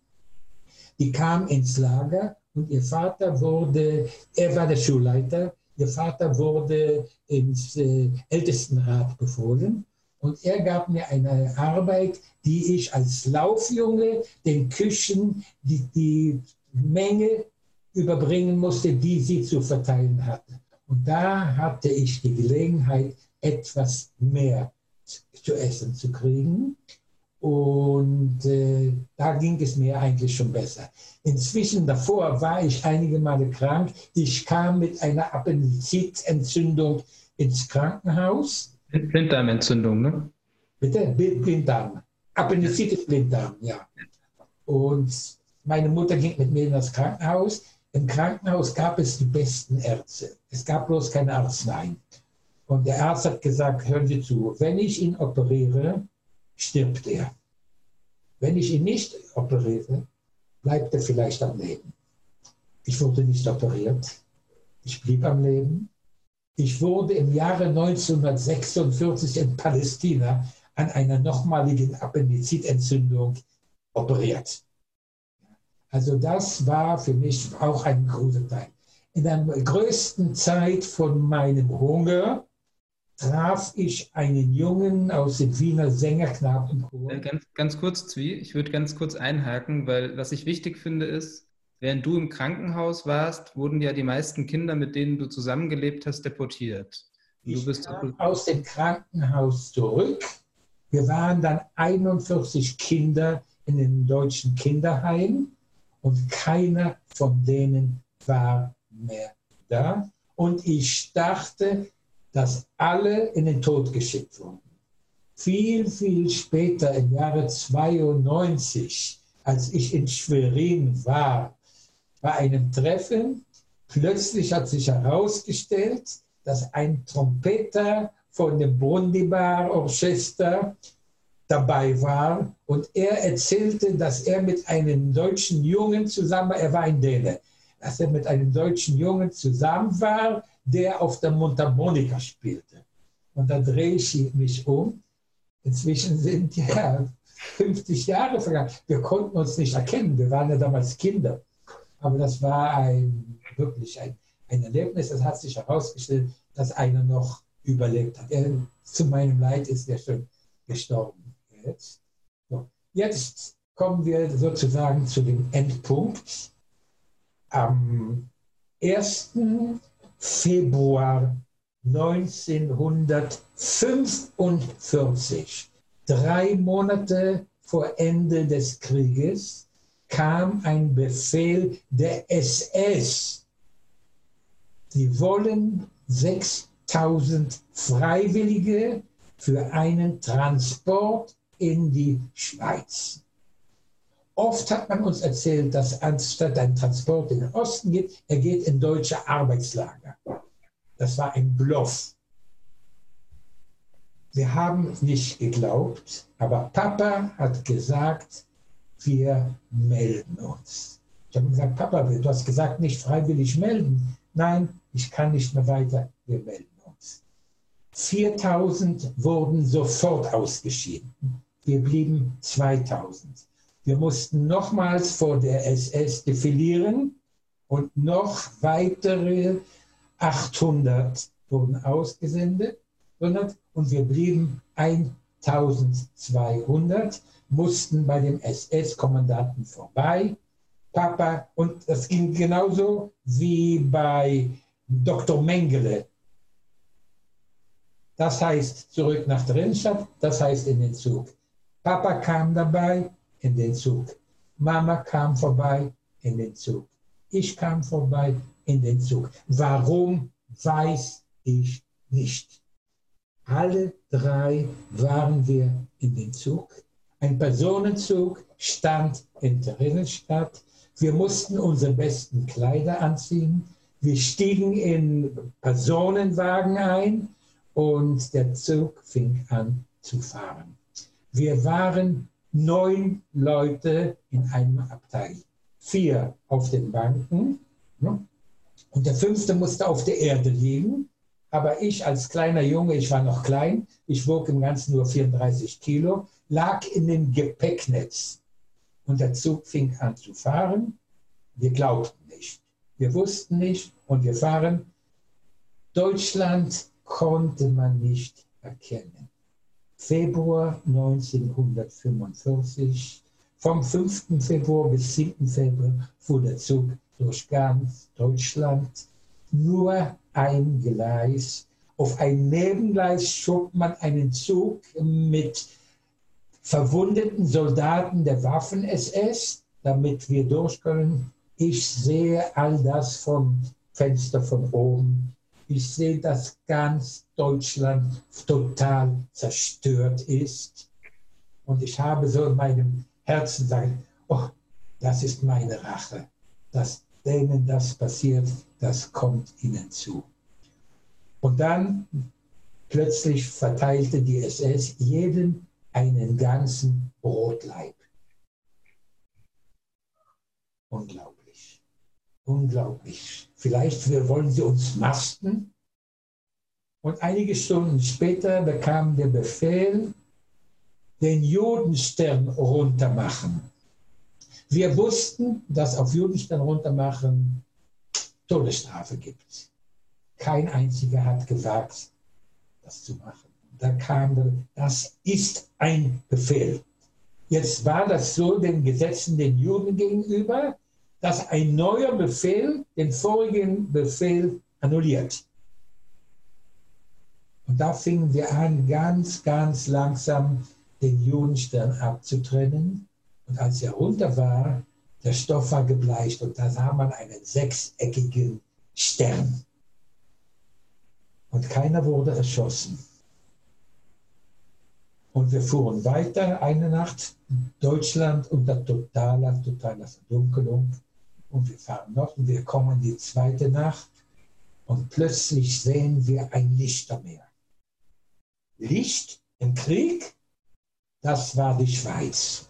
Speaker 5: die kam ins Lager und ihr Vater wurde, er war der Schulleiter, Ihr Vater wurde ins äh, Ältestenrat befohlen und er gab mir eine Arbeit, die ich als Laufjunge den Küchen die, die Menge überbringen musste, die sie zu verteilen hatte. Und da hatte ich die Gelegenheit, etwas mehr zu essen zu kriegen. Und äh, da ging es mir eigentlich schon besser. Inzwischen davor war ich einige Male krank. Ich kam mit einer Appendizitentzündung ins Krankenhaus.
Speaker 4: Blinddarmentzündung, ne?
Speaker 5: Bitte? Blinddarm. Appendizitis Blinddarm, ja. Und meine Mutter ging mit mir in das Krankenhaus. Im Krankenhaus gab es die besten Ärzte. Es gab bloß keine Arznei. Und der Arzt hat gesagt, hören Sie zu, wenn ich ihn operiere, stirbt er. Wenn ich ihn nicht operiere, bleibt er vielleicht am Leben. Ich wurde nicht operiert. Ich blieb am Leben. Ich wurde im Jahre 1946 in Palästina an einer nochmaligen Appendizitentzündung operiert. Also das war für mich auch ein großer Teil. In der größten Zeit von meinem Hunger traf ich einen Jungen aus dem Wiener Sängerknabenchor.
Speaker 4: Äh, ganz, ganz kurz, Zwie, ich würde ganz kurz einhaken, weil was ich wichtig finde ist, während du im Krankenhaus warst, wurden ja die meisten Kinder, mit denen du zusammengelebt hast, deportiert.
Speaker 5: Und ich bist kam aus dem Krankenhaus zurück. Wir waren dann 41 Kinder in dem deutschen Kinderheim und keiner von denen war mehr da. Und ich dachte, dass alle in den Tod geschickt wurden. Viel, viel später, im Jahre 92, als ich in Schwerin war, bei einem Treffen, plötzlich hat sich herausgestellt, dass ein Trompeter von dem Brundibar Orchester dabei war und er erzählte, dass er mit einem deutschen Jungen zusammen, er war ein Däne, dass er mit einem deutschen Jungen zusammen war, der auf der Mundharmonika spielte. Und da drehe ich mich um. Inzwischen sind ja <laughs> 50 Jahre vergangen. Wir konnten uns nicht erkennen. Wir waren ja damals Kinder. Aber das war ein, wirklich ein, ein Erlebnis. Es hat sich herausgestellt, dass einer noch überlebt hat. Er, zu meinem Leid ist er schon gestorben. Jetzt. So. Jetzt kommen wir sozusagen zu dem Endpunkt. Am 1. Februar 1945, drei Monate vor Ende des Krieges, kam ein Befehl der SS. Sie wollen 6000 Freiwillige für einen Transport in die Schweiz. Oft hat man uns erzählt, dass anstatt ein Transport in den Osten geht, er geht in deutsche Arbeitslager. Das war ein Bluff. Wir haben nicht geglaubt, aber Papa hat gesagt, wir melden uns. Ich habe gesagt, Papa, du hast gesagt, nicht freiwillig melden. Nein, ich kann nicht mehr weiter, wir melden uns. 4000 wurden sofort ausgeschieden. Wir blieben 2000. Wir mussten nochmals vor der SS defilieren und noch weitere 800 wurden ausgesendet und wir blieben 1200, mussten bei dem SS-Kommandanten vorbei. Papa, und das ging genauso wie bei Dr. Mengele. Das heißt zurück nach der Innenstadt, das heißt in den Zug. Papa kam dabei, in den Zug. Mama kam vorbei in den Zug. Ich kam vorbei in den Zug. Warum weiß ich nicht. Alle drei waren wir in den Zug. Ein Personenzug stand in Theresienstadt. Wir mussten unsere besten Kleider anziehen. Wir stiegen in Personenwagen ein und der Zug fing an zu fahren. Wir waren neun Leute in einem Abteil. Vier auf den Banken ne? und der fünfte musste auf der Erde liegen. Aber ich als kleiner Junge, ich war noch klein, ich wog im Ganzen nur 34 Kilo, lag in dem Gepäcknetz. Und der Zug fing an zu fahren. Wir glaubten nicht. Wir wussten nicht und wir fahren. Deutschland konnte man nicht erkennen. Februar 1945, vom 5. Februar bis 7. Februar fuhr der Zug durch ganz Deutschland. Nur ein Gleis. Auf ein Nebengleis schob man einen Zug mit verwundeten Soldaten der Waffen-SS, damit wir durch können. Ich sehe all das vom Fenster von oben. Ich sehe, dass ganz Deutschland total zerstört ist. Und ich habe so in meinem Herzen gesagt, oh, das ist meine Rache. Dass denen das passiert, das kommt ihnen zu. Und dann plötzlich verteilte die SS jeden einen ganzen Brotleib. Unglaublich. Unglaublich. Vielleicht wollen sie uns masten. Und einige Stunden später bekam der Befehl, den Judenstern runtermachen. Wir wussten, dass auf Judenstern runtermachen Todesstrafe gibt. Kein einziger hat gewagt, das zu machen. Da kam, das ist ein Befehl. Jetzt war das so den Gesetzen den Juden gegenüber, dass ein neuer Befehl den vorigen Befehl annulliert. Und da fingen wir an, ganz, ganz langsam den Judenstern abzutrennen. Und als er runter war, der Stoff war gebleicht und da sah man einen sechseckigen Stern. Und keiner wurde erschossen. Und wir fuhren weiter eine Nacht, Deutschland unter totaler, totaler Verdunkelung. Und wir fahren noch und wir kommen die zweite Nacht und plötzlich sehen wir ein Lichtermeer. Licht im Krieg, das war die Schweiz.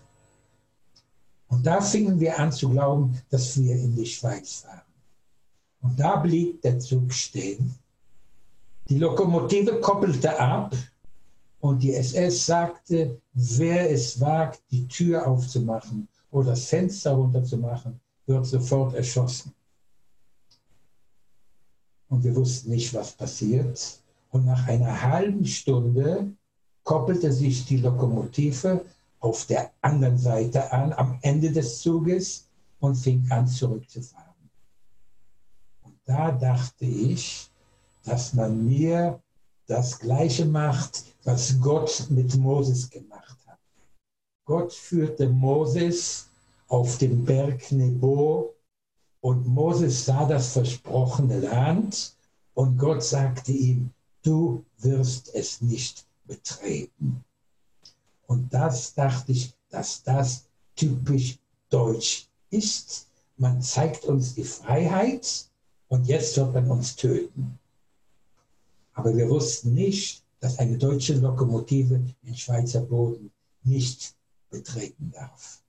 Speaker 5: Und da fingen wir an zu glauben, dass wir in die Schweiz fahren. Und da blieb der Zug stehen. Die Lokomotive koppelte ab und die SS sagte, wer es wagt, die Tür aufzumachen oder das Fenster runterzumachen, wird sofort erschossen. Und wir wussten nicht, was passiert. Und nach einer halben Stunde koppelte sich die Lokomotive auf der anderen Seite an, am Ende des Zuges und fing an zurückzufahren. Und da dachte ich, dass man mir das Gleiche macht, was Gott mit Moses gemacht hat. Gott führte Moses auf den Berg Nebo und Moses sah das versprochene Land und Gott sagte ihm, du wirst es nicht betreten. Und das dachte ich, dass das typisch deutsch ist. Man zeigt uns die Freiheit und jetzt wird man uns töten. Aber wir wussten nicht, dass eine deutsche Lokomotive den Schweizer Boden nicht betreten darf.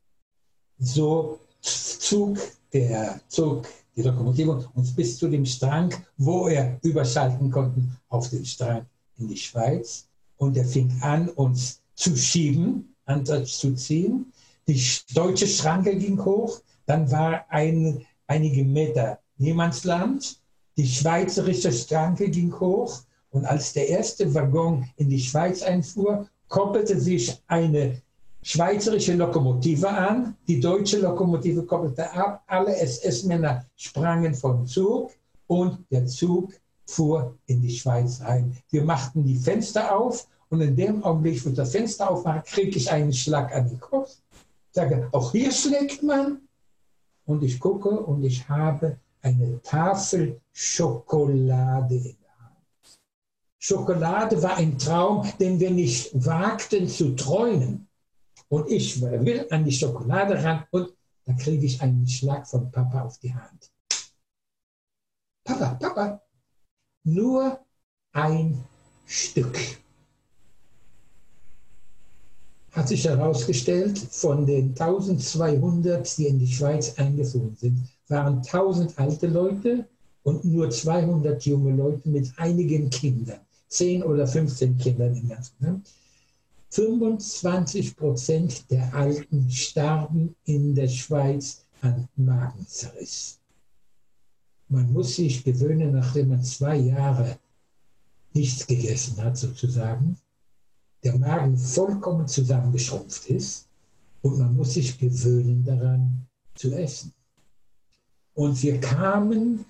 Speaker 5: So zog der Zug die Lokomotive uns bis zu dem Strang, wo er überschalten konnten, auf den Strang in die Schweiz. Und er fing an, uns zu schieben, Ansatz zu ziehen. Die deutsche Schranke ging hoch, dann war ein, einige Meter Niemandsland. Die schweizerische Schranke ging hoch und als der erste Waggon in die Schweiz einfuhr, koppelte sich eine schweizerische Lokomotive an, die deutsche Lokomotive koppelte ab, alle SS-Männer sprangen vom Zug und der Zug fuhr in die Schweiz rein. Wir machten die Fenster auf und in dem Augenblick, wo ich das Fenster aufmache, kriege ich einen Schlag an den Kopf. Sage, auch hier schlägt man. Und ich gucke und ich habe eine Tafel Schokolade in Schokolade war ein Traum, den wir nicht wagten zu träumen. Und ich will an die Schokolade ran und da kriege ich einen Schlag von Papa auf die Hand. Papa, Papa, nur ein Stück. Hat sich herausgestellt, von den 1200, die in die Schweiz eingefunden sind, waren 1000 alte Leute und nur 200 junge Leute mit einigen Kindern. 10 oder 15 Kindern im Ganzen. Ne? 25 Prozent der Alten starben in der Schweiz an Magenzerriss. Man muss sich gewöhnen, nachdem man zwei Jahre nichts gegessen hat sozusagen, der Magen vollkommen zusammengeschrumpft ist und man muss sich gewöhnen daran zu essen. Und wir kamen,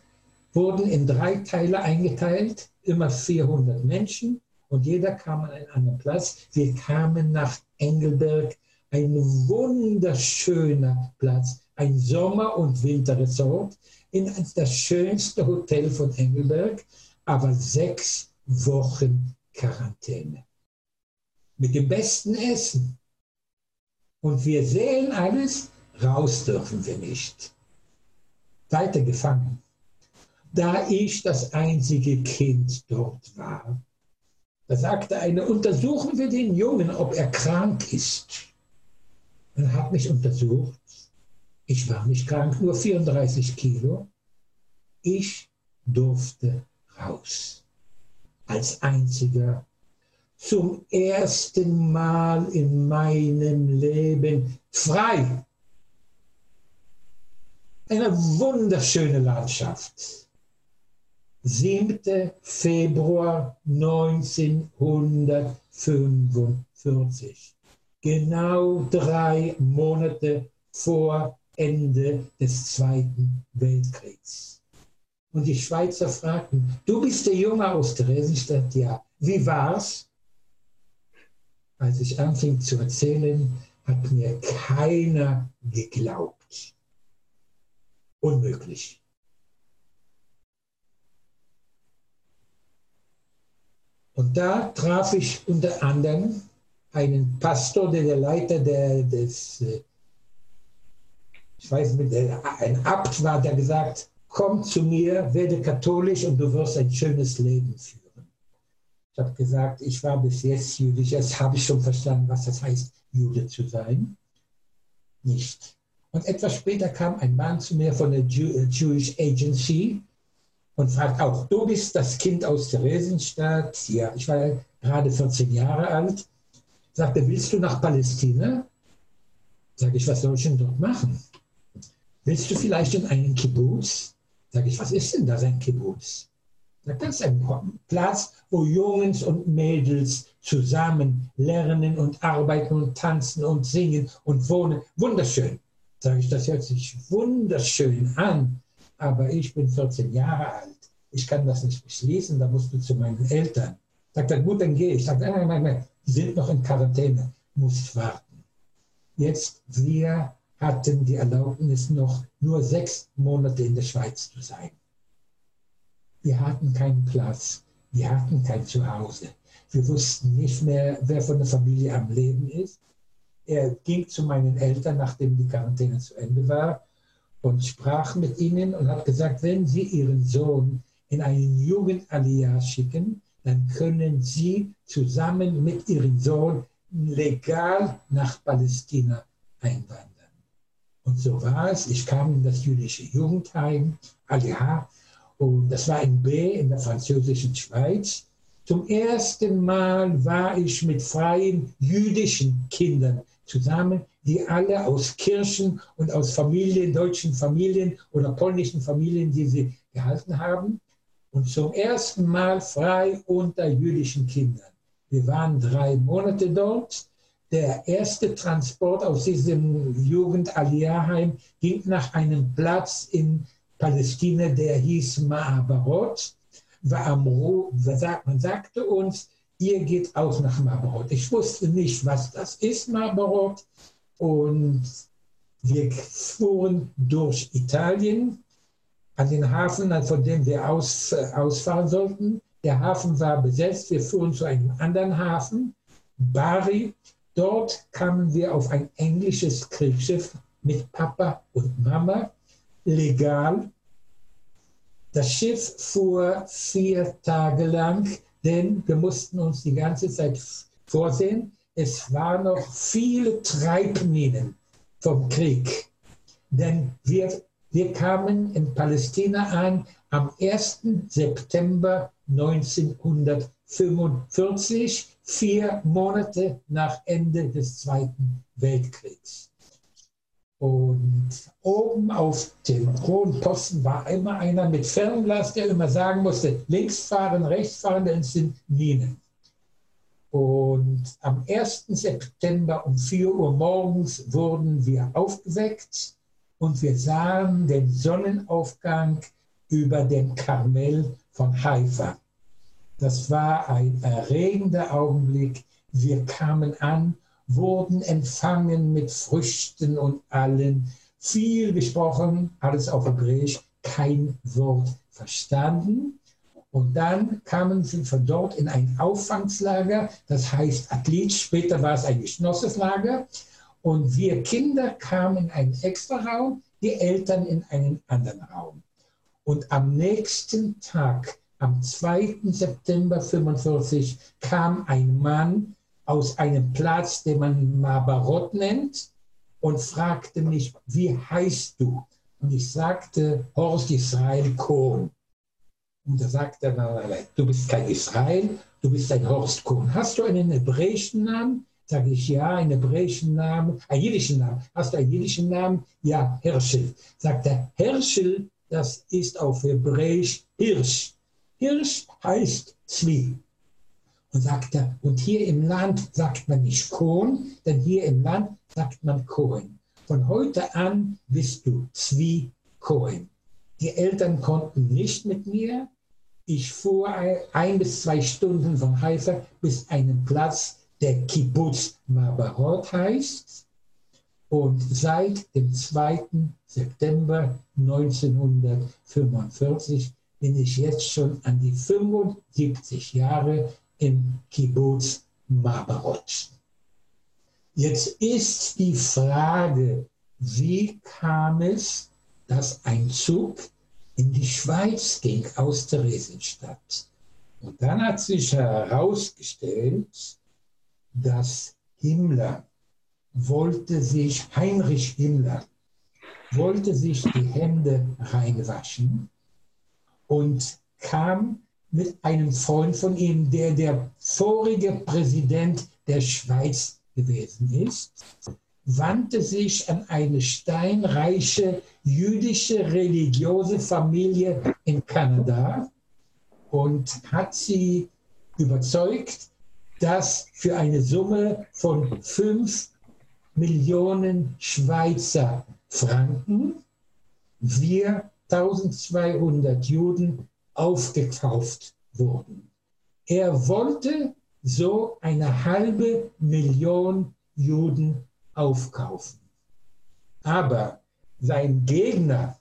Speaker 5: wurden in drei Teile eingeteilt, immer 400 Menschen und jeder kam an einen anderen Platz. Wir kamen nach Engelberg, ein wunderschöner Platz, ein Sommer- und Winterresort in das schönste Hotel von Engelberg, aber sechs Wochen Quarantäne. Mit dem besten Essen. Und wir sehen alles, raus dürfen wir nicht. Weiter gefangen. Da ich das einzige Kind dort war, da sagte eine, untersuchen wir den Jungen, ob er krank ist. Er hat mich untersucht. Ich war nicht krank, nur 34 Kilo. Ich durfte raus. Als einziger zum ersten Mal in meinem Leben frei. Eine wunderschöne Landschaft. 7. Februar 1945. Genau drei Monate vor Ende des Zweiten Weltkriegs. Und die Schweizer fragten, du bist der Junge aus Theresienstadt? Ja. Wie war's? Als ich anfing zu erzählen, hat mir keiner geglaubt. Unmöglich. Und da traf ich unter anderem einen Pastor, der der Leiter der, des, äh, ich weiß nicht, ein Abt war, der gesagt, komm zu mir, werde katholisch und du wirst ein schönes Leben führen. Ich habe gesagt, ich war bis jetzt jüdisch, jetzt habe ich schon verstanden, was das heißt, Jude zu sein. Nicht. Und etwas später kam ein Mann zu mir von der äh, Jewish Agency, und fragt auch, du bist das Kind aus Theresienstadt. Ja, ich war gerade 14 Jahre alt. Sagte, willst du nach Palästina? Sag ich, was soll ich denn dort machen? Willst du vielleicht in einen Kibbutz? Sag ich, was ist denn das, ein Kibbutz? Das ist ein Platz, wo Jungs und Mädels zusammen lernen und arbeiten und tanzen und singen und wohnen. Wunderschön. Sag ich, das hört sich wunderschön an aber ich bin 14 Jahre alt. Ich kann das nicht beschließen, da musst du zu meinen Eltern. Sagt er, gut, dann gehe ich. Sagt, nein, nein, nein, nein, die sind noch in Quarantäne, musst warten. Jetzt, wir hatten die Erlaubnis, noch nur sechs Monate in der Schweiz zu sein. Wir hatten keinen Platz, wir hatten kein Zuhause. Wir wussten nicht mehr, wer von der Familie am Leben ist. Er ging zu meinen Eltern, nachdem die Quarantäne zu Ende war, und sprach mit ihnen und hat gesagt, wenn Sie Ihren Sohn in einen Jugendallianz schicken, dann können Sie zusammen mit Ihrem Sohn legal nach Palästina einwandern. Und so war es. Ich kam in das jüdische Jugendheim, Aliyah, und das war in B in der französischen Schweiz. Zum ersten Mal war ich mit freien jüdischen Kindern zusammen, die alle aus Kirchen und aus Familien, deutschen Familien oder polnischen Familien, die sie gehalten haben. Und zum ersten Mal frei unter jüdischen Kindern. Wir waren drei Monate dort. Der erste Transport aus diesem jugend heim ging nach einem Platz in Palästina, der hieß Ma'abarot. Man sagte uns, ihr geht auch nach Marlborough. Ich wusste nicht, was das ist, Marlborough. Und wir fuhren durch Italien an den Hafen, von dem wir aus, äh, ausfahren sollten. Der Hafen war besetzt. Wir fuhren zu einem anderen Hafen, Bari. Dort kamen wir auf ein englisches Kriegsschiff mit Papa und Mama, legal. Das Schiff fuhr vier Tage lang denn wir mussten uns die ganze Zeit vorsehen, es waren noch viele Treibminen vom Krieg. Denn wir, wir kamen in Palästina an am 1. September 1945, vier Monate nach Ende des Zweiten Weltkriegs. Und oben auf dem hohen Posten war immer einer mit Fernglas, der immer sagen musste, links fahren, rechts fahren, denn es sind Minen. Und am 1. September um 4 Uhr morgens wurden wir aufgeweckt und wir sahen den Sonnenaufgang über dem Karmel von Haifa. Das war ein erregender Augenblick. Wir kamen an, wurden empfangen mit Früchten und allen. Viel gesprochen, alles auf Hebräisch, kein Wort verstanden. Und dann kamen sie von dort in ein Auffangslager, das heißt Athlet, später war es ein geschlossenes Lager. Und wir Kinder kamen in einen extra Raum, die Eltern in einen anderen Raum. Und am nächsten Tag, am 2. September 1945, kam ein Mann aus einem Platz, den man Mabarot nennt, und fragte mich, wie heißt du? Und ich sagte, Horst Israel Kohn. Und er sagte, du bist kein Israel, du bist ein Horst Kohn. Hast du einen hebräischen Namen? Sage ich, ja, einen hebräischen Namen, einen jüdischen Namen. Hast du einen jüdischen Namen? Ja, Herschel. Sagt er, Herschel, das ist auf Hebräisch Hirsch. Hirsch heißt Zwie. Und sagt er, und hier im Land sagt man nicht Kohn, denn hier im Land sagt man Cohen. Von heute an bist du Zwie Cohen. Die Eltern konnten nicht mit mir, ich fuhr ein bis zwei Stunden von Haifa bis einen Platz, der Kibbutz Mabarot heißt. Und seit dem 2. September 1945 bin ich jetzt schon an die 75 Jahre im Kibbutz Mabarot. Jetzt ist die Frage, wie kam es, dass ein Zug in die Schweiz ging aus Theresienstadt. Und dann hat sich herausgestellt, dass Himmler wollte sich, Heinrich Himmler, wollte sich die Hände reinwaschen und kam mit einem Freund von ihm, der der vorige Präsident der Schweiz gewesen ist, wandte sich an eine steinreiche jüdische religiöse Familie in Kanada und hat sie überzeugt, dass für eine Summe von 5 Millionen Schweizer Franken wir 1200 Juden aufgekauft wurden. Er wollte so eine halbe Million Juden aufkaufen. Aber sein Gegner,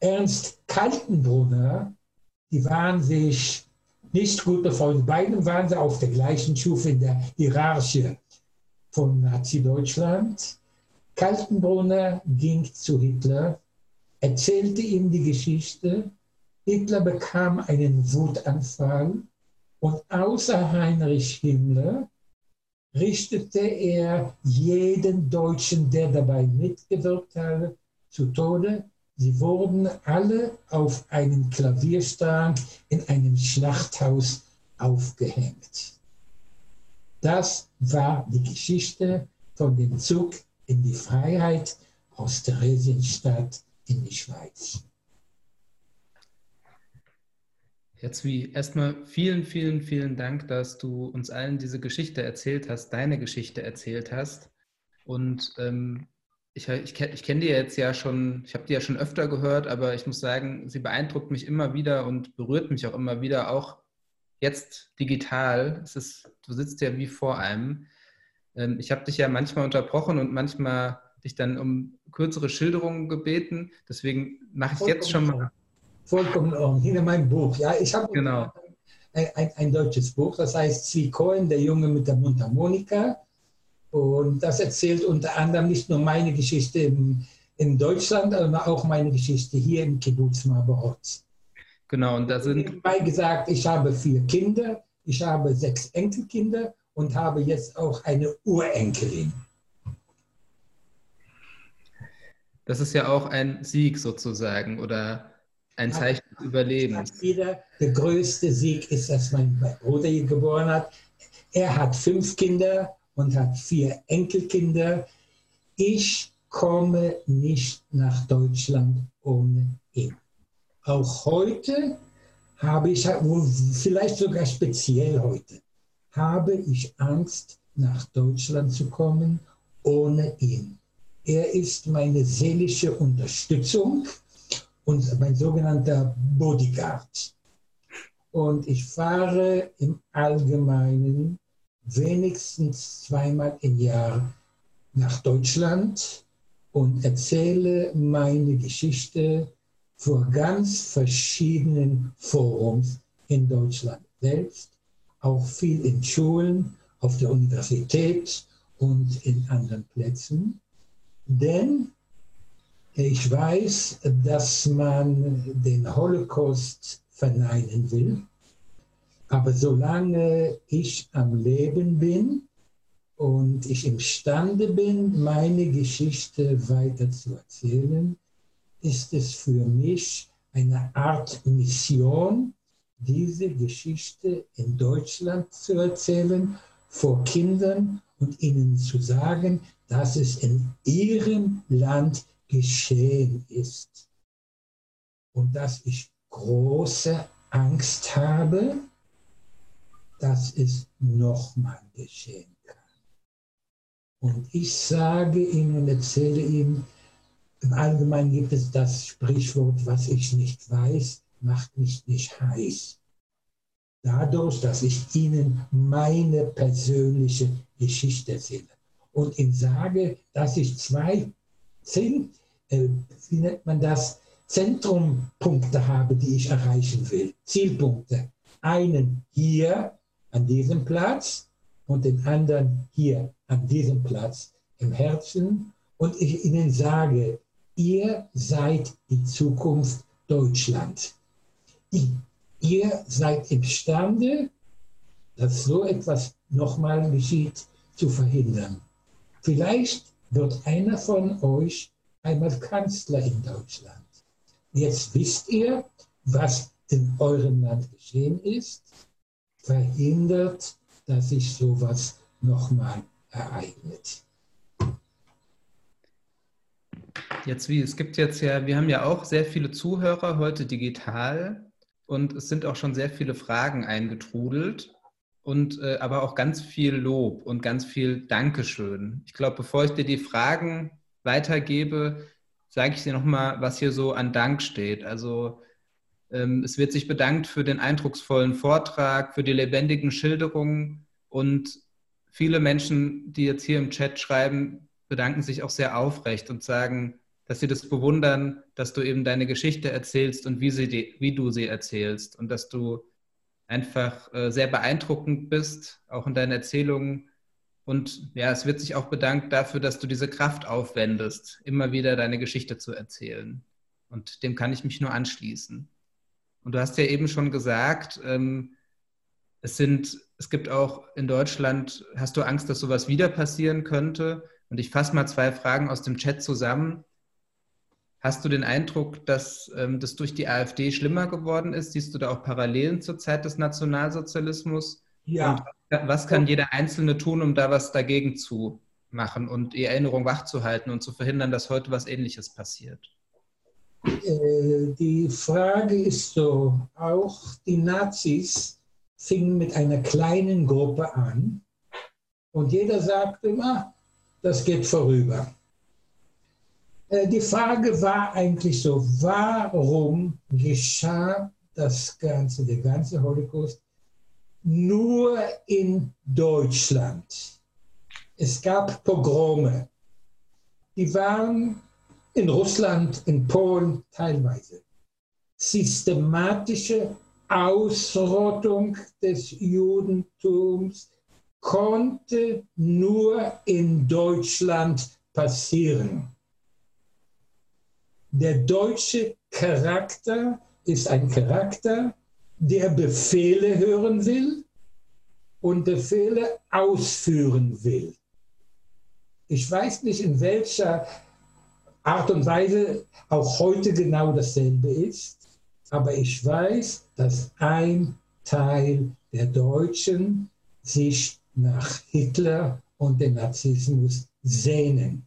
Speaker 5: Ernst Kaltenbrunner, die waren sich nicht gut befreundet. Beide waren sie auf der gleichen Stufe in der Hierarchie von Nazi-Deutschland. Kaltenbrunner ging zu Hitler, erzählte ihm die Geschichte. Hitler bekam einen Wutanfall und außer Heinrich Himmler richtete er jeden Deutschen, der dabei mitgewirkt hatte, zu Tode. Sie wurden alle auf einen Klavierstrang in einem Schlachthaus aufgehängt. Das war die Geschichte von dem Zug in die Freiheit aus Theresienstadt in die Schweiz.
Speaker 4: Jetzt wie erstmal vielen, vielen, vielen Dank, dass du uns allen diese Geschichte erzählt hast, deine Geschichte erzählt hast. Und ähm, ich, ich, ich kenne die jetzt ja schon, ich habe die ja schon öfter gehört, aber ich muss sagen, sie beeindruckt mich immer wieder und berührt mich auch immer wieder, auch jetzt digital. Es ist, du sitzt ja wie vor einem. Ähm, ich habe dich ja manchmal unterbrochen und manchmal dich dann um kürzere Schilderungen gebeten. Deswegen mache ich jetzt schon mal
Speaker 5: vollkommen. Hier in meinem Buch. Ja, ich habe
Speaker 4: genau.
Speaker 5: ein, ein, ein, deutsches Buch, das heißt Zwiekoen, der Junge mit der Mundharmonika. Und das erzählt unter anderem nicht nur meine Geschichte im, in Deutschland, aber auch meine Geschichte hier im Kibbutz Maberot.
Speaker 4: Genau, und da sind.
Speaker 5: Bei gesagt, ich habe vier Kinder, ich habe sechs Enkelkinder und habe jetzt auch eine Urenkelin.
Speaker 4: Das ist ja auch ein Sieg sozusagen, oder? Ein Zeichen des Überlebens.
Speaker 5: Wieder, der größte Sieg ist, dass mein Bruder hier geboren hat. Er hat fünf Kinder und hat vier Enkelkinder. Ich komme nicht nach Deutschland ohne ihn. Auch heute habe ich, vielleicht sogar speziell heute, habe ich Angst, nach Deutschland zu kommen ohne ihn. Er ist meine seelische Unterstützung und mein sogenannter Bodyguard. Und ich fahre im Allgemeinen wenigstens zweimal im Jahr nach Deutschland und erzähle meine Geschichte vor ganz verschiedenen Forums in Deutschland selbst, auch viel in Schulen, auf der Universität und in anderen Plätzen. Denn ich weiß, dass man den Holocaust verneinen will. Aber solange ich am Leben bin und ich imstande bin, meine Geschichte weiter zu erzählen, ist es für mich eine Art Mission, diese Geschichte in Deutschland zu erzählen, vor Kindern und ihnen zu sagen, dass es in ihrem Land geschehen ist. Und dass ich große Angst habe, dass es nochmal geschehen kann. Und ich sage ihm und erzähle ihm, im Allgemeinen gibt es das Sprichwort, was ich nicht weiß, macht mich nicht heiß. Dadurch, dass ich Ihnen meine persönliche Geschichte erzähle und ihm sage, dass ich zwei, zehn, äh, wie nennt man das, Zentrumpunkte habe, die ich erreichen will, Zielpunkte. Einen hier an diesem Platz und den anderen hier an diesem Platz im Herzen und ich ihnen sage, ihr seid die Zukunft Deutschland. Ihr seid imstande, dass so etwas nochmal geschieht, zu verhindern. Vielleicht wird einer von euch einmal Kanzler in Deutschland. Jetzt wisst ihr, was in eurem Land geschehen ist, verhindert, dass sich sowas nochmal ereignet.
Speaker 4: Jetzt wie, es gibt jetzt ja, wir haben ja auch sehr viele Zuhörer heute digital und es sind auch schon sehr viele Fragen eingetrudelt und äh, aber auch ganz viel Lob und ganz viel Dankeschön. Ich glaube, bevor ich dir die Fragen weitergebe, sage ich dir nochmal, was hier so an Dank steht. Also ähm, es wird sich bedankt für den eindrucksvollen Vortrag, für die lebendigen Schilderungen und viele Menschen, die jetzt hier im Chat schreiben, bedanken sich auch sehr aufrecht und sagen, dass sie das bewundern, dass du eben deine Geschichte erzählst und wie, sie die, wie du sie erzählst und dass du einfach äh, sehr beeindruckend bist, auch in deinen Erzählungen. Und ja, es wird sich auch bedankt dafür, dass du diese Kraft aufwendest, immer wieder deine Geschichte zu erzählen. Und dem kann ich mich nur anschließen. Und du hast ja eben schon gesagt, ähm, es sind, es gibt auch in Deutschland, hast du Angst, dass sowas wieder passieren könnte? Und ich fasse mal zwei Fragen aus dem Chat zusammen. Hast du den Eindruck, dass ähm, das durch die AfD schlimmer geworden ist? Siehst du da auch Parallelen zur Zeit des Nationalsozialismus?
Speaker 5: Ja.
Speaker 4: Und was kann jeder Einzelne tun, um da was dagegen zu machen und die Erinnerung wachzuhalten und zu verhindern, dass heute was Ähnliches passiert?
Speaker 5: Äh, die Frage ist so, auch die Nazis fingen mit einer kleinen Gruppe an und jeder sagte, ah, das geht vorüber. Äh, die Frage war eigentlich so, warum geschah das Ganze, der ganze Holocaust, nur in Deutschland? Es gab Pogrome. Die waren in Russland, in Polen teilweise. Systematische Ausrottung des Judentums konnte nur in Deutschland passieren. Der deutsche Charakter ist ein Charakter, der Befehle hören will und Befehle ausführen will. Ich weiß nicht, in welcher Art und Weise auch heute genau dasselbe ist, aber ich weiß, dass ein Teil der Deutschen sich nach Hitler und dem Narzissmus sehnen.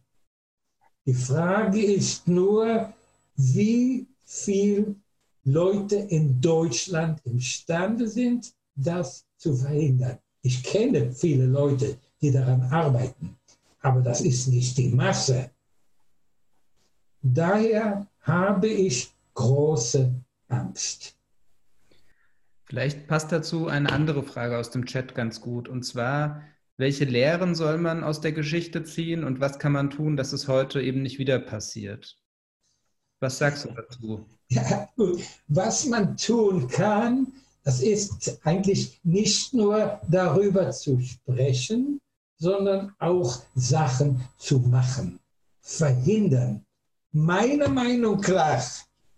Speaker 5: Die Frage ist nur, wie viele Leute in Deutschland imstande sind, das zu verhindern. Ich kenne viele Leute, die daran arbeiten, aber das ist nicht die Masse. Daher habe ich große Angst.
Speaker 4: Vielleicht passt dazu eine andere Frage aus dem Chat ganz gut. Und zwar, welche Lehren soll man aus der Geschichte ziehen und was kann man tun, dass es heute eben nicht wieder passiert? Was sagst du dazu?
Speaker 5: Ja. Was man tun kann, das ist eigentlich nicht nur darüber zu sprechen, sondern auch Sachen zu machen, verhindern. Meine Meinung klar,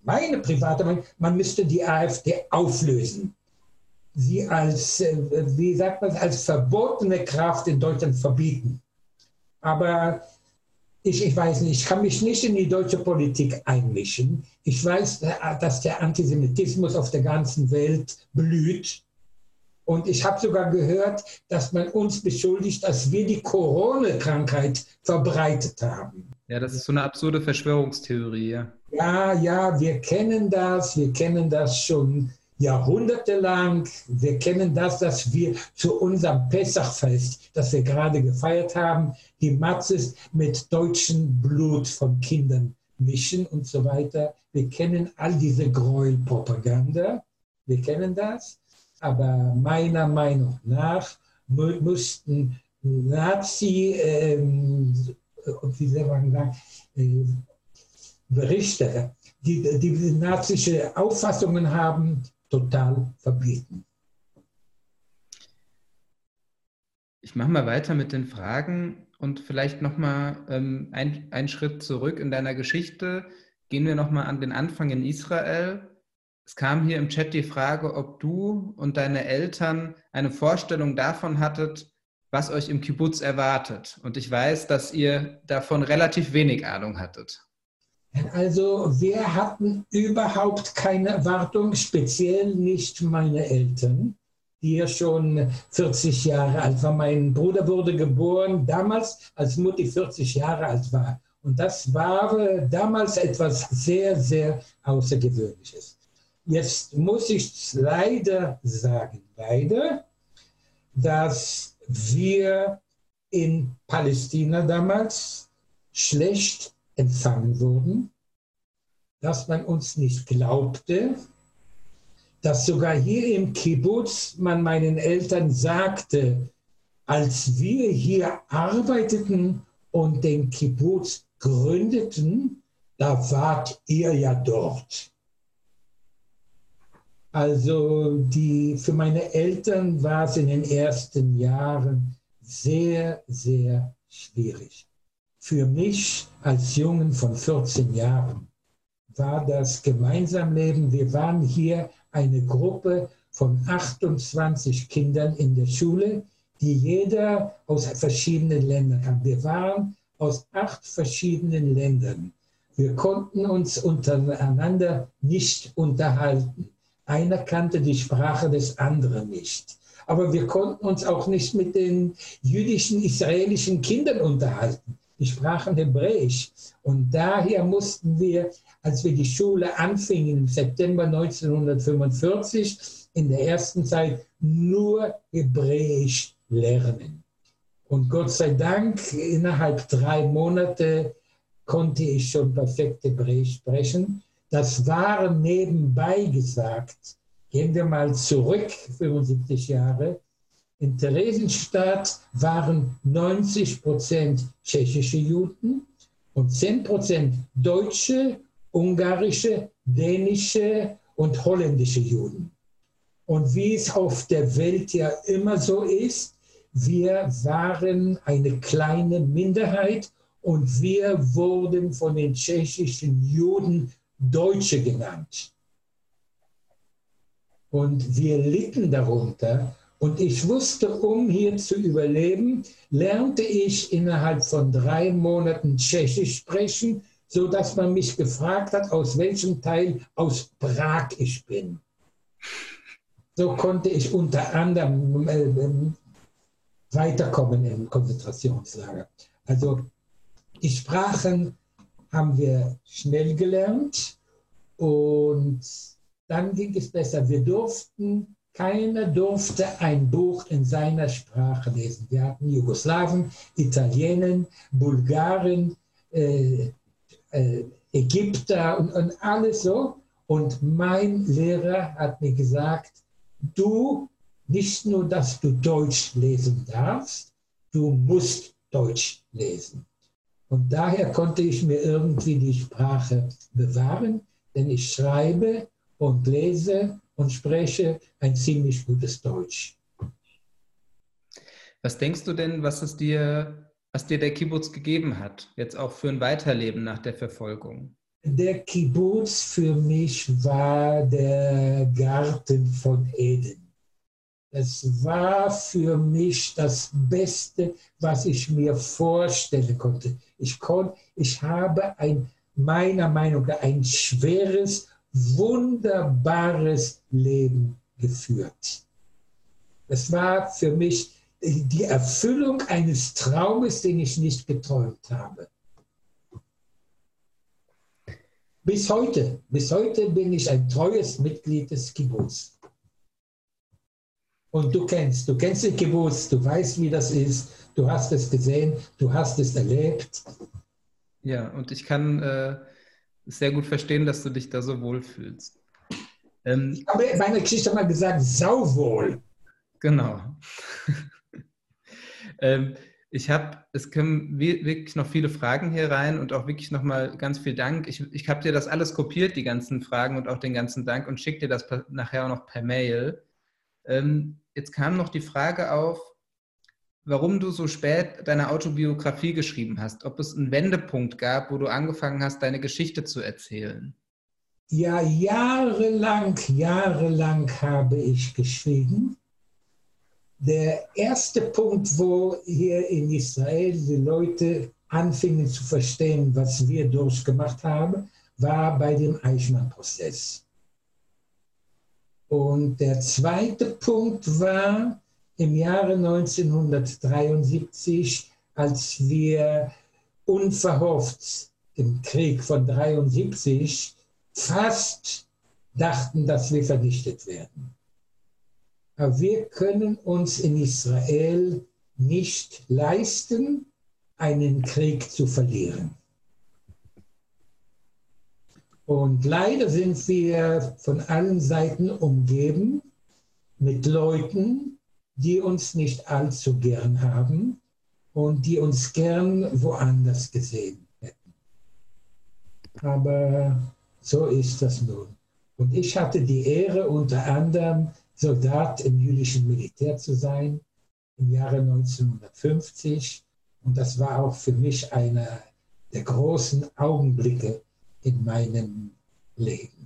Speaker 5: meine private Meinung, man müsste die AfD auflösen sie als, äh, wie sagt man, als verbotene Kraft in Deutschland verbieten. Aber ich, ich weiß nicht, ich kann mich nicht in die deutsche Politik einmischen. Ich weiß, äh, dass der Antisemitismus auf der ganzen Welt blüht. Und ich habe sogar gehört, dass man uns beschuldigt, dass wir die Corona-Krankheit verbreitet haben.
Speaker 4: Ja, das ist so eine absurde Verschwörungstheorie.
Speaker 5: Ja, ja, wir kennen das, wir kennen das schon jahrhundertelang. Wir kennen das, dass wir zu unserem Pessachfest, das wir gerade gefeiert haben, die Matzes mit deutschem Blut von Kindern mischen und so weiter. Wir kennen all diese Gräuelpropaganda. Wir kennen das. Aber meiner Meinung nach mussten Nazi, ähm, wie soll man sagen, äh, Berichte, die, die nazische Auffassungen haben, total verbieten.
Speaker 4: Ich mache mal weiter mit den Fragen und vielleicht nochmal ähm, ein, einen Schritt zurück in deiner Geschichte. Gehen wir nochmal an den Anfang in Israel. Es kam hier im Chat die Frage, ob du und deine Eltern eine Vorstellung davon hattet, was euch im Kibbutz erwartet. Und ich weiß, dass ihr davon relativ wenig Ahnung hattet.
Speaker 5: Also wir hatten überhaupt keine Erwartung, speziell nicht meine Eltern, die ja schon 40 Jahre alt waren. Mein Bruder wurde geboren damals, als Mutti 40 Jahre alt war. Und das war damals etwas sehr, sehr Außergewöhnliches. Jetzt muss ich leider sagen, leider, dass wir in Palästina damals schlecht empfangen wurden, dass man uns nicht glaubte, dass sogar hier im Kibbutz man meinen Eltern sagte, als wir hier arbeiteten und den Kibbutz gründeten, da wart ihr ja dort. Also die, für meine Eltern war es in den ersten Jahren sehr, sehr schwierig für mich als Jungen von 14 Jahren war das Gemeinsamleben. Wir waren hier eine Gruppe von 28 Kindern in der Schule, die jeder aus verschiedenen Ländern kam. Wir waren aus acht verschiedenen Ländern. Wir konnten uns untereinander nicht unterhalten. Einer kannte die Sprache des anderen nicht. Aber wir konnten uns auch nicht mit den jüdischen, israelischen Kindern unterhalten die sprachen Hebräisch. Und daher mussten wir, als wir die Schule anfingen im September 1945, in der ersten Zeit nur Hebräisch lernen. Und Gott sei Dank, innerhalb drei Monate konnte ich schon perfekt Hebräisch sprechen. Das war nebenbei gesagt, gehen wir mal zurück, 75 Jahre, in Theresienstadt waren 90 Prozent tschechische Juden und 10 Prozent deutsche, ungarische, dänische und holländische Juden. Und wie es auf der Welt ja immer so ist, wir waren eine kleine Minderheit und wir wurden von den tschechischen Juden Deutsche genannt. Und wir litten darunter und ich wusste, um hier zu überleben, lernte ich innerhalb von drei Monaten Tschechisch sprechen, sodass man mich gefragt hat, aus welchem Teil aus Prag ich bin. So konnte ich unter anderem äh, weiterkommen im Konzentrationslager. Also die Sprachen haben wir schnell gelernt und dann ging es besser. Wir durften, keiner durfte ein Buch in seiner Sprache lesen. Wir hatten Jugoslawen, Italiener, Bulgaren, äh, äh, Ägypter und, und alles so. Und mein Lehrer hat mir gesagt, du, nicht nur, dass du Deutsch lesen darfst, du musst Deutsch lesen. Und daher konnte ich mir irgendwie die Sprache bewahren, denn ich schreibe und lese und spreche ein ziemlich gutes Deutsch.
Speaker 4: Was denkst du denn, was es dir, was dir der Kibbutz gegeben hat, jetzt auch für ein Weiterleben nach der Verfolgung?
Speaker 5: Der Kibbutz für mich war der Garten von Eden. Es war für mich das Beste, was ich mir vorstellen konnte. Ich, kon, ich habe ein, meiner Meinung nach ein schweres, wunderbares Leben geführt. Es war für mich die Erfüllung eines Traumes, den ich nicht geträumt habe. Bis heute, bis heute bin ich ein treues Mitglied des Kibbutz. Und du kennst, du kennst den Kibbutz, du weißt, wie das ist, du hast es gesehen, du hast es erlebt.
Speaker 4: Ja, und ich kann äh, sehr gut verstehen, dass du dich da so wohlfühlst.
Speaker 5: Ähm, ich habe in meiner Geschichte mal gesagt, sauwohl.
Speaker 4: Genau. <laughs> ähm, ich habe, es kommen wirklich noch viele Fragen hier rein und auch wirklich nochmal ganz viel Dank. Ich, ich habe dir das alles kopiert, die ganzen Fragen und auch den ganzen Dank und schicke dir das nachher auch noch per Mail. Ähm, jetzt kam noch die Frage auf, warum du so spät deine Autobiografie geschrieben hast. Ob es einen Wendepunkt gab, wo du angefangen hast, deine Geschichte zu erzählen.
Speaker 5: Ja, jahrelang, jahrelang habe ich geschrieben. Der erste Punkt, wo hier in Israel die Leute anfingen zu verstehen, was wir durchgemacht haben, war bei dem Eichmann-Prozess. Und der zweite Punkt war im Jahre 1973, als wir unverhofft im Krieg von 73 fast dachten, dass wir vernichtet werden. Aber wir können uns in Israel nicht leisten, einen Krieg zu verlieren. Und leider sind wir von allen Seiten umgeben mit Leuten, die uns nicht allzu gern haben und die uns gern woanders gesehen hätten. Aber so ist das nun. Und ich hatte die Ehre, unter anderem Soldat im jüdischen Militär zu sein im Jahre 1950. Und das war auch für mich einer der großen Augenblicke in meinem Leben.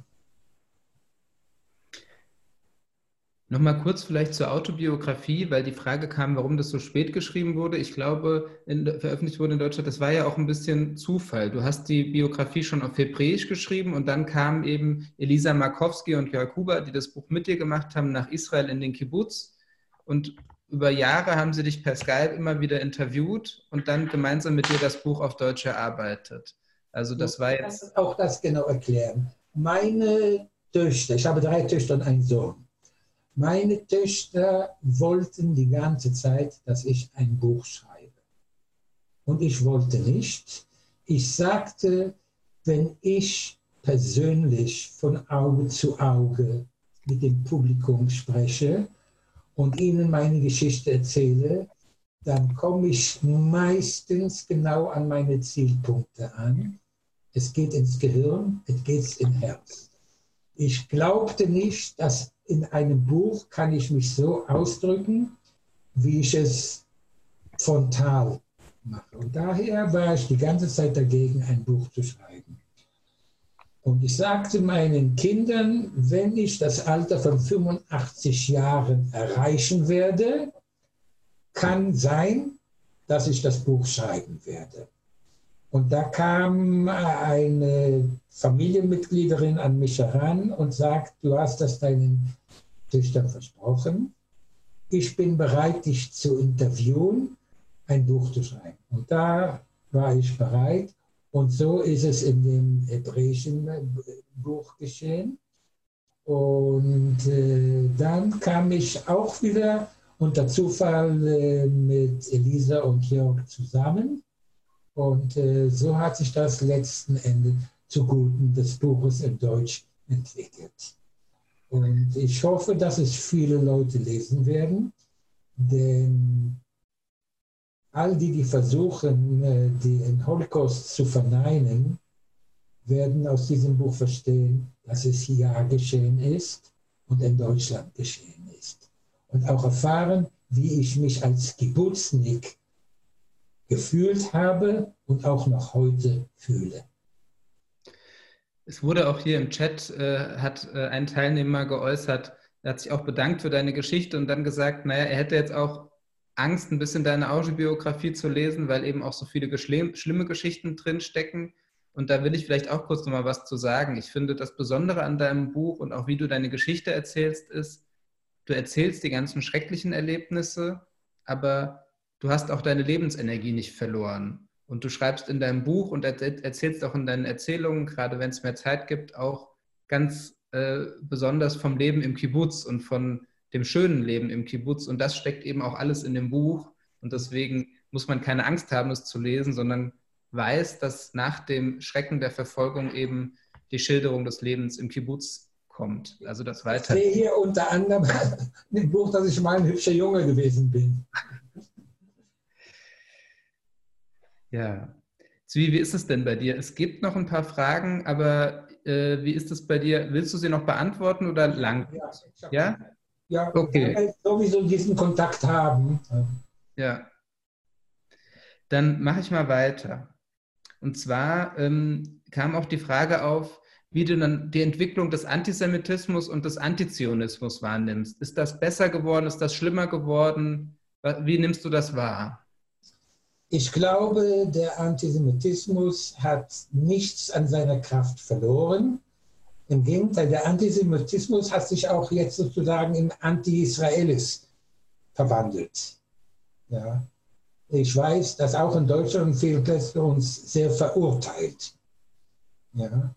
Speaker 4: Nochmal kurz vielleicht zur Autobiografie, weil die Frage kam, warum das so spät geschrieben wurde. Ich glaube, in, veröffentlicht wurde in Deutschland, das war ja auch ein bisschen Zufall. Du hast die Biografie schon auf Hebräisch geschrieben und dann kamen eben Elisa Markowski und Jörg Huber, die das Buch mit dir gemacht haben, nach Israel in den Kibbutz. Und über Jahre haben sie dich per Skype immer wieder interviewt und dann gemeinsam mit dir das Buch auf Deutsch erarbeitet. Also das war jetzt.
Speaker 5: Ich kann auch das genau erklären. Meine Töchter, ich habe drei Töchter und einen Sohn. Meine Töchter wollten die ganze Zeit, dass ich ein Buch schreibe. Und ich wollte nicht. Ich sagte, wenn ich persönlich von Auge zu Auge mit dem Publikum spreche und ihnen meine Geschichte erzähle, dann komme ich meistens genau an meine Zielpunkte an es geht ins Gehirn, es geht ins Herz. Ich glaubte nicht, dass in einem Buch kann ich mich so ausdrücken, wie ich es frontal mache. Und daher war ich die ganze Zeit dagegen, ein Buch zu schreiben. Und ich sagte meinen Kindern, wenn ich das Alter von 85 Jahren erreichen werde, kann sein, dass ich das Buch schreiben werde. Und da kam eine Familienmitgliederin an mich heran und sagt, du hast das deinen Töchtern versprochen. Ich bin bereit, dich zu interviewen, ein Buch zu schreiben. Und da war ich bereit. Und so ist es in dem hebräischen Buch geschehen. Und äh, dann kam ich auch wieder unter Zufall äh, mit Elisa und Jörg zusammen. Und äh, so hat sich das letzten Endes zuguten des Buches in Deutsch entwickelt. Und ich hoffe, dass es viele Leute lesen werden, denn all die, die versuchen, äh, den Holocaust zu verneinen, werden aus diesem Buch verstehen, dass es hier geschehen ist und in Deutschland geschehen ist. Und auch erfahren, wie ich mich als Geburtsnick gefühlt habe und auch noch heute fühle.
Speaker 4: Es wurde auch hier im Chat, äh, hat äh, ein Teilnehmer geäußert, er hat sich auch bedankt für deine Geschichte und dann gesagt, naja, er hätte jetzt auch Angst, ein bisschen deine Autobiografie zu lesen, weil eben auch so viele schlimme Geschichten drinstecken. Und da will ich vielleicht auch kurz nochmal was zu sagen. Ich finde, das Besondere an deinem Buch und auch wie du deine Geschichte erzählst, ist, du erzählst die ganzen schrecklichen Erlebnisse, aber du hast auch deine Lebensenergie nicht verloren. Und du schreibst in deinem Buch und erzählst auch in deinen Erzählungen, gerade wenn es mehr Zeit gibt, auch ganz äh, besonders vom Leben im Kibbutz und von dem schönen Leben im Kibbutz. Und das steckt eben auch alles in dem Buch. Und deswegen muss man keine Angst haben, es zu lesen, sondern weiß, dass nach dem Schrecken der Verfolgung eben die Schilderung des Lebens im Kibbutz kommt. Also das weiter.
Speaker 5: Ich sehe hier unter anderem <laughs> ein Buch, dass ich mal ein hübscher Junge gewesen bin.
Speaker 4: Ja. Zwie, wie ist es denn bei dir? Es gibt noch ein paar Fragen, aber äh, wie ist es bei dir? Willst du sie noch beantworten oder lang?
Speaker 5: Ja,
Speaker 4: ja?
Speaker 5: ja
Speaker 4: okay.
Speaker 5: Sowieso diesen Kontakt haben.
Speaker 4: Ja. Dann mache ich mal weiter. Und zwar ähm, kam auch die Frage auf, wie du dann die Entwicklung des Antisemitismus und des Antizionismus wahrnimmst. Ist das besser geworden? Ist das schlimmer geworden? Wie nimmst du das wahr?
Speaker 5: Ich glaube, der Antisemitismus hat nichts an seiner Kraft verloren. Im Gegenteil, der Antisemitismus hat sich auch jetzt sozusagen in Anti-Israelis verwandelt. Ja. Ich weiß, dass auch in Deutschland viele Plätze uns sehr verurteilt. Ja.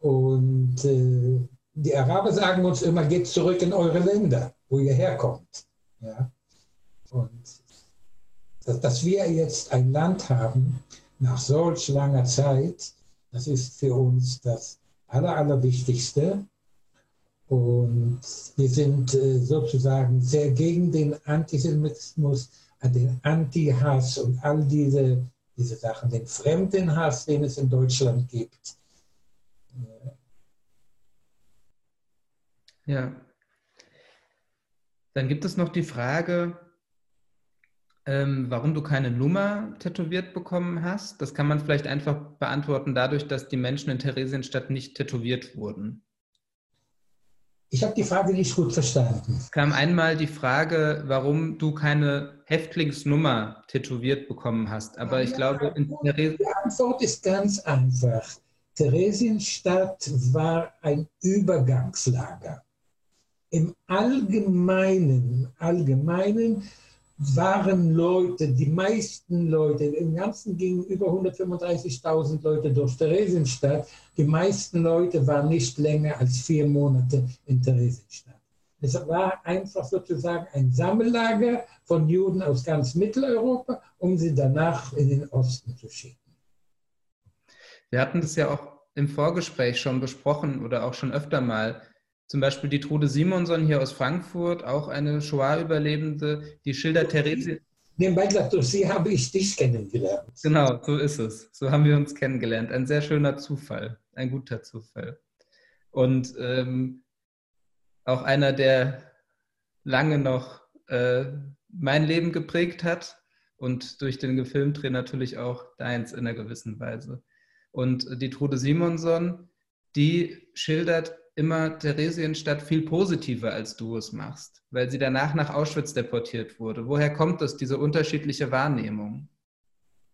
Speaker 5: Und äh, die Araber sagen uns immer, geht zurück in eure Länder, wo ihr herkommt. Ja. Und dass wir jetzt ein Land haben, nach solch langer Zeit, das ist für uns das Aller, Allerwichtigste. Und wir sind äh, sozusagen sehr gegen den Antisemitismus, den Anti-Hass und all diese, diese Sachen, den Fremdenhass, den es in Deutschland gibt.
Speaker 4: Ja. Dann gibt es noch die Frage, ähm, warum du keine Nummer tätowiert bekommen hast. Das kann man vielleicht einfach beantworten dadurch, dass die Menschen in Theresienstadt nicht tätowiert wurden.
Speaker 5: Ich habe die Frage nicht gut verstanden.
Speaker 4: Es kam einmal die Frage, warum du keine Häftlingsnummer tätowiert bekommen hast. Aber ich glaube, in
Speaker 5: Theresien die Antwort ist ganz einfach. Theresienstadt war ein Übergangslager. Im Allgemeinen, Allgemeinen waren Leute, die meisten Leute, im Ganzen gingen über 135.000 Leute durch Theresienstadt. Die meisten Leute waren nicht länger als vier Monate in Theresienstadt. Es war einfach sozusagen ein Sammellager von Juden aus ganz Mitteleuropa, um sie danach in den Osten zu schicken.
Speaker 4: Wir hatten das ja auch im Vorgespräch schon besprochen oder auch schon öfter mal zum Beispiel die Trude Simonson hier aus Frankfurt, auch eine Shoah-Überlebende, die schildert Therese.
Speaker 5: Nebenbei gesagt, durch sie habe ich dich kennengelernt.
Speaker 4: Genau, so ist es. So haben wir uns kennengelernt. Ein sehr schöner Zufall, ein guter Zufall. Und ähm, auch einer, der lange noch äh, mein Leben geprägt hat und durch den Gefilmdreh natürlich auch deins in einer gewissen Weise. Und die Trude Simonson, die schildert immer Theresienstadt viel positiver, als du es machst, weil sie danach nach Auschwitz deportiert wurde. Woher kommt das, diese unterschiedliche Wahrnehmung?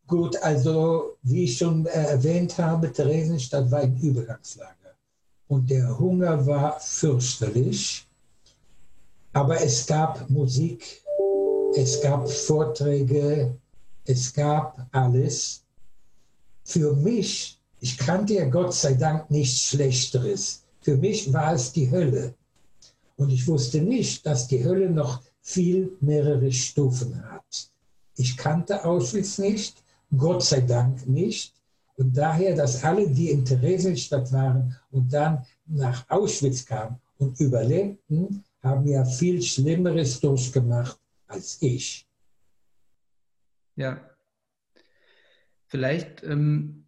Speaker 5: Gut, also wie ich schon erwähnt habe, Theresienstadt war ein Übergangslager und der Hunger war fürchterlich, aber es gab Musik, es gab Vorträge, es gab alles für mich, ich kannte ja Gott sei Dank nichts Schlechteres. Für mich war es die Hölle. Und ich wusste nicht, dass die Hölle noch viel mehrere Stufen hat. Ich kannte Auschwitz nicht, Gott sei Dank nicht. Und daher, dass alle, die in Theresienstadt waren und dann nach Auschwitz kamen und überlebten, haben ja viel Schlimmeres durchgemacht als ich.
Speaker 4: Ja. Vielleicht ähm,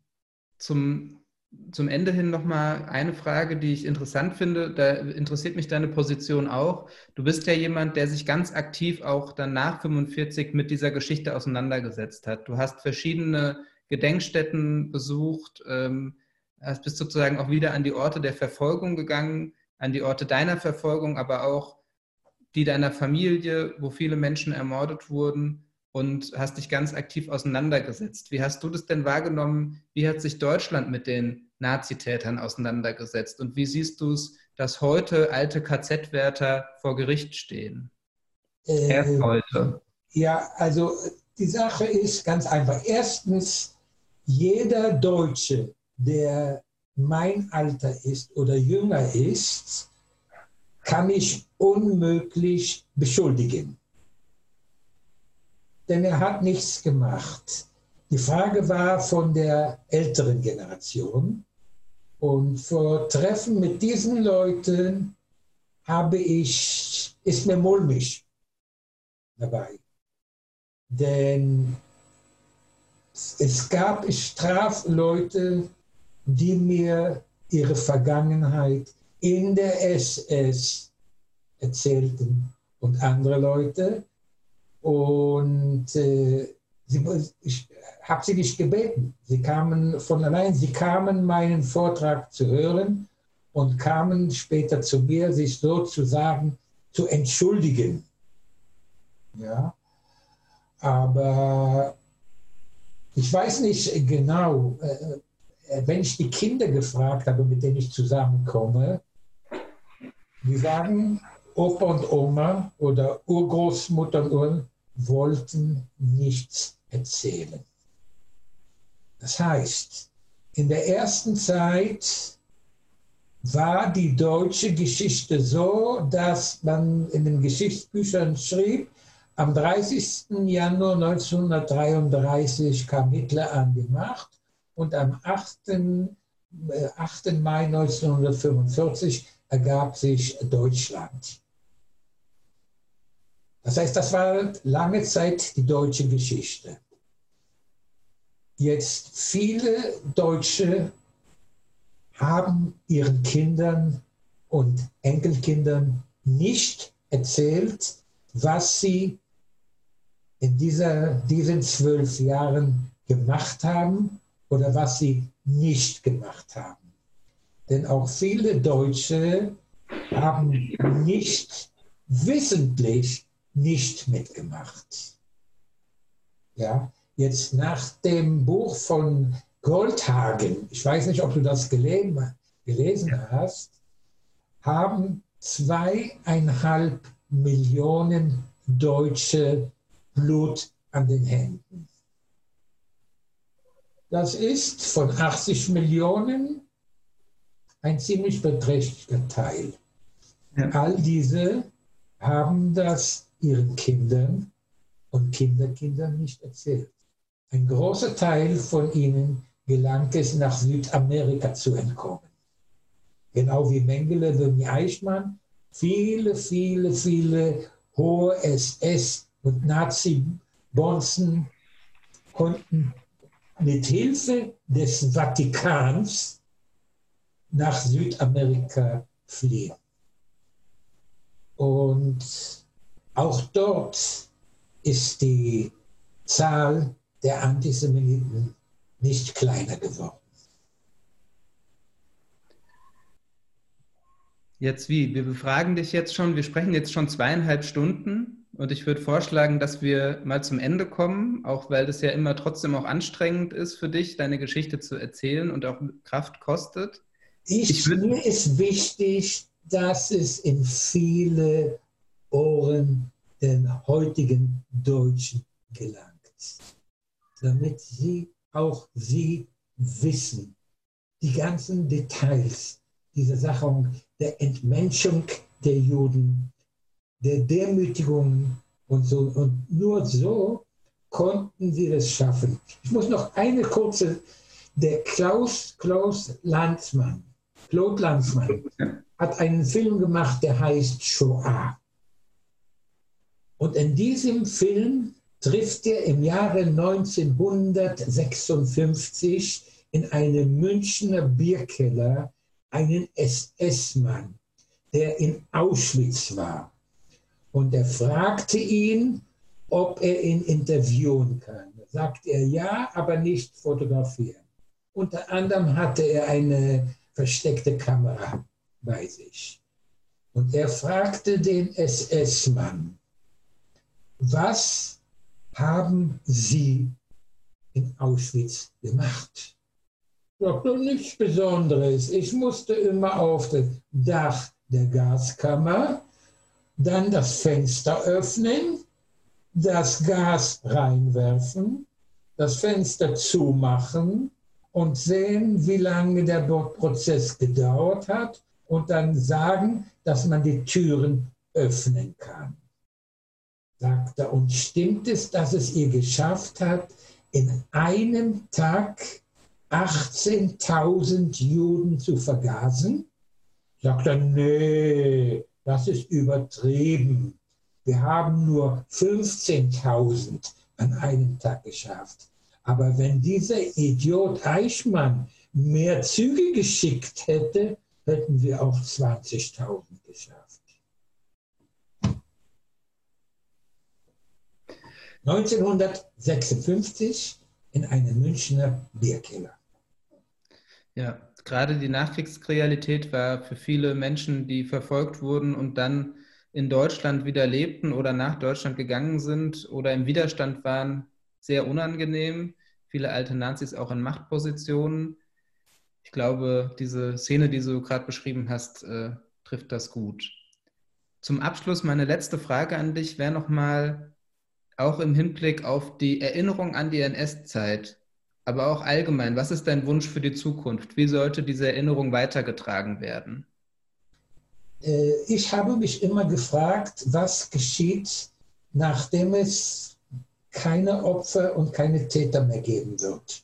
Speaker 4: zum, zum Ende hin nochmal eine Frage, die ich interessant finde. Da interessiert mich deine Position auch. Du bist ja jemand, der sich ganz aktiv auch dann nach 45 mit dieser Geschichte auseinandergesetzt hat. Du hast verschiedene Gedenkstätten besucht, ähm, bist sozusagen auch wieder an die Orte der Verfolgung gegangen, an die Orte deiner Verfolgung, aber auch die deiner Familie, wo viele Menschen ermordet wurden und hast dich ganz aktiv auseinandergesetzt. Wie hast du das denn wahrgenommen? Wie hat sich Deutschland mit den Nazitätern auseinandergesetzt? Und wie siehst du es, dass heute alte KZ-Wärter vor Gericht stehen?
Speaker 5: Äh,
Speaker 4: Erst heute.
Speaker 5: Ja, also die Sache ist ganz einfach. Erstens, jeder Deutsche, der mein Alter ist oder jünger ist, kann ich unmöglich beschuldigen. Denn er hat nichts gemacht. Die Frage war von der älteren Generation. Und vor Treffen mit diesen Leuten habe ich, ist mir mulmig dabei. Denn es gab Strafleute, die mir ihre Vergangenheit in der SS erzählten und andere Leute. Und äh, sie, ich habe sie nicht gebeten. Sie kamen von allein, sie kamen meinen Vortrag zu hören und kamen später zu mir, sich sozusagen zu entschuldigen. Ja, aber ich weiß nicht genau, äh, wenn ich die Kinder gefragt habe, mit denen ich zusammenkomme, die sagen, Opa und Oma oder Urgroßmutter und Ur wollten nichts erzählen. Das heißt, in der ersten Zeit war die deutsche Geschichte so, dass man in den Geschichtsbüchern schrieb, am 30. Januar 1933 kam Hitler an die Macht und am 8. 8. Äh, Mai 1945 ergab sich Deutschland. Das heißt, das war lange Zeit die deutsche Geschichte. Jetzt viele Deutsche haben ihren Kindern und Enkelkindern nicht erzählt, was sie in dieser, diesen zwölf Jahren gemacht haben oder was sie nicht gemacht haben. Denn auch viele Deutsche haben nicht wissentlich nicht mitgemacht. Ja, jetzt nach dem Buch von Goldhagen, ich weiß nicht, ob du das gelesen, gelesen hast, haben zweieinhalb Millionen Deutsche Blut an den Händen. Das ist von 80 Millionen ein ziemlich beträchtlicher Teil. Ja. All diese haben das ihren Kindern und Kinderkindern nicht erzählt. Ein großer Teil von ihnen gelang es, nach Südamerika zu entkommen. Genau wie Mengele, wie Eichmann. Viele, viele, viele hohe SS- und Nazi-Bonzen konnten mit Hilfe des Vatikans nach Südamerika fliehen. Und auch dort ist die Zahl der Antisemiten nicht kleiner geworden.
Speaker 4: Jetzt wie? Wir befragen dich jetzt schon, wir sprechen jetzt schon zweieinhalb Stunden und ich würde vorschlagen, dass wir mal zum Ende kommen, auch weil das ja immer trotzdem auch anstrengend ist für dich, deine Geschichte zu erzählen und auch Kraft kostet.
Speaker 5: Ich, ich mir ist wichtig, dass es in viele Ohren der heutigen Deutschen gelangt, damit sie auch sie wissen, die ganzen Details dieser Sache der Entmenschung der Juden, der Demütigung und so. Und nur so konnten sie das schaffen. Ich muss noch eine kurze, der Klaus, Klaus Landsmann, Claude Landsmann, <laughs> hat einen Film gemacht, der heißt Shoah. Und in diesem Film trifft er im Jahre 1956 in einem Münchner Bierkeller einen SS-Mann, der in Auschwitz war. Und er fragte ihn, ob er ihn interviewen kann. Da sagt er ja, aber nicht fotografieren. Unter anderem hatte er eine versteckte Kamera bei sich. Und er fragte den SS-Mann, was haben Sie in Auschwitz gemacht? Sagte nichts Besonderes. Ich musste immer auf das Dach der Gaskammer, dann das Fenster öffnen, das Gas reinwerfen, das Fenster zumachen und sehen, wie lange der Prozess gedauert hat und dann sagen, dass man die Türen öffnen kann. Sagt er, und stimmt es, dass es ihr geschafft hat, in einem Tag 18.000 Juden zu vergasen? Sagt er, nee, das ist übertrieben. Wir haben nur 15.000 an einem Tag geschafft. Aber wenn dieser Idiot Eichmann mehr Züge geschickt hätte, hätten wir auch 20.000 geschafft. 1956 in einem Münchner Bierkeller.
Speaker 4: Ja, gerade die Nachkriegsrealität war für viele Menschen, die verfolgt wurden und dann in Deutschland wieder lebten oder nach Deutschland gegangen sind oder im Widerstand waren, sehr unangenehm. Viele alte Nazis auch in Machtpositionen. Ich glaube, diese Szene, die du gerade beschrieben hast, äh, trifft das gut. Zum Abschluss meine letzte Frage an dich wäre nochmal, auch im Hinblick auf die Erinnerung an die NS-Zeit, aber auch allgemein, was ist dein Wunsch für die Zukunft? Wie sollte diese Erinnerung weitergetragen werden?
Speaker 5: Äh, ich habe mich immer gefragt, was geschieht, nachdem es keine Opfer und keine Täter mehr geben wird.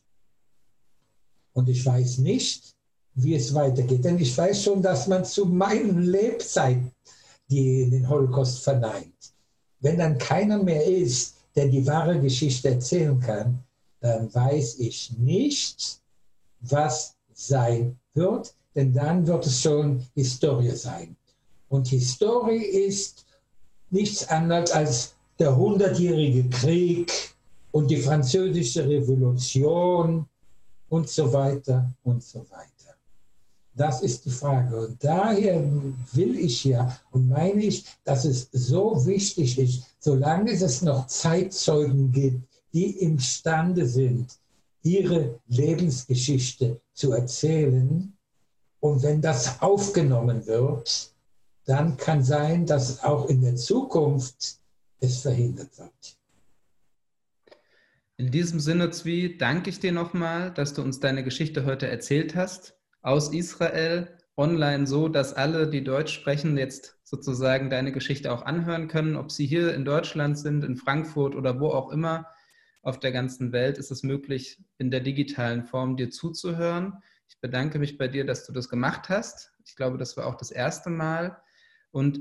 Speaker 5: Und ich weiß nicht, wie es weitergeht. Denn ich weiß schon, dass man zu meinen Lebzeiten den Holocaust verneint. Wenn dann keiner mehr ist, der die wahre Geschichte erzählen kann, dann weiß ich nicht, was sein wird, denn dann wird es schon Historie sein. Und Historie ist nichts anderes als der Hundertjährige Krieg und die Französische Revolution und so weiter und so weiter. Das ist die Frage. Und daher will ich ja und meine ich, dass es so wichtig ist, solange es noch Zeitzeugen gibt, die imstande sind, ihre Lebensgeschichte zu erzählen. Und wenn das aufgenommen wird, dann kann sein, dass auch in der Zukunft es verhindert wird.
Speaker 4: In diesem Sinne, Zwi, danke ich dir nochmal, dass du uns deine Geschichte heute erzählt hast. Aus Israel, online so, dass alle, die Deutsch sprechen, jetzt sozusagen deine Geschichte auch anhören können. Ob sie hier in Deutschland sind, in Frankfurt oder wo auch immer auf der ganzen Welt, ist es möglich, in der digitalen Form dir zuzuhören. Ich bedanke mich bei dir, dass du das gemacht hast. Ich glaube, das war auch das erste Mal. Und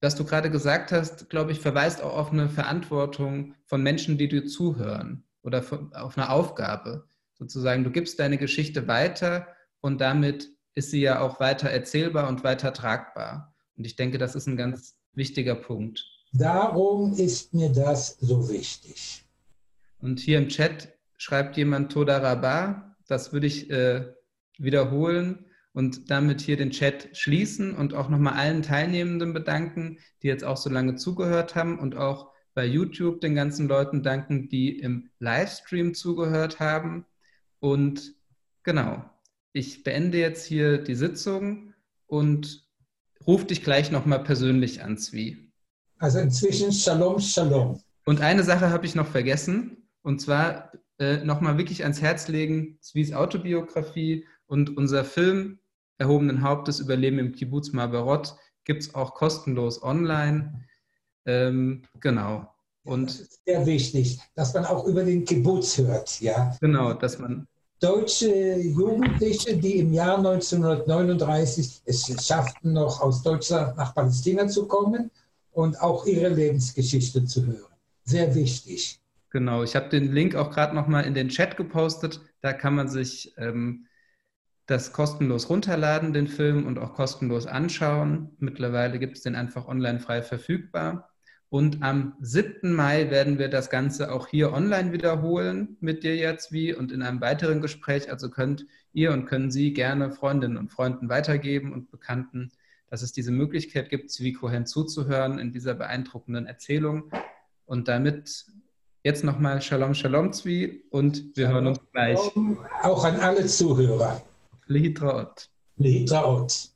Speaker 4: was du gerade gesagt hast, glaube ich, verweist auch auf eine Verantwortung von Menschen, die dir zuhören oder auf eine Aufgabe. Sozusagen, du gibst deine Geschichte weiter und damit ist sie ja auch weiter erzählbar und weiter tragbar. Und ich denke, das ist ein ganz wichtiger Punkt.
Speaker 5: Darum ist mir das so wichtig.
Speaker 4: Und hier im Chat schreibt jemand Toda Rabah. Das würde ich äh, wiederholen und damit hier den Chat schließen und auch nochmal allen Teilnehmenden bedanken, die jetzt auch so lange zugehört haben und auch bei YouTube den ganzen Leuten danken, die im Livestream zugehört haben. Und genau, ich beende jetzt hier die Sitzung und rufe dich gleich nochmal persönlich an, Zwi.
Speaker 5: Also inzwischen Shalom, Shalom.
Speaker 4: Und eine Sache habe ich noch vergessen. Und zwar äh, nochmal wirklich ans Herz legen, Zwies Autobiografie und unser Film Erhobenen Hauptes Überleben im Kibbutz Maberot gibt es auch kostenlos online. Ähm, genau. Und
Speaker 5: das ist sehr wichtig, dass man auch über den Kibbutz hört, ja.
Speaker 4: Genau, dass man
Speaker 5: deutsche Jugendliche, die im Jahr 1939 es schafften, noch aus Deutschland nach Palästina zu kommen und auch ihre Lebensgeschichte zu hören. Sehr wichtig.
Speaker 4: Genau, ich habe den Link auch gerade nochmal in den Chat gepostet. Da kann man sich ähm, das kostenlos runterladen, den Film, und auch kostenlos anschauen. Mittlerweile gibt es den einfach online frei verfügbar. Und am 7. Mai werden wir das Ganze auch hier online wiederholen mit dir jetzt wie und in einem weiteren Gespräch. Also könnt ihr und können Sie gerne Freundinnen und Freunden weitergeben und Bekannten, dass es diese Möglichkeit gibt, Zvi Cohen zuzuhören in dieser beeindruckenden Erzählung. Und damit jetzt nochmal Shalom, Shalom, Zvi und wir hören uns gleich.
Speaker 5: Auch an alle Zuhörer.
Speaker 4: Litraot.
Speaker 5: Litraot.